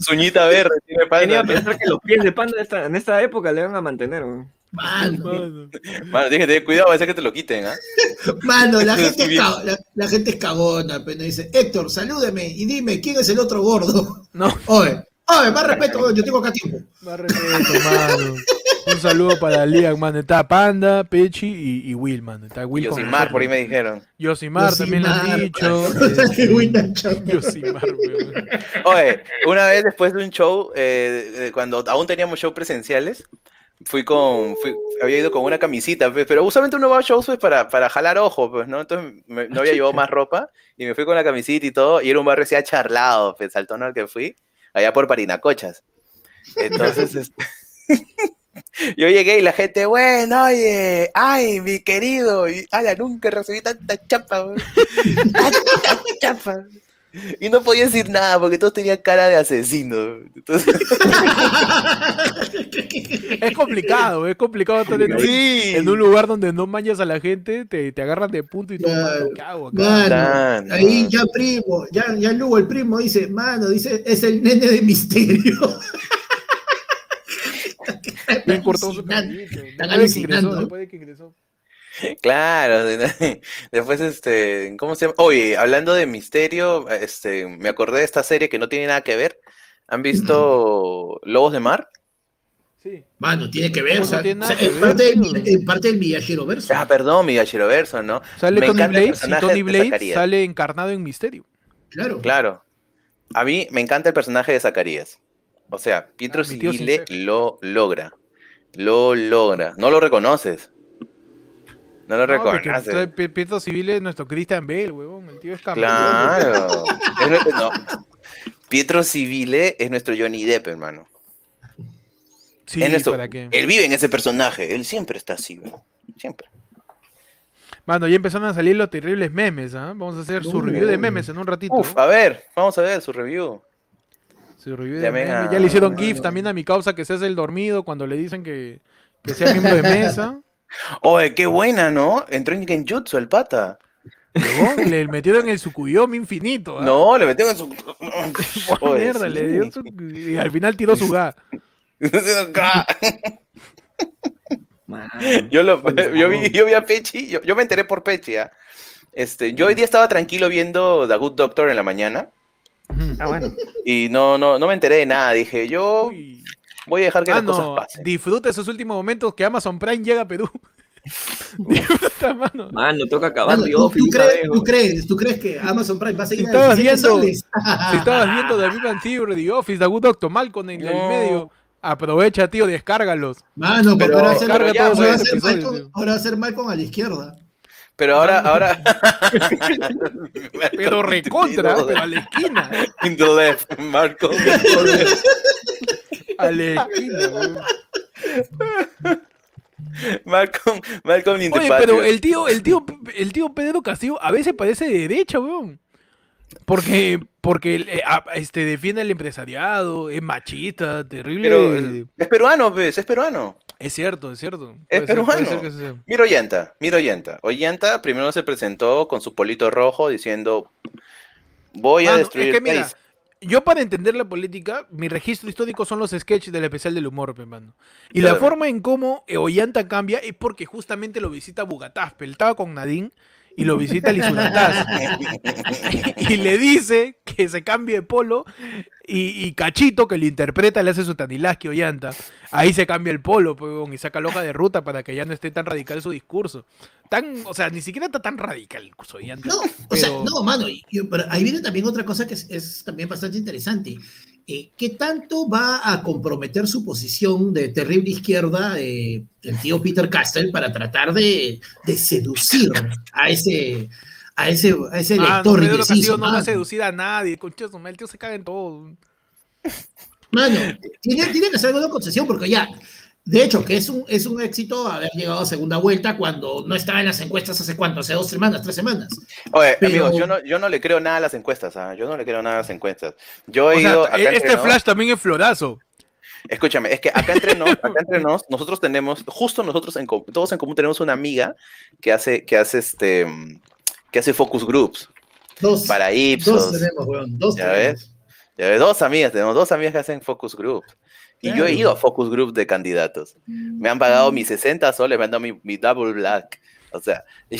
Suñita, verde, tiene Tenía pensar que los pies de panda en esta época le van a mantener. weón. Mano, Mano. Mano, tienes que tener cuidado, va a ser que te lo quiten, ¿ah? mano, la gente, es bien. ca- la, la gente es cagona, pero dice, Héctor, salúdeme y dime quién es el otro gordo. No, Oye, oye, más respeto, yo tengo acá tiempo. más respeto, mano. Un saludo para Lian, mano. Está Panda, Pechi y, y Will, mano. Está Will Yosimar, por ahí me dijeron. Yosimar también lo han dicho. chamba. Yosimar. Oye, una vez después de un show, eh, eh, cuando aún teníamos shows presenciales, fui con, fui- había ido con una camisita, pues, pero usualmente uno va a shows pues, para, para jalar ojo, pues, ¿no? Entonces me- no había llevado más ropa y me fui con la camisita y todo, y era un barrio así charlado, pues, al tono al que fui, allá por Parinacochas. Entonces, este, yo llegué y la gente, bueno, oye, ay, mi querido, y, ala, nunca recibí tanta chapa, tanta chapa. Y no podía decir nada porque todos tenían cara de asesino. Entonces, Es complicado, es complicado estar en, sí. en un lugar donde no manchas a la gente, te, te agarran de punto y tú, Claro. Mano. ahí ya primo, ya, ya Lugo el primo dice, mano, dice, es el nene de misterio. Bien cortado su. Están alucinando. después de que ingresó. Claro, después este, ¿cómo se llama? Oye, hablando de misterio, este, me acordé de esta serie que no tiene nada que ver. ¿Han visto Lobos de Mar? Sí. Mano, tiene que ver, ¿Cómo o sea, no tiene o sea, nada que es, ver, parte del, es parte del villajero verso. Ah, perdón, mi Verso, ¿no? Sale Me Tony encanta el Blade y personaje Tony de Blade Zacarías. sale encarnado en Misterio. Claro. Claro. A mí me encanta el personaje de Zacarías. O sea, Pietro Ah, mi tío Civile Sincero. lo logra. Lo logra. No lo reconoces. No lo No, porque reconoces. trae Pi- Pietro Civil es nuestro Christian Bale, huevón. El tío es campeón. Claro. Es no. Pietro Civile es nuestro Johnny Depp, hermano. Sí, es nuestro- para qué. Él vive en ese personaje. Él siempre está así, güey. Siempre. Mano, ya empezaron a salir los terribles memes, ¿ah? Vamos a hacer su Uy, review de memes en un ratito. Uf, a ver, vamos a ver su review. Su review de memes. Ya le hicieron GIF también a mi causa que se hace el dormido cuando le dicen que, que sea miembro de mesa. Oye, qué buena, ¿no? Entró en Genjutsu el pata. Huevón, le metieron el Sukuyomi infinito. ¿ah? No, le metieron en su. Oye, mierda, sí. le dio su... Y al final tiró su ga. yo, lo, yo, vi, yo vi a Pechi, yo, yo me enteré por Pechi. ¿ah? Este, yo hoy día estaba tranquilo viendo The Good Doctor en la mañana Ah, bueno. y no, no, no me enteré de nada. Dije, yo Uy. Voy a dejar que Ah, las cosas no, pasen. disfruta esos últimos momentos que Amazon Prime llega a Perú. disfruta, mano. Mano, toca acabar Mano, The ¿tú, tú Office, crees, tú, crees, ¿Tú crees que Amazon Prime va a seguir Si estabas 17 viendo-? Si estabas viendo The Big Bang Theory, The Office, The Good Doctor, Malcolm en el medio, aprovecha, tío, descárgalos. Mano, Pero- ahora va a ser, Carga ahora todos va a esos ser episodios, Malcolm- ahora va a ser Malcolm a la izquierda. Pero ahora, ahora. Pero recontra, pero a la esquina. In the left, Marco. A la esquina, weón. Malcolm, Malcolm Oye, pero el tío, el tío, el tío Pedro Castillo a veces parece de derecha, weón. Porque, porque eh, este, defiende al empresariado, es machista, terrible. Pero, es peruano, pues, es peruano. Es cierto, es cierto. Es Puede ser- peruano. ser que sea. Mira Ollanta, mira Ollanta. Ollanta primero se presentó con su polito rojo diciendo voy a destruir es que el mira, país. Yo para entender la política, mi registro histórico son los sketches del especial del humor, pe, mano. Y Claro. la forma en cómo Ollanta cambia es porque justamente lo visita Bugataz, él estaba con Nadine y lo visita Lizurataz. y le dice que se cambie de polo y, y Cachito, que lo interpreta, le hace su Tanilaski Ollanta. Ahí se cambia el polo, huevón, y saca la hoja de ruta para que ya no esté tan radical su discurso. Tan, o sea, ni siquiera está tan radical el discurso de Ollanta. No, o sea, no, mano, pero ahí viene también otra cosa que es, es también bastante interesante. Eh, ¿Qué tanto va a comprometer su posición de terrible izquierda eh, el tío Peter Castell para tratar de, de seducir a ese, a ese, a ese Ah, no, Castillo no va a seducir a nadie, madre, el tío se caga en todo. Mano, tiene, tiene que ser alguna concesión porque ya, de hecho, que es un, es un éxito haber llegado a segunda vuelta cuando no estaba en las encuestas hace cuánto, hace dos semanas, tres semanas. Oye, Pero- amigos, yo no, yo no le creo nada a las encuestas, ¿ah? yo no le creo nada a las encuestas. Yo he O sea, ido acá entre este nos- flash también es florazo. Escúchame, es que acá entre nos, acá entre nos, nosotros tenemos, justo nosotros en, todos en común tenemos una amiga que hace, que hace este, que hace focus groups Dos, para dos Ipsos. tenemos, weón, dos Ya tenemos. ves, ya ves, dos amigas, tenemos dos amigas que hacen focus groups. Y yo he ido a focus groups de candidatos. Me han pagado mis 60 soles, me han dado mi, mi double black. O sea, y.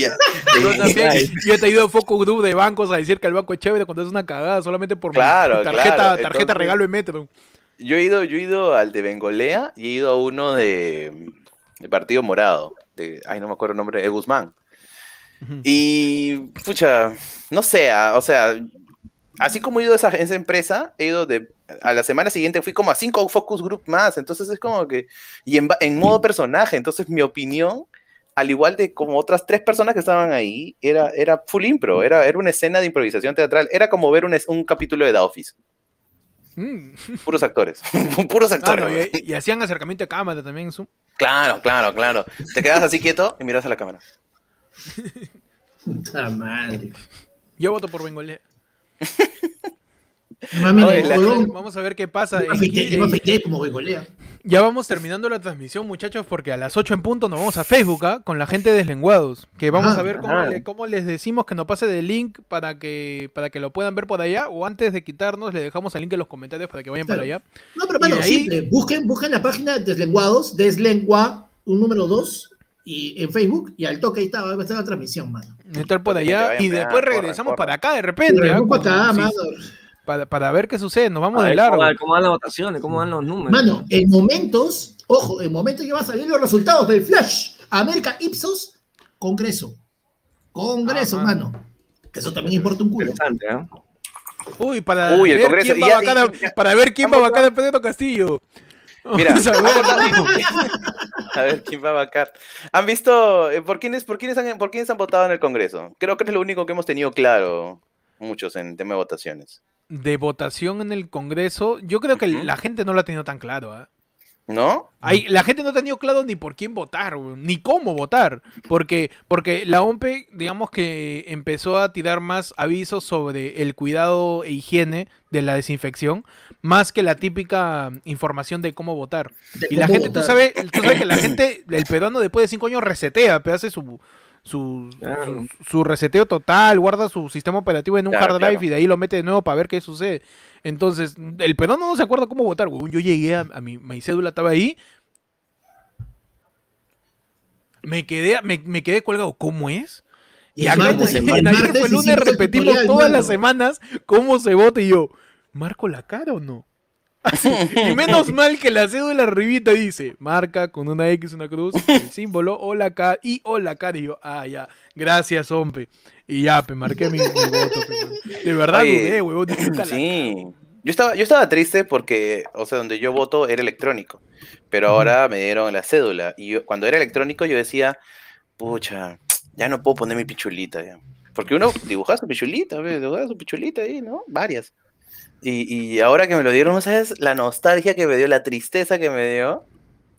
Yo también, yo te he ido a Focus Group de bancos a decir que el banco es chévere cuando es una cagada solamente por mi Claro, tarjeta, claro, tarjeta entonces- regalo en metro. Yo he ido, yo he ido al de Bengolea y he ido a uno de, de Partido Morado, de, ay, no me acuerdo el nombre, de Guzmán. Ujú. Y, pucha, no sé, ah, o sea, así como he ido a esa, esa empresa, he ido de, a la semana siguiente fui como a cinco focus group más, entonces es como que, y en, ba- en modo personaje, entonces mi opinión, al igual de como otras tres personas que estaban ahí, era, era full impro, era, era una escena de improvisación teatral, era como ver un, un capítulo de The Office, Mm. puros actores, puros actores. Claro, güey. y, y hacían acercamiento de cámara también. Zoom. Claro, claro, claro. Te quedas así quieto y miras a la cámara. Puta madre. Yo voto por Bengolea. Vamos a ver qué pasa. Ya vamos terminando la transmisión, muchachos, porque a las 8 en punto nos vamos a Facebook ¿ah? con la gente de Deslenguados. Que vamos Ah, a ver cómo, ah. le- cómo les decimos que nos pase el link para que, para que lo puedan ver por allá. O antes de quitarnos, le dejamos el link en los comentarios para que vayan para allá. No, pero de ahí- simple. Busquen, busquen la página Deslenguados, Deslengua, un número 2, y en Facebook, y al toque ahí está, va a estar la transmisión, mano. Estar por Que allá y después regresamos para acá de repente. Para acá, Sí, mano. para, para ver qué sucede. Nos vamos A de ver, largo. ¿cómo, cómo van las votaciones? ¿Cómo van los números? Mano, en momentos, ojo, en momentos ya van a salir los resultados del Flash. América Ipsos, Congreso. Congreso, Ah, mano. Que eso también importa un culo. Interesante, ¿eh? Uy, para Uy, el ver Congreso, quién va ya- y- para ver quién va a vacar a Pedro Castillo. Mira, a ver. quién va a vacar. ¿Han visto eh, por quiénes, por quiénes han, por quiénes han votado en el Congreso? Creo que es lo único que hemos tenido claro muchos en tema de votaciones. de votación en el Congreso, yo creo que la gente no lo ha tenido tan claro. ¿ah? ¿No? Hay- la gente no ha tenido claro ni por quién votar, ni cómo votar, porque, porque la OMPE, digamos que empezó a tirar más avisos sobre el cuidado e higiene de la desinfección, más que la típica información de cómo votar. De Y la gente, tú sabes, tú sabes que la gente, el peruano después de cinco años resetea, pero hace su, su, Claro. su, su reseteo total, guarda su sistema operativo en un Claro, hard drive claro. y de ahí lo mete de nuevo para ver qué sucede. Entonces, el peruano no se acuerda cómo votar, weón. Yo llegué a, a mi, mi cédula, estaba ahí. Me quedé, me, me quedé colgado, ¿cómo es? Y acá martes- en, el en ayer martes fue lunes repetimos tutorial, todas las semanas cómo se vota y yo, ¿marco la cara o no? y menos mal que la cédula arribita dice, marca con una X, una cruz, el símbolo, o la K y o la cara. Y yo, ah, ya, gracias, hombre. Y ya, pe, marqué mi, mi voto. pe. De verdad Oye, dudé, huevón. "Puta la Sí. Yo estaba, yo estaba triste porque, o sea, donde yo voto era electrónico, pero ahora me dieron la cédula. Y yo- cuando era electrónico yo decía, pucha, ya no puedo poner mi pichulita ya. Porque uno dibujaba su pichulita, dibujaba su pichulita ahí, ¿no? Varias. Y, y ahora que me lo dieron, ¿sabes? La nostalgia que me dio, la tristeza que me dio,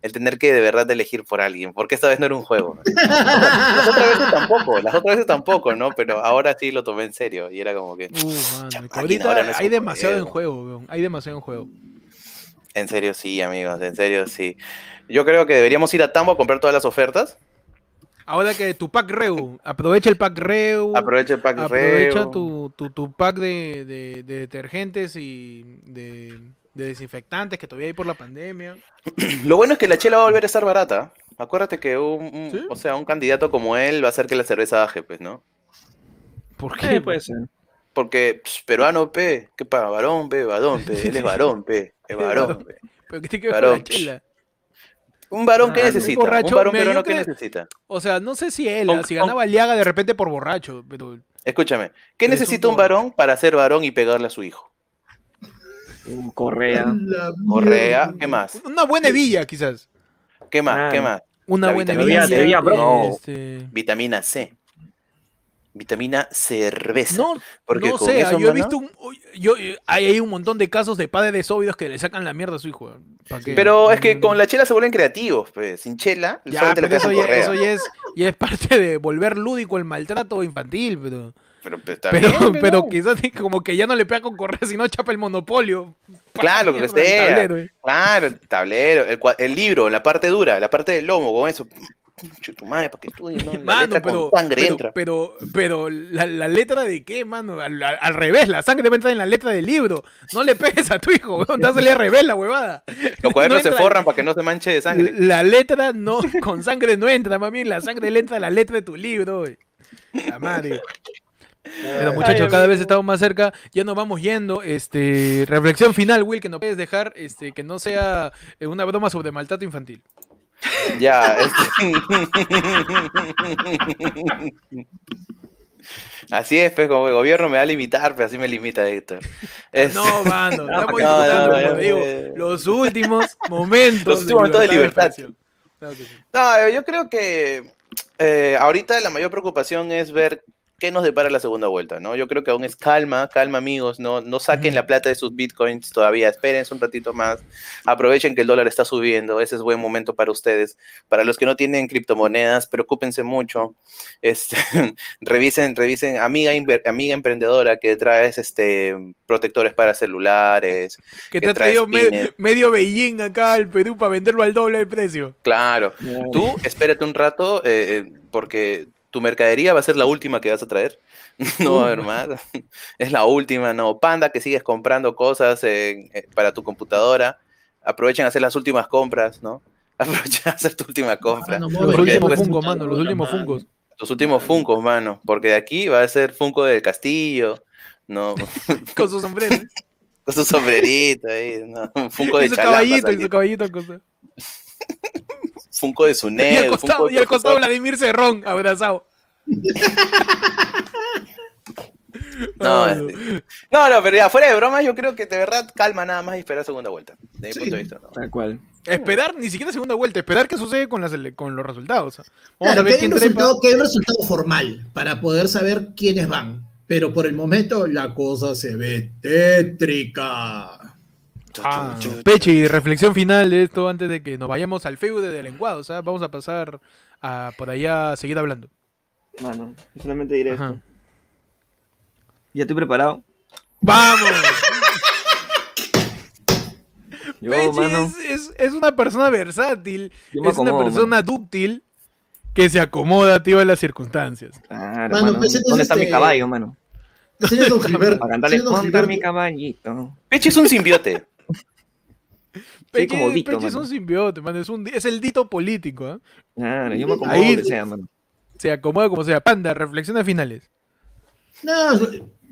el tener que de verdad elegir por alguien, porque esta vez no era un juego. Las otras veces tampoco, las otras veces tampoco, ¿no? Pero ahora sí lo tomé en serio y era como que... Uh, ahorita ahora no hay demasiado en juego. juego, weón. Hay demasiado en juego. En serio sí, amigos, en serio sí. Yo creo que deberíamos ir a Tambo a comprar todas las ofertas. Ahora que tu pack Reu, aprovecha el pack Reu. Aprovecha el pack Aprovecha Reu. tu, tu, tu pack de, de- de detergentes y de, de desinfectantes que todavía hay por la pandemia. Lo bueno es que la chela va a volver a estar barata. Acuérdate que un, un- ¿Sí? o sea, un candidato como él va a hacer que la cerveza baje, pues, ¿no? ¿Por Eh, puede ser. Porque pss, peruano, pe, ¿qué paga? Varón, pe, varón, pe, él es varón, pe, es varón, pe. Pero que tiene que ver con la chela. Un varón que Ah, necesita, borracho, un varón mira, peruano yo que necesita. O sea, no sé si él, si ganaba Liaga de repente por borracho, pero Escúchame, ¿qué un necesita un varón para ser varón y pegarle a su hijo? Un Correa. Correa. ¿qué más? una buena hebilla quizás. ¿Qué más? Ah, ¿Qué más? Una La buena vitamina hebilla. C. Debía, bro. No. este, Vitamina C. Vitamina cerveza. No, Porque no sé, yo he visto un, yo, eh, hay, un montón de casos de padres desobvios que le sacan la mierda a su hijo. eh. Pero es que Mm, con la chela se vuelven creativos, pues. Sin chela, Ya, pero eso ya, eso ya es, ya es parte de volver lúdico el maltrato infantil, pero, Pero, pues, pero, bien, pero ¿no? quizás como que ya no le pega con correa, sino chapa el monopolio. Claro, que el sea. tablero, eh. Claro, el tablero, el, el libro, la parte dura, la parte del lomo, con eso. Tu madre, para que estudies, ¿no? La Mano, letra pero, con sangre pero, entra. pero, pero la, la letra de qué, mano, al, al- al revés, la sangre debe entrar en la letra del libro. No le pegues a tu hijo, weón, dásele al revés la huevada. Los cuadernos se entra- forran para que no se manche de sangre. La letra no, con sangre no entra, bien la sangre le entra a la letra de tu libro. güey. La madre. Pero muchachos, cada vez estamos más cerca, ya nos vamos yendo. Este, reflexión final, Will, que no puedes dejar, este, que no sea eh, una broma sobre maltrato infantil. Ya. este- Así es, pues, como el gobierno me va a limitar, pues así me limita Héctor. Es- No, mano, No, estamos no, disfrutando, no, ya, digo, los últimos momentos, Los últimos momentos de libertad. Claro sí. No, yo creo que eh, ahorita la mayor preocupación es ver qué nos depara la segunda vuelta, ¿no? Yo creo que aún es calma, calma amigos, no, no saquen la plata de sus bitcoins todavía, espérense un ratito más, aprovechen que el dólar está subiendo, ese es buen momento para ustedes. Para los que no tienen criptomonedas, preocúpense mucho, este, revisen, revisen, amiga, amiga emprendedora que traes este, protectores para celulares, Que te ha traído me- medio Beijing acá al Perú para venderlo al doble de precio. Claro, tú espérate un rato eh, eh, porque tu mercadería va a ser la última que vas a traer. No va a haber más. Es la última, no. Panda, que sigues comprando cosas en- eh, para tu computadora. Aprovechen a hacer las últimas compras, ¿no? Aprovechen a hacer tu última compra. No, Los porque últimos después- fungos, mano, los últimos fungos. Tus últimos funcos, mano. Porque de aquí va a ser Funko del Castillo, ¿no? Con su sombrero. Con su sombrerito ahí, ¿no? Un Funko y de su caballito, y su caballito. cosa. Funko de Y al costado, Funko y al costado de- Vladimir Cerrón, abrazado. No, no, no, pero ya, fuera de broma, yo creo que de verdad calma nada más y espera segunda vuelta. De mi Sí. punto de vista, ¿no? Tal cual. Esperar ni siquiera segunda vuelta, esperar que sucede con, las, con los resultados. Vamos Claro, a que hay, un resultado, que hay un resultado formal para poder saber quiénes van. Pero por el momento la cosa se ve tétrica. Ah, Pechi, reflexión final de esto antes de que nos vayamos al feudo de lenguado. O sea, vamos a pasar a por allá a seguir hablando. Mano, solamente diré Ajá. esto. Ya estoy preparado. ¡Vamos! Yo, Pechi mano, es, es- es una persona versátil, es una persona dúctil que se acomoda, tío, a las circunstancias. claro, Mano, mano. pues, entonces, ¿Dónde está mi este, caballo, mano? Señor Don Gilberto, Para cantarle, señor Don ¿dónde está mi caballito? Peche es un simbiote. Pechi, como Dito, Pechi es un simbiote, man, es, un, es el dito político. ¿ah? Claro, yo me acomodo Ahí- donde sea, mano. Se acomoda como sea. Panda, reflexiones finales. No,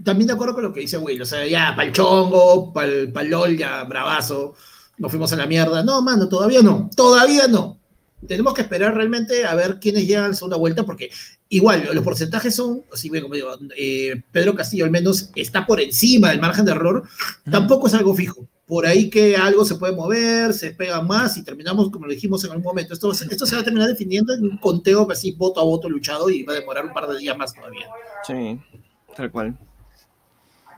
también de acuerdo con lo que dice Will. O sea, ya, pa'l chongo, pa'l, pa'l LOL, ya, bravazo. Nos fuimos a la mierda. No, mano, todavía no. Todavía no. Tenemos que esperar realmente a ver quiénes llegan a la segunda vuelta, porque igual los porcentajes son, así bien, como digo, eh, Pedro Castillo al menos está por encima del margen de error, tampoco es algo fijo. Por ahí que algo se puede mover, se pega más y terminamos, como lo dijimos en algún momento, esto, esto se va a terminar definiendo en un conteo así voto a voto luchado y va a demorar un par de días más todavía. Sí, tal cual.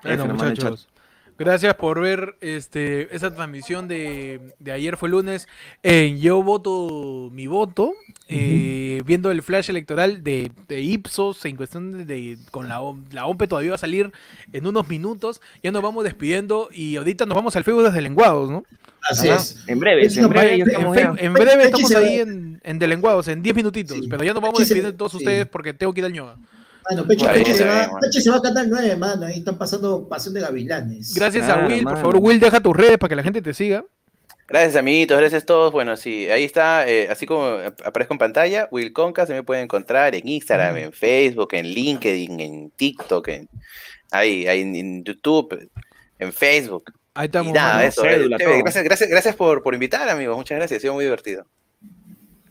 Bueno, muchachos. Gracias por ver este, esa transmisión de, de ayer fue lunes en Yo Voto Mi Voto, eh, viendo el flash electoral de, de Ipsos en cuestión de, de- con la, la OMPE todavía va a salir en unos minutos, ya nos vamos despidiendo y ahorita nos vamos al Facebook desde Lenguados, ¿no? Así Ajá. es. En breve, Es en breve estamos En, ya. fe- en breve estamos se ahí en, en Delenguados, en 10 minutitos, Sí. pero ya nos vamos se- despidiendo de todos sí. ustedes porque tengo que ir al ñoga. Bueno, Peche, Está bien, Peche se va, bien, mano. Peche se va a cantar nueve, mano. Ahí están pasando Pasión de Gavilanes. Gracias a Will, por mano. favor, Will, deja tus redes para que la gente te siga. Gracias, amiguitos, gracias a todos. Bueno, sí, ahí está, eh, así como ap- aparezco en pantalla, Will Conca se me puede encontrar en Instagram, en Facebook, en LinkedIn, en TikTok, en, ahí, ahí en, en YouTube, en Facebook. Ahí Y estamos. nada, mano. eso. cédula, eh, gracias, gracias, gracias por, por invitar, amigos. Muchas gracias, ha sido muy divertido.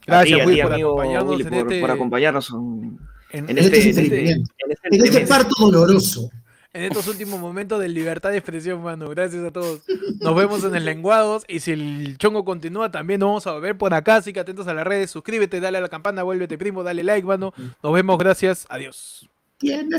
Gracias, A ti, a Will, ti, por amigo acompañarnos por, este- por acompañarnos en, en- en En este, este en este, este parto doloroso. en estos últimos momentos de libertad de expresión, mano. Gracias a todos. Nos vemos en el Lenguados. Y si el chongo continúa, también nos vamos a ver por acá. Así que atentos a las redes. Suscríbete, dale a la campana, vuélvete primo, dale like, mano. Nos vemos, gracias. Adiós.